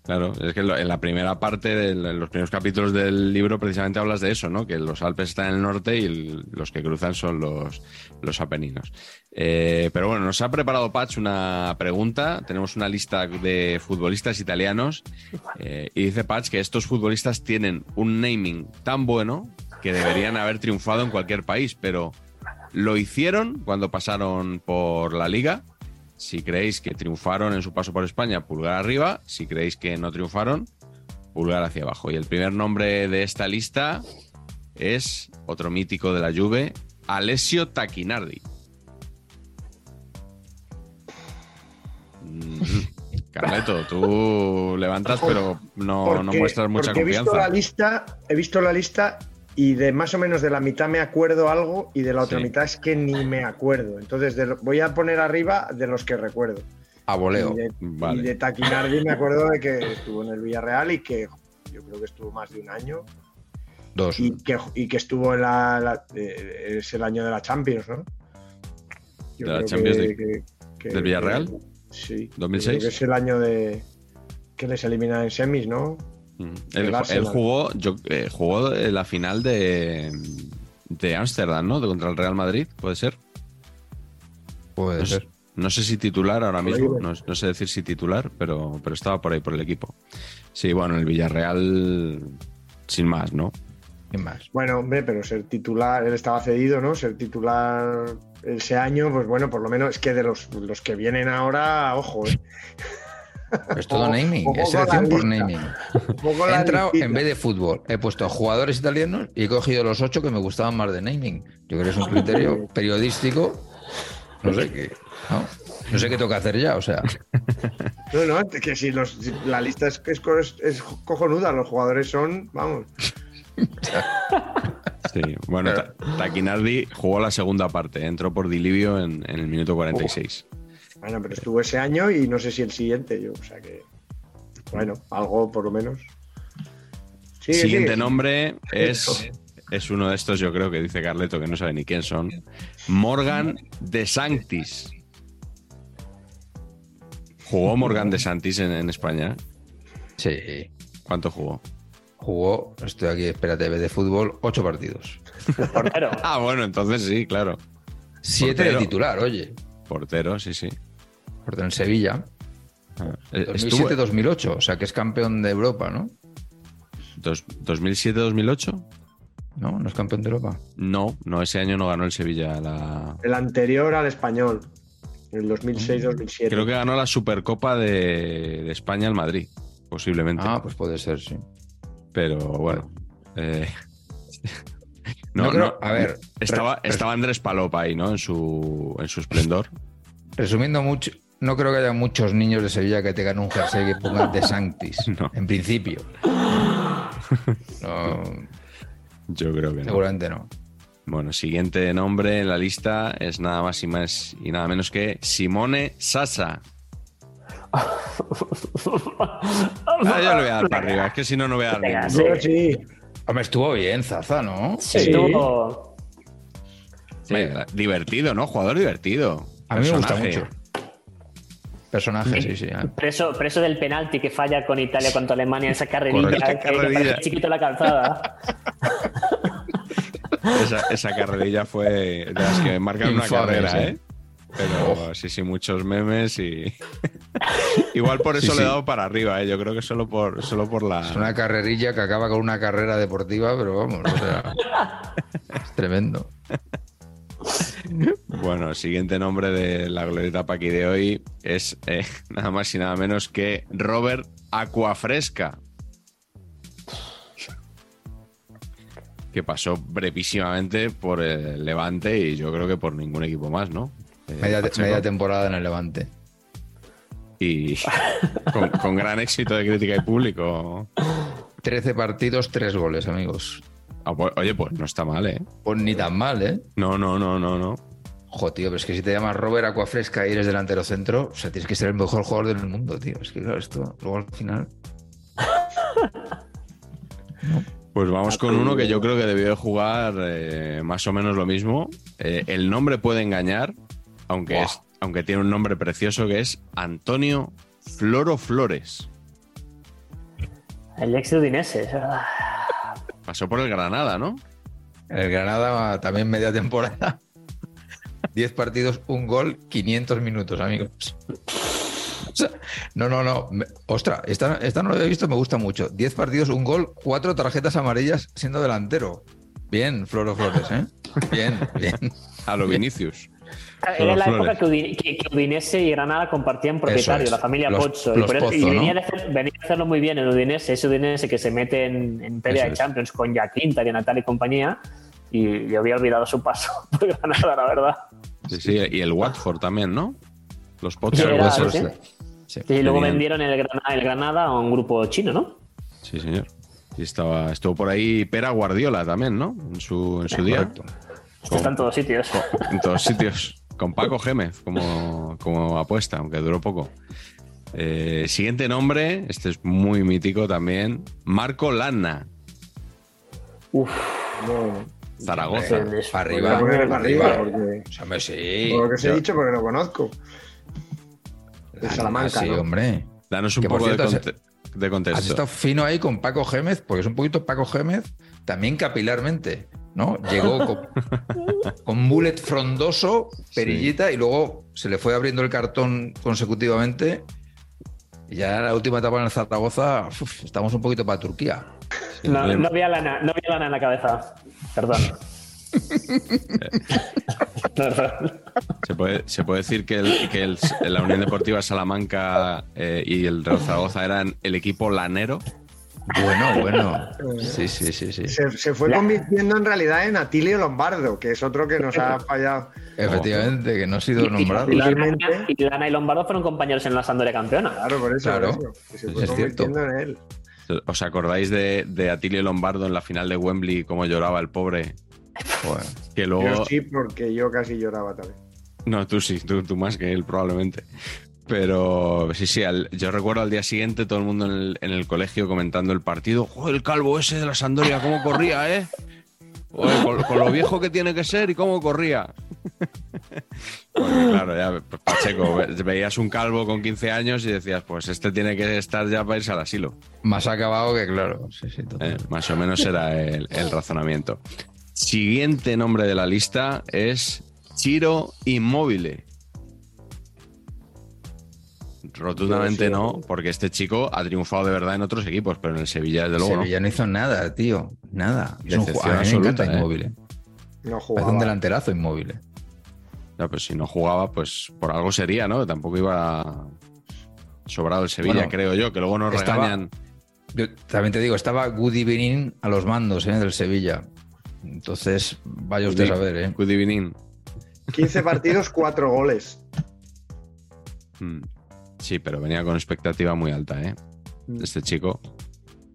Claro, es que en la primera parte, de los primeros capítulos del libro, precisamente hablas de eso, ¿no? Que los Alpes están en el norte y los que cruzan son los, los Apeninos. Eh, pero bueno, nos ha preparado Patch una pregunta. Tenemos una lista de futbolistas italianos eh, y dice Patch que estos futbolistas tienen un naming tan bueno que deberían haber triunfado en cualquier país, pero lo hicieron cuando pasaron por la liga si creéis que triunfaron en su paso por España, pulgar arriba. Si creéis que no triunfaron, pulgar hacia abajo. Y el primer nombre de esta lista es otro mítico de la Juve, Alessio Tacchinardi. Mm, Carleto, tú levantas, pero no, muestras mucha confianza. He visto la lista, he visto la lista y de más o menos de la mitad me acuerdo algo y de la otra mitad es que ni me acuerdo. Entonces voy a poner arriba de los que recuerdo. A voleo. Y de, Taquinardi me acuerdo de que estuvo en el Villarreal y que yo creo que estuvo más de un año. Dos. Y que, y que estuvo en la, eh, es el año de la Champions, ¿no? ¿De la Champions del Villarreal? Sí. ¿2006? es el año de que les eliminan en semis, ¿no? Él, jugó, yo, eh, jugó la final de de Ámsterdam, ¿no? De contra el Real Madrid, ¿puede ser? Puede no, ser. No sé si titular ahora mismo, no, sé decir si titular, pero, pero estaba por ahí por el equipo. Sí, bueno, en el Villarreal, sin más, ¿no? Sin más. Bueno, hombre, pero ser titular, él estaba cedido, ¿no? Ser titular ese año, pues bueno, por lo menos es que de los, los que vienen ahora, ojo, ¿eh? Es todo naming, es selección por naming. He entrado en vez de fútbol, he puesto jugadores italianos y he cogido los ocho que me gustaban más de naming. Yo creo que es un criterio periodístico. No sé qué. No, sé qué tengo que hacer ya, o sea. No, no, que si, la lista es, es, cojonuda, los jugadores son, vamos. Sí, bueno, Taquinardi jugó la segunda parte, entró por Dilivio en, el minuto 46. Bueno, pero estuvo ese año y no sé si el siguiente, yo, o sea que. Bueno, algo por lo menos. Siguiente nombre es, es uno de estos, yo creo que dice Carleto, que no sabe ni quién son. Morgan de Sanctis. ¿Jugó Morgan de Santis en, España? Sí. ¿Cuánto jugó? Jugó, estoy aquí, espérate, de fútbol, ocho partidos. ah, bueno, entonces sí, claro. Siete de titular, oye. Portero, sí, sí en Sevilla. 2007-2008, ah, o sea que es campeón de Europa, ¿no? ¿2007-2008? No, no es campeón de Europa. No, no, ese año no ganó el Sevilla. La... El anterior al español, el 2006-2007. Creo que ganó la Supercopa de, España al Madrid, posiblemente. Ah, pues puede ser, sí. Pero bueno. Eh, no, no, a ver. Estaba, estaba Andrés Palop ahí, ¿no? En su, en su esplendor. Resumiendo mucho, no creo que haya muchos niños de Sevilla que tengan un jersey que pongan de Sanctis, en principio. Yo creo que no. Seguramente no. Bueno, siguiente nombre en la lista es nada más y más y nada menos que Simone Sasa. ah, yo le voy a dar para arriba, es que si no, no voy a dar Venga, sí. sí. Hombre, estuvo bien, Zaza, ¿no? Sí, estuvo. Divertido, ¿no? Jugador divertido. A mí me gusta mucho. Personaje, sí, sí. Preso, preso del penalti que falla con Italia contra Alemania en esa carrerilla, que, chiquito la calzada. esa, esa, carrerilla fue de las que marcan una carrera, ¿eh? Pero sí, sí, muchos memes y. Igual por eso le he dado para arriba, ¿eh? Yo creo que solo por, solo por la. Es una carrerilla que acaba con una carrera deportiva, pero vamos, o sea. es tremendo. Bueno, el siguiente nombre de la glorieta aquí de hoy es eh, nada más y nada menos que Robert Acuafresca. Que pasó brevísimamente por el Levante y yo creo que por ningún equipo más, ¿no? Eh, media, temporada en el Levante. Y con, gran éxito de crítica y público. 13 partidos, 3 goles, amigos. Ah, pues, oye, pues no está mal, ¿eh? Pues ni tan mal, ¿eh? No, no, no, no, no. Joder, tío, pero es que si te llamas Robert Acuafresca y eres delantero centro, o sea, tienes que ser el mejor jugador del mundo, tío. Es que claro, esto, luego al final. Pues vamos con uno que yo creo que debió de jugar eh, más o menos lo mismo. Eh, el nombre puede engañar, aunque, es, aunque tiene un nombre precioso que es Antonio Floro Flores. El ex udinese. Pasó por el Granada, ¿no? El Granada también media temporada. 10 partidos, un gol, 500 minutos, amigos. no, no, no. Ostras, esta, esta no lo había visto, me gusta mucho. 10 partidos, un gol, cuatro tarjetas amarillas siendo delantero. Bien, Floro Flores, ¿eh? Bien, bien. A lo Vinicius. Era la época que, Udinese y Granada compartían propietario, la familia Pozzo. Y, venía, a hacerlo muy bien en Udinese, ese Udinese que se mete en, en pelea de Champions con Jaquinta, y Natal y compañía. Y yo había olvidado su paso por Granada, la verdad. Sí, sí, y el Watford también, ¿no? Los Pozzo. Sí, y luego vendieron el Granada, el Granada a un grupo chino, ¿no? Sí, señor. Y estaba, estuvo por ahí Pera Guardiola también, ¿no? En su, en su día. Está en todos sitios. En todos sitios. Con Paco Gémez como, como apuesta, aunque duró poco. Eh, siguiente nombre, este es muy mítico también, Marco Lana. Uf, Zaragoza. para arriba. Para arriba. Porque, sí. Por lo que os he dicho, porque lo conozco. De Salamanca. Sí, hombre. Danos un poco de, contexto. Has estado fino ahí con Paco Gémez, porque es un poquito Paco Gémez, también capilarmente. ¿No? Llegó con, un bullet frondoso, perillita, y luego se le fue abriendo el cartón consecutivamente. Y ya en la última etapa en el Zaragoza, estamos un poquito para Turquía. no, había lana, no había lana en la cabeza. Perdón. Se puede, se puede decir que, la Unión Deportiva Salamanca eh, y el Real Zaragoza eran el equipo lanero. Bueno, bueno. Sí, sí, sí. sí. Se, fue convirtiendo en realidad en Atilio Lombardo, que es otro que nos ha fallado. Efectivamente, que no ha sido nombrado. Y, y, Lana y Lombardo fueron compañeros en la Sandoria campeona. Claro, por eso. Claro. se fue convirtiendo en él. ¿Os acordáis de, de, Atilio Lombardo en la final de Wembley, cómo lloraba el pobre? que luego... Yo sí, porque yo casi lloraba también. No, tú sí, tú, tú más que él probablemente. Pero sí, sí, yo recuerdo al día siguiente todo el mundo en el, colegio comentando el partido. ¡Joder, el calvo ese de la Sandoria, cómo corría, eh! con, lo viejo que tiene que ser y cómo corría. claro, ya, Pacheco, veías un calvo con 15 años y decías, pues este tiene que estar ya para irse al asilo. Más acabado que claro. Eh, más o menos era el, el razonamiento. Siguiente nombre de la lista es Chiro Inmóvil. Rotundamente no, porque este chico ha triunfado de verdad en otros equipos, pero en el Sevilla, desde luego. Sevilla no, hizo nada, tío. Nada. Es un jugador absoluta, ¿eh? inmóvil. No jugaba. Es un delanterazo inmóvil. Ya, pues si no jugaba, pues por algo sería, ¿no? Tampoco iba sobrado el Sevilla, creo yo, que luego nos regañan. Yo también te digo, estaba Good Evening a los mandos ¿eh? del Sevilla. Entonces, vaya usted a ver, ¿eh? Good Evening. 15 partidos, 4 goles. Mm. Sí, pero venía con expectativa muy alta, ¿eh? Mm. Este chico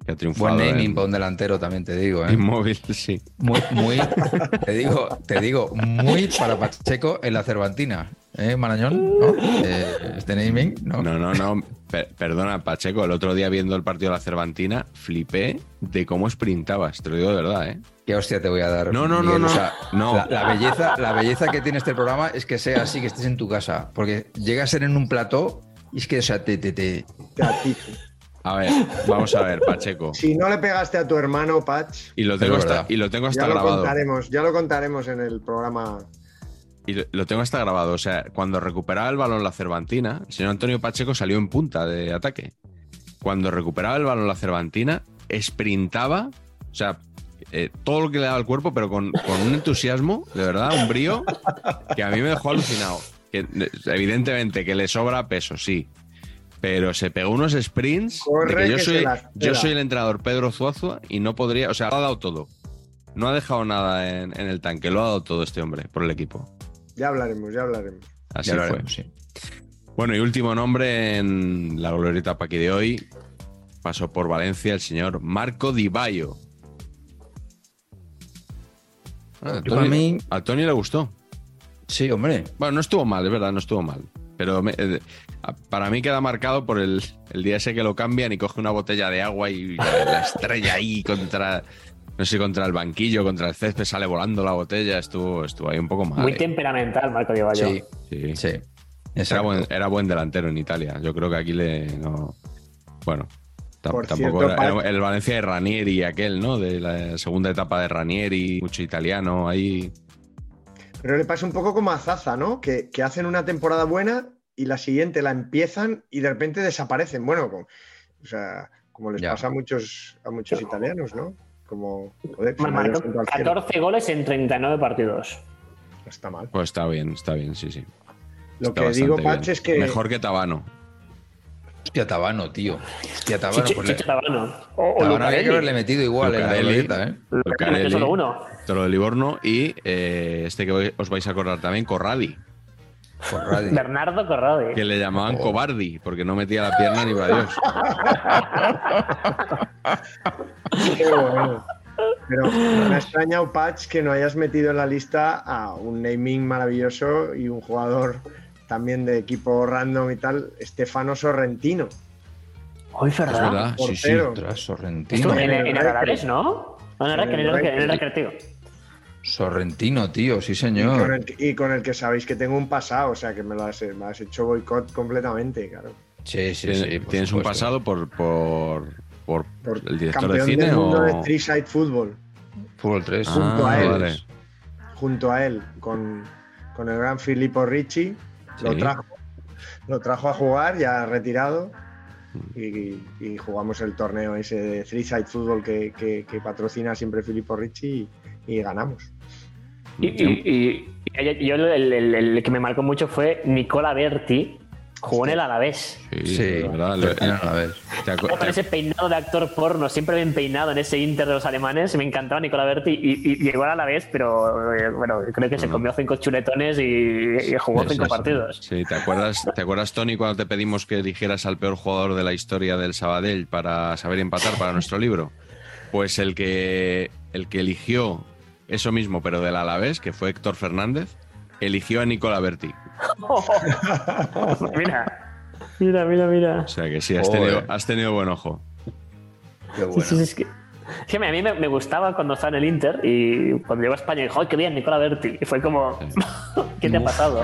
que ha triunfado. Buen naming para un delantero, también te digo, ¿eh? Inmóvil, sí. Muy, muy, te digo, te digo, muy para Pacheco en la Cervantina. ¿Eh, Marañón? ¿No? Eh, este naming, ¿no? No, no, no. perdona, Pacheco, el otro día viendo el partido de la Cervantina, flipé de cómo sprintabas, te lo digo de verdad, ¿eh? Qué hostia te voy a dar. No, no, no, no. no. La, belleza, la belleza que tiene este programa es que sea así, que estés en tu casa. Porque llega a ser en un plató y es que, o sea, te. te, te... A ver, vamos a ver, Pacheco. Si no le pegaste a tu hermano, Pach. Y lo tengo, hasta, y lo tengo hasta ya grabado. Lo contaremos, ya lo contaremos en el programa. Y lo tengo hasta grabado. O sea, cuando recuperaba el balón la Cervantina, el señor Antonio Pacheco salió en punta de ataque. Cuando recuperaba el balón la Cervantina, sprintaba. O sea, eh, todo lo que le daba al cuerpo, pero con, un entusiasmo, de verdad, un brío, que a mí me dejó alucinado. Que, evidentemente que le sobra peso, sí. Pero se pegó unos sprints. yo, soy, yo soy el entrenador Pedro Zuazua y no podría. O sea, lo ha dado todo. No ha dejado nada en, el tanque, lo ha dado todo este hombre por el equipo. Ya hablaremos, ya hablaremos. Así fue. Sí. Bueno, y último nombre en la glorieta aquí de hoy. Pasó por Valencia el señor Marco Di Baio. Ah, a, Tony, le gustó. Sí, hombre. Bueno, no estuvo mal, es verdad, no estuvo mal. Pero eh, para mí queda marcado por el, día ese que lo cambian y coge una botella de agua y la, estrella ahí contra, no sé, contra el banquillo, contra el césped, sale volando la botella. Estuvo, estuvo ahí un poco mal. Muy temperamental, Marco Di Sí, sí. sí. Era, buen, era buen delantero en Italia. Yo creo que aquí le. No... Bueno, tampoco era, el Valencia de Ranieri aquel, ¿no? De la segunda etapa de Ranieri, mucho italiano ahí. Pero le pasa un poco como a Zaza, ¿no? Que, hacen una temporada buena y la siguiente la empiezan y de repente desaparecen. Bueno, como, o sea, como les pasa a muchos, a muchos italianos, ¿no? Como, 14 goles en 39 partidos. está mal. Pues está bien, está bien, sí, sí. Lo que digo, Pach, es que. Mejor que Tabano. Hostia, Tabano, tío. Hostia, Tabano. Chicho, pues Tabano. O, Tabano había que haberle metido igual en la glorieta, ¿eh? Lucarelli, solo uno. Toro de Livorno y eh, este que os vais a acordar también, Corradi. Corradi. Bernardo Corradi. Que le llamaban oh. Cobardi, porque no metía la pierna ni para Dios. Qué bueno. Pero me ha extrañado, Patch, que no hayas metido en la lista a un naming maravilloso y un jugador también de equipo random y tal, Stefano Sorrentino. Hoy, ¿verdad? Es verdad, sí, sí, Sorrentino. en, el Arares, ¿no? No, no, en el recreativo. Sorrentino, tío, sí, señor. Y con, el, que sabéis que tengo un pasado, o sea, que me lo has, hecho boicot completamente, claro. Sí, sí, sí. ¿Tienes un pasado por, por, por, el director de cine del mundo o...? de Three Side Football. Fútbol 3. Junto a ah, él. Junto a él, con, con el gran Filippo Ricci lo trajo, lo trajo a jugar, ya retirado, y, jugamos el torneo ese de Three Side Football que, patrocina siempre Filippo Ricci y, ganamos. Y, yo el, que me marcó mucho fue Nicola Berti, Jugó en el Alavés. Sí, sí verdad, en el Alavés. Con ese peinado de actor porno, siempre bien peinado en ese Inter de los alemanes. Me encantaba Nicola Berti y, llegó al Alavés, pero eh, bueno, creo que se comió cinco chuletones y, jugó cinco partidos. Sí, ¿te acuerdas, ¿te acuerdas, Tony, cuando te pedimos que dijeras al peor jugador de la historia del Sabadell para saber empatar para nuestro libro? Pues el que, el que eligió eso mismo, pero del Alavés, que fue Héctor Fernández, eligió a Nicola Berti. mira, mira, mira, mira. O sea que sí, has, tenido, has tenido, buen ojo. Qué bueno. es que, a mí me, gustaba cuando estaba en el Inter y cuando llegó a España dijo, ¡ay, qué bien, Nicola Berti! Y fue como, ¿qué te ha pasado?